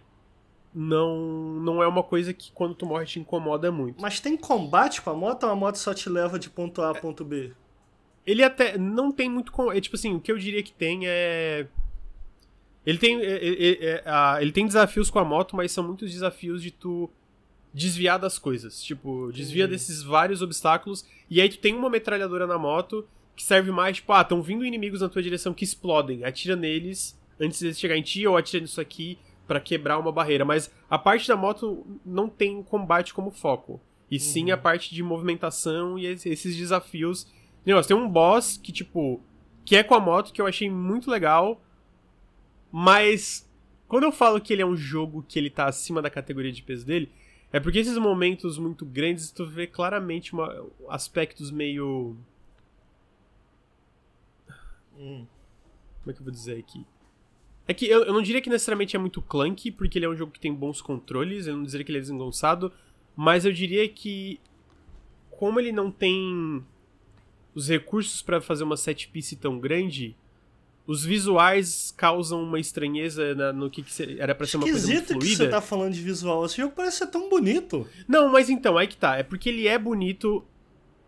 Não, não é uma coisa que quando tu morre te incomoda muito. Mas tem combate com a moto ou a moto só te leva de ponto A a ponto B? Ele até não tem muito. com- É, tipo assim, o que eu diria que tem é. Ele tem, é- é- é- é- ele tem desafios com a moto, mas são muitos desafios de tu desviar das coisas. Tipo, desvia Entendi. desses vários obstáculos. E aí tu tem uma metralhadora na moto que serve mais, tipo, ah, estão vindo inimigos na tua direção que explodem. Atira neles antes deles chegar em ti, ou atira nisso aqui pra quebrar uma barreira. Mas a parte da moto não tem combate como foco. E sim a parte de movimentação e esse- esses desafios. Negócio, tem um boss que, tipo, que é com a moto, que eu achei muito legal. Mas quando eu falo que ele é um jogo que ele tá acima da categoria de peso dele, é porque esses momentos muito grandes tu vê claramente uma- aspectos meio. Hum. Como é que eu vou dizer aqui? É que eu, eu não diria que necessariamente é muito clunky, porque ele é um jogo que tem bons controles, eu não diria que ele é desengonçado, mas eu diria que como ele não tem os recursos pra fazer uma set piece tão grande, os visuais causam uma estranheza na- no que, que era pra ser uma coisa muito Esquisito que fluida. você tá falando de visual. Esse jogo parece ser tão bonito. Não, mas então, aí que tá. É porque ele é bonito.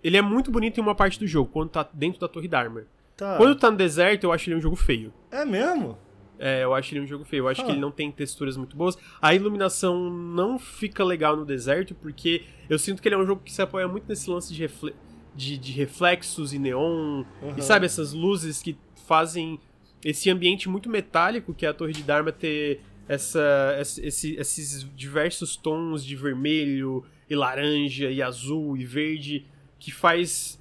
Ele é muito bonito em uma parte do jogo, quando tá dentro da Torre Dharma. Tá. Quando tá no deserto, eu acho ele um jogo feio. É mesmo? É, eu acho ele um jogo feio. Eu acho Ah. que ele não tem texturas muito boas. A iluminação não fica legal no deserto, porque eu sinto que ele é um jogo que se apoia muito nesse lance de, refle- de, de reflexos e neon. Uhum. E sabe, essas luzes que fazem esse ambiente muito metálico que é a Torre de Dharma ter essa, esse- esse- esses diversos tons de vermelho e laranja e azul e verde que faz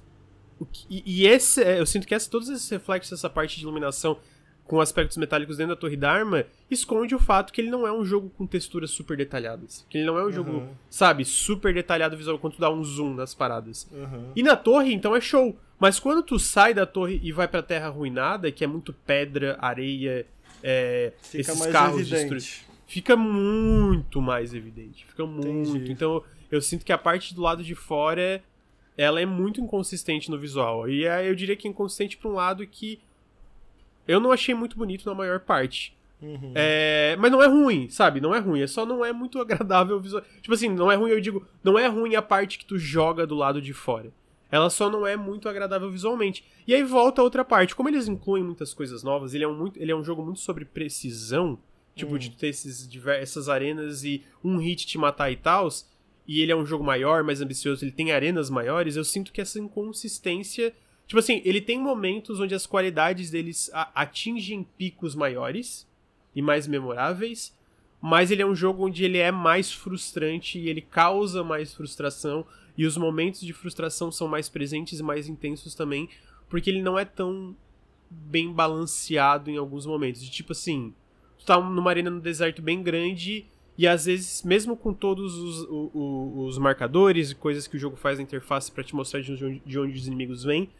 e, e esse é, eu sinto que essa, todos esses reflexos essa parte de iluminação com aspectos metálicos dentro da Torre Dharma esconde o fato que ele não é um jogo com texturas super detalhadas que ele não é um jogo Uhum. sabe super detalhado visual quando tu dá um zoom nas paradas Uhum. e na torre, então é show. Mas quando tu sai da torre e vai pra terra arruinada, que é muito pedra, areia, é, esses carros evidente. destruídos, fica muito mais evidente. Fica muito. Entendi. Então eu sinto que a parte do lado de fora ela é muito inconsistente no visual. E aí eu diria que é inconsistente pra um lado que eu não achei muito bonito na maior parte. Uhum. É, mas não é ruim, sabe? Não é ruim, é só não é muito agradável visual. Tipo assim, não é ruim, eu digo, não é ruim a parte que tu joga do lado de fora. Ela só não é muito agradável visualmente. E aí volta a outra parte. Como eles incluem muitas coisas novas, ele é um, muito, ele é um jogo muito sobre precisão. Tipo, Hum. de ter esses, essas arenas e um hit te matar e tal. E ele é um jogo maior, mais ambicioso, ele tem arenas maiores. Eu sinto que essa inconsistência. Tipo assim, ele tem momentos onde as qualidades deles atingem picos maiores e mais memoráveis, mas ele é um jogo onde ele é mais frustrante e ele causa mais frustração e os momentos de frustração são mais presentes e mais intensos também, porque ele não é tão bem balanceado em alguns momentos. De tipo assim, tu tá numa arena no deserto bem grande e às vezes, mesmo com todos os, o- o- os marcadores e coisas que o jogo faz na interface pra te mostrar de onde, de onde os inimigos vêm,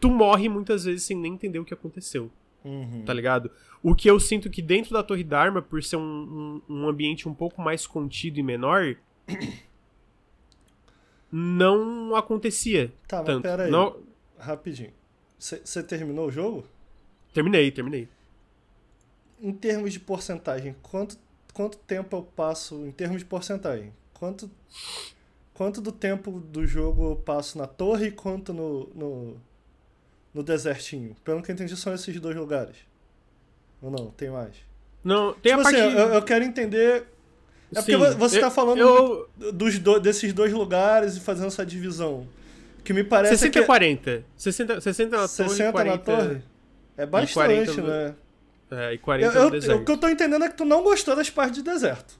tu morre muitas vezes sem nem entender o que aconteceu Uhum. tá ligado? O que eu sinto que dentro da Torre Dharma, por ser um, um, um ambiente um pouco mais contido e menor, não acontecia Tá, mas tanto. pera aí. Não... Rapidinho. Você terminou o jogo? Terminei, terminei. Em termos de porcentagem, quanto, quanto tempo eu passo em termos de porcentagem? Quanto, quanto do tempo do jogo eu passo na torre e quanto no, no, no desertinho. Pelo que eu entendi, são esses dois lugares. Ou não? Tem mais? Não, tem tipo a parte... assim, eu, eu quero entender. É Sim, porque você eu- tá falando eu- dos do- desses dois lugares e fazendo essa divisão. Que me parece 60 que e 40. 60, 60 na torre 60 e 40... na torre? É bastante, 40 no- né? É, e Eu, 40 eu- no deserto. o que eu tô entendendo é que tu não gostou das partes de deserto.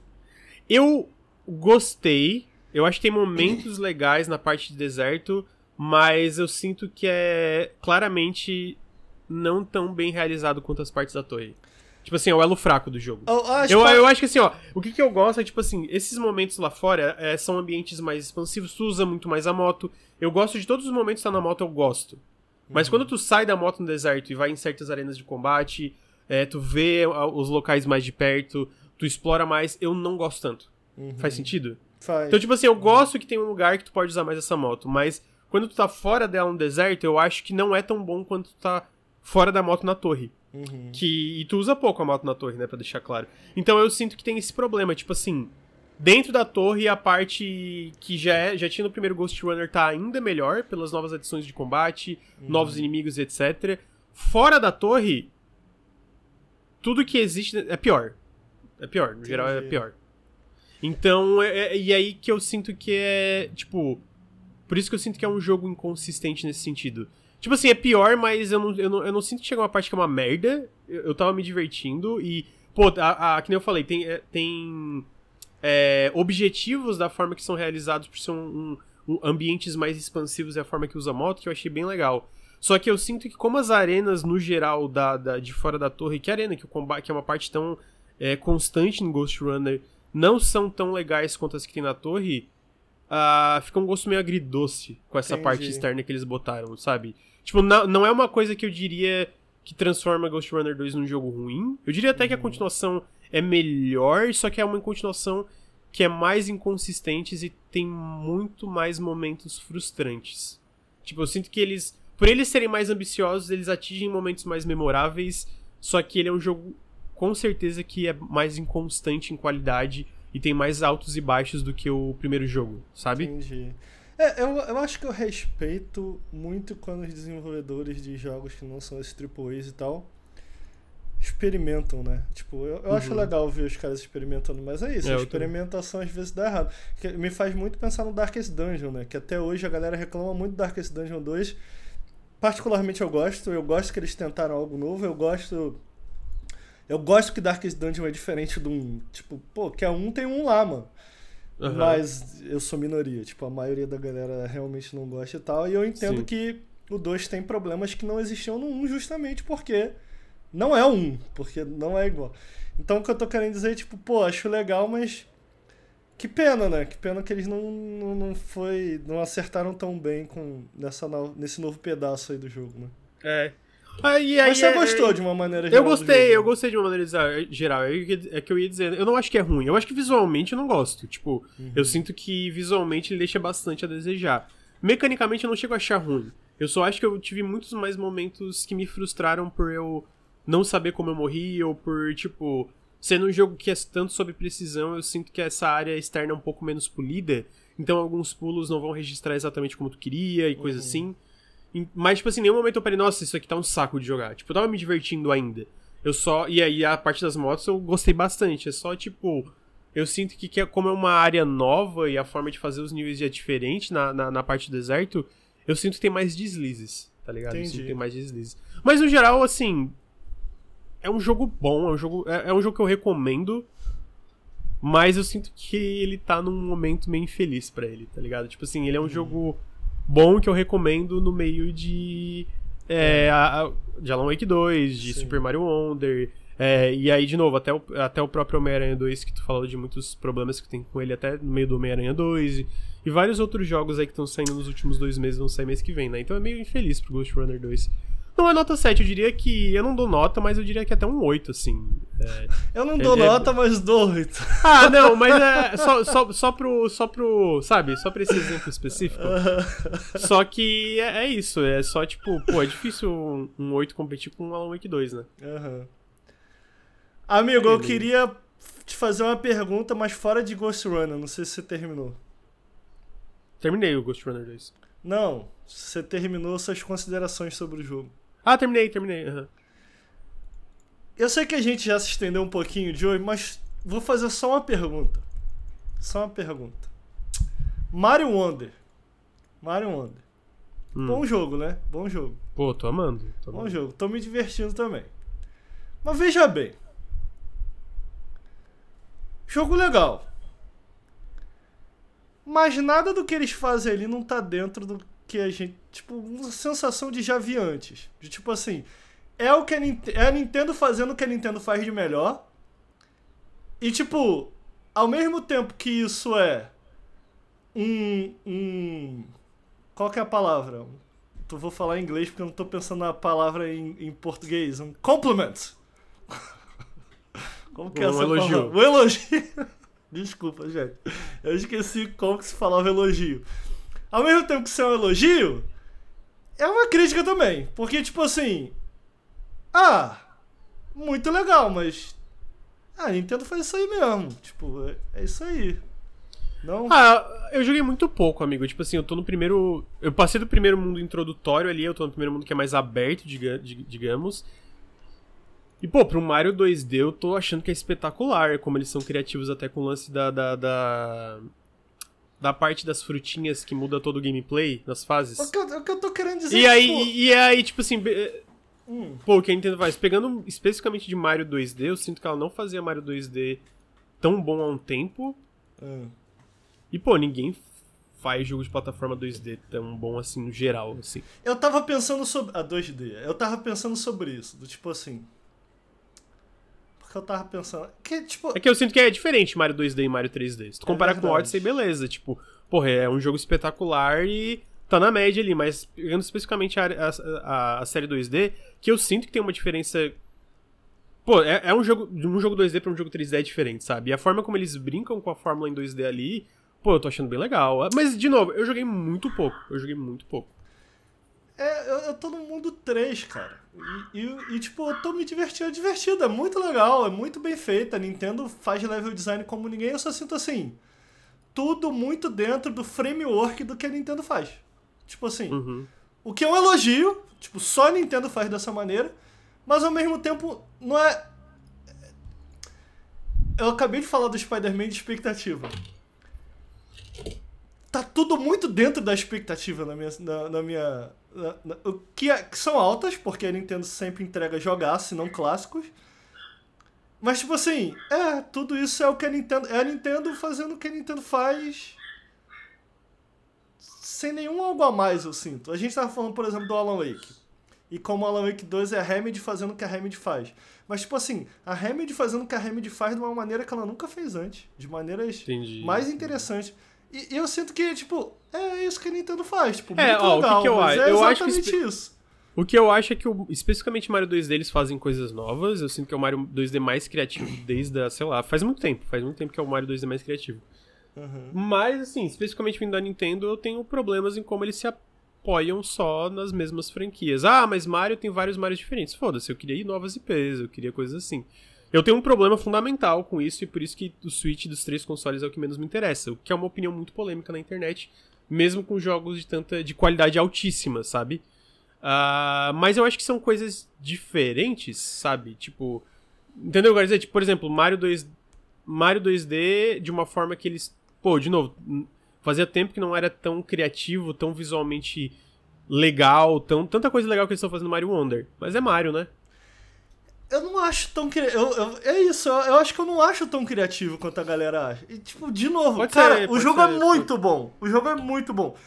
Eu gostei. Eu acho que tem momentos legais na parte de deserto, mas eu sinto que é claramente não tão bem realizado quanto as partes da torre. Tipo assim, é o elo fraco do jogo. Eu acho, Eu, que- eu acho que assim, ó, o que, que eu gosto é, tipo assim, esses momentos lá fora é, são ambientes mais expansivos, tu usa muito mais a moto. Eu gosto de todos os momentos que tá na moto, eu gosto. Mas quando tu sai da moto no deserto e vai em certas arenas de combate, é, tu vê os locais mais de perto, tu explora mais, eu não gosto tanto. Uhum. Faz sentido? Faz. Então, tipo assim, eu gosto que tem um lugar que tu pode usar mais essa moto, mas quando tu tá fora dela no deserto, eu acho que não é tão bom quanto tu tá fora da moto na torre. Uhum. Que, e tu usa pouco a moto na torre, né, pra deixar claro. Então eu sinto que tem esse problema, tipo assim, dentro da torre a parte que já, é, já tinha no primeiro Ghost Runner tá ainda melhor, pelas novas adições de combate, Uhum. novos inimigos, etc. Fora da torre, tudo que existe é pior. É pior, no geral é Entendi. pior. Então, é, é- e aí que eu sinto que é, tipo, por isso que eu sinto que é um jogo inconsistente nesse sentido. Tipo assim, é pior, mas eu não, eu não, eu não sinto que chega uma parte que é uma merda. Eu, eu tava me divertindo e, pô, a, a, que nem eu falei, tem, é, tem é, objetivos da forma que são realizados por ser um, um- um- ambientes mais expansivos e a forma que usa moto, que eu achei bem legal. Só que eu sinto que como as arenas, no geral, da, da- de fora da torre, que a arena, que, o combate, que é uma parte tão é, constante no Ghost Runner, não são tão legais quanto as que tem na torre, ah, fica um gosto meio agridoce com essa Entendi. parte externa que eles botaram, sabe? Tipo, não, não é uma coisa que eu diria que transforma Ghost Runner 2 num jogo ruim. Eu diria até que a continuação é melhor, só que é uma continuação que é mais inconsistente e tem muito mais momentos frustrantes. Tipo, eu sinto que eles, por eles serem mais ambiciosos, eles atingem momentos mais memoráveis, só que ele é um jogo com certeza que é mais inconstante em qualidade e tem mais altos e baixos do que o primeiro jogo, sabe? Entendi. É, eu, eu acho que eu respeito muito quando os desenvolvedores de jogos que não são esses AAAs e tal experimentam, né? Tipo, eu, eu acho Uhum. legal ver os caras experimentando, mas é isso, É, a experimentação às vezes dá errado. Que me faz muito pensar no Darkest Dungeon, né? Que até hoje a galera reclama muito do Darkest Dungeon 2. Particularmente eu gosto, eu gosto que eles tentaram algo novo, eu gosto. Eu gosto que Darkest Dungeon é diferente do 1. Tipo, pô, que a 1 tem um lá, mano. Aham. Mas eu sou minoria, tipo, a maioria da galera realmente não gosta e tal. E eu entendo Sim. que o 2 tem problemas que não existiam no 1 justamente porque não é o 1, porque não é igual. Então o que eu tô querendo dizer é, tipo, pô, acho legal, mas que pena, né? Que pena que eles não, não, não foi. não acertaram tão bem com nessa, no- nesse novo pedaço aí do jogo, né? É. E aí Mas você é- gostou é- de uma maneira Eu geral do gostei, eu gostei de uma maneira geral. É que- é que eu ia dizer. Eu não acho que é ruim. Eu acho que visualmente eu não gosto. Tipo, Uhum. eu sinto que visualmente ele deixa bastante a desejar. Mecanicamente eu não chego a achar ruim. Eu só acho que eu tive muitos mais momentos que me frustraram por eu não saber como eu morri ou por, tipo, sendo um jogo que é tanto sobre precisão, eu sinto que essa área externa é um pouco menos polida. Então alguns pulos não vão registrar exatamente como tu queria e coisa Uhum. assim. Mas, tipo assim, em nenhum momento eu parei, nossa, isso aqui tá um saco de jogar. Tipo, eu tava me divertindo ainda. Eu só. E aí a parte das motos eu gostei bastante. É só, tipo. Eu sinto que, é- como é uma área nova e a forma de fazer os níveis é diferente na, na, na parte do deserto, eu sinto que tem mais deslizes, tá ligado? Eu sinto Entendi. que tem mais deslizes. Mas no geral, assim. É um jogo bom, é um jogo, é, é um jogo que eu recomendo. Mas eu sinto que ele tá num momento meio infeliz pra ele, tá ligado? Tipo assim, ele é um jogo bom que eu recomendo no meio de. É, a, a- de Alan Wake 2, de Sim. Super Mario Wonder. é, e aí, de novo, até o, até o próprio Homem-Aranha 2, que tu falou de muitos problemas que tem com ele até no meio do Homem-Aranha 2. E, e vários outros jogos aí que estão saindo nos últimos dois meses, vão sair mês que vem, né? Então é meio infeliz pro Ghost Runner 2. Não é nota 7, eu diria que. Eu não dou nota, mas eu diria que é até um 8, assim. É, Eu não dou é- nota, mas dou oito. ah, não, mas é só, só, só pro. Só pro. Sabe? Só pra esse exemplo específico. Só que é, é isso, é só tipo, pô, é difícil um, um 8 competir com um Alan Wake 2, né? Aham. Amigo, eu queria te fazer uma pergunta, mas fora de Ghost Runner. Não sei se você terminou. Terminei o Ghost Runner 2. Não, você terminou suas considerações sobre o jogo. Ah, terminei, terminei. Uhum. Eu sei que a gente já se estendeu um pouquinho de hoje, mas vou fazer só uma pergunta. Só uma pergunta. Mario Wonder. Mario Wonder. Hum. Bom jogo, né? Bom jogo. Pô, tô amando. Tô Bom jogo. Tô me divertindo também. Mas veja bem. Jogo legal. Mas nada do que eles fazem ali não tá dentro do que a gente. Tipo, uma sensação de já vi antes. De tipo assim. É o que a, é a Nintendo fazendo o que a Nintendo faz de melhor. E tipo, ao mesmo tempo que isso é um. um qual que é a palavra? Tu vou falar em inglês porque eu não tô pensando na palavra em, em português. Um compliment. Como que é um essa elogio. palavra? Um elogio. Desculpa, gente. Eu esqueci como que se falava elogio. Ao mesmo tempo que isso é um elogio, é uma crítica também. Porque, tipo assim. Ah, muito legal, mas. Ah, a Nintendo faz isso aí mesmo. Tipo, é, é isso aí. Não? Ah, eu joguei muito pouco, amigo. Tipo assim, eu tô no primeiro. Eu passei do primeiro mundo introdutório ali, eu tô no primeiro mundo que é mais aberto, digamos. E, pô, pro Mario 2D eu tô achando que é espetacular, como eles são criativos até com o lance da, da, da, da parte das frutinhas que muda todo o gameplay nas fases. O que eu, o que eu tô querendo dizer E aí, tipo... e aí tipo assim. Hum. Pô, o que a Nintendo faz? Pegando especificamente de Mario 2D, eu sinto que ela não fazia Mario 2D tão bom há um tempo. Hum. E, pô, ninguém faz jogo de plataforma 2D tão bom assim no geral, assim. Eu tava pensando sobre. A ah, 2D. Eu tava pensando sobre isso. Do tipo assim que eu tava pensando. Que, tipo... É que eu sinto que é diferente Mario 2D e Mario 3D. Se tu comparar é com o Odyssey, beleza. Tipo, porra, é um jogo espetacular e tá na média ali, mas pegando especificamente a, a, a, série 2D, que eu sinto que tem uma diferença. Pô, é, é um jogo. De um jogo 2D pra um jogo 3D é diferente, sabe? E a forma como eles brincam com a fórmula em 2D ali, pô, eu tô achando bem legal. Mas, de novo, eu joguei muito pouco. Eu joguei muito pouco. É, eu, eu tô no mundo 3, cara. E, e, e, tipo, eu tô me divertindo, divertido. É muito legal, é muito bem feito. A Nintendo faz level design como ninguém. Eu só sinto assim, tudo muito dentro do framework do que a Nintendo faz. Tipo assim, uhum. o que é um elogio, tipo, só a Nintendo faz dessa maneira, mas ao mesmo tempo não é. Eu acabei de falar do Spider-Man de expectativa tá tudo muito dentro da expectativa na minha. Na, na minha na, na, que, é, que, são altas, porque a Nintendo sempre entrega jogaço, não clássicos. Mas, tipo assim, é, tudo isso é o que a Nintendo. É a Nintendo fazendo o que a Nintendo faz. Sem nenhum algo a mais, eu sinto. A gente tava falando, por exemplo, do Alan Wake. E como o Alan Wake 2 é a Remedy fazendo o que a Remedy faz. Mas, tipo assim, a Remedy fazendo o que a Remedy faz de uma maneira que ela nunca fez antes. De maneiras Entendi. mais interessantes. E, eu sinto que, tipo, é isso que a Nintendo faz. Tipo, é, ó, legal, o que, que eu acho? É eu acho que isso. O que eu acho é que, especificamente Mario 2D, eles fazem coisas novas. Eu sinto que é o Mario 2D mais criativo desde a, sei lá, faz muito tempo. Faz muito tempo que é o Mario 2D mais criativo. Uhum. Mas, assim, especificamente vindo da Nintendo, eu tenho problemas em como eles se apoiam só nas mesmas franquias. Ah, mas Mario tem vários Marios diferentes. Foda-se, eu queria ir novas IPs, eu queria coisas assim. Eu tenho um problema fundamental com isso e por isso que o Switch dos três consoles é o que menos me interessa, o que é uma opinião muito polêmica na internet, mesmo com jogos de tanta de qualidade altíssima, sabe? Uh, mas eu acho que são coisas diferentes, sabe? Tipo, entendeu? Eu quero dizer, tipo, por exemplo, Mario 2 Mario 2D de uma forma que eles, pô, de novo, fazia tempo que não era tão criativo, tão visualmente legal, tão tanta coisa legal que eles estão fazendo no Mario Wonder. Mas é Mario, né? Eu não acho tão criativo. É isso, eu, eu, acho que eu não acho tão criativo quanto a galera acha. E, tipo, de novo, pode cara, ser, o jogo é ser, é muito pode... bom. O jogo é muito bom.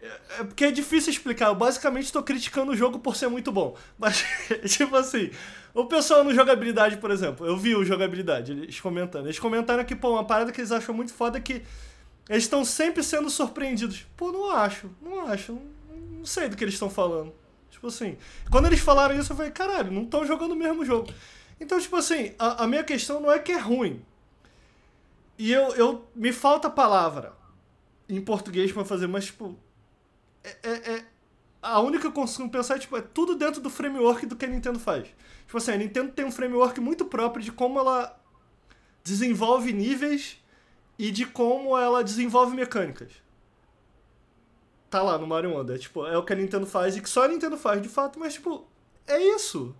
É, é porque é difícil explicar. Eu basicamente estou criticando o jogo por ser muito bom. Mas, tipo assim, o pessoal no jogabilidade, por exemplo, eu vi o jogabilidade, eles comentando. Eles comentaram que, pô, uma parada que eles acham muito foda é que eles estão sempre sendo surpreendidos. Pô, não acho, não acho. Não, não sei do que eles estão falando. Tipo assim, quando eles falaram isso, eu falei, caralho, não estão jogando o mesmo jogo. Então, tipo assim, a, a, minha questão não é que é ruim. E eu, eu me falta palavra em português para fazer, mas, tipo, é, é, é, a única que eu consigo pensar é, tipo, é tudo dentro do framework do que a Nintendo faz. Tipo assim, a Nintendo tem um framework muito próprio de como ela desenvolve níveis e de como ela desenvolve mecânicas. Tá lá no Mario Wonder. Tipo, é o que a Nintendo faz e que só a Nintendo faz de fato, mas tipo, é isso.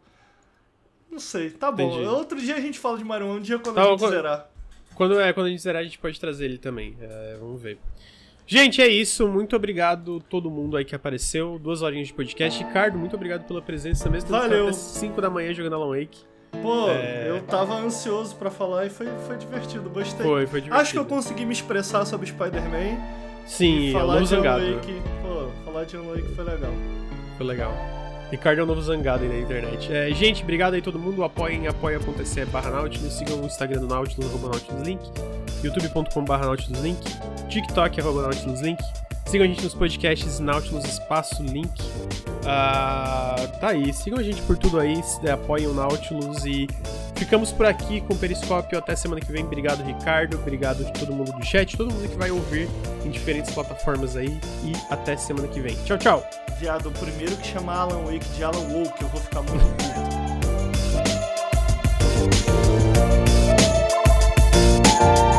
Não sei, tá bom. Entendi. Outro dia a gente fala de Mario Wonder, um dia quando Tá, a gente quando- zerar. Quando, é, quando a gente zerar, a gente pode trazer ele também. É, vamos ver. Gente, é isso. Muito obrigado todo mundo aí que apareceu. Duas horinhas de podcast. Ricardo, muito obrigado pela presença mesmo. Valeu. Até 5 da manhã jogando Alan Wake. Pô, É. eu tava ansioso pra falar e foi, foi divertido, gostei. Foi, foi divertido. Acho que eu consegui me expressar sobre Spider-Man. Sim, e é o falar novo de Alan zangado. Wake. Pô, falar de Alan Wake foi legal. Foi legal. Ricardo é o novo zangado aí na internet. É, gente, obrigado aí todo mundo. Apoiem apoia.se barra Nautilus. Sigam o Instagram do Nautilus, arroba Nautilus Link. youtube.com barra Nautilus Link. TikTok, arroba Nautilus Link. Sigam a gente nos podcasts Nautilus Espaço Link. Uh, tá aí, sigam a gente por tudo aí, apoiem o Nautilus e ficamos por aqui com o Periscópio. Até semana que vem. Obrigado, Ricardo. Obrigado a todo mundo do chat, todo mundo que vai ouvir em diferentes plataformas aí. E até semana que vem. Tchau, tchau. Viado, o primeiro que chamar Alan Wake de Alan Woke, eu vou ficar muito puto.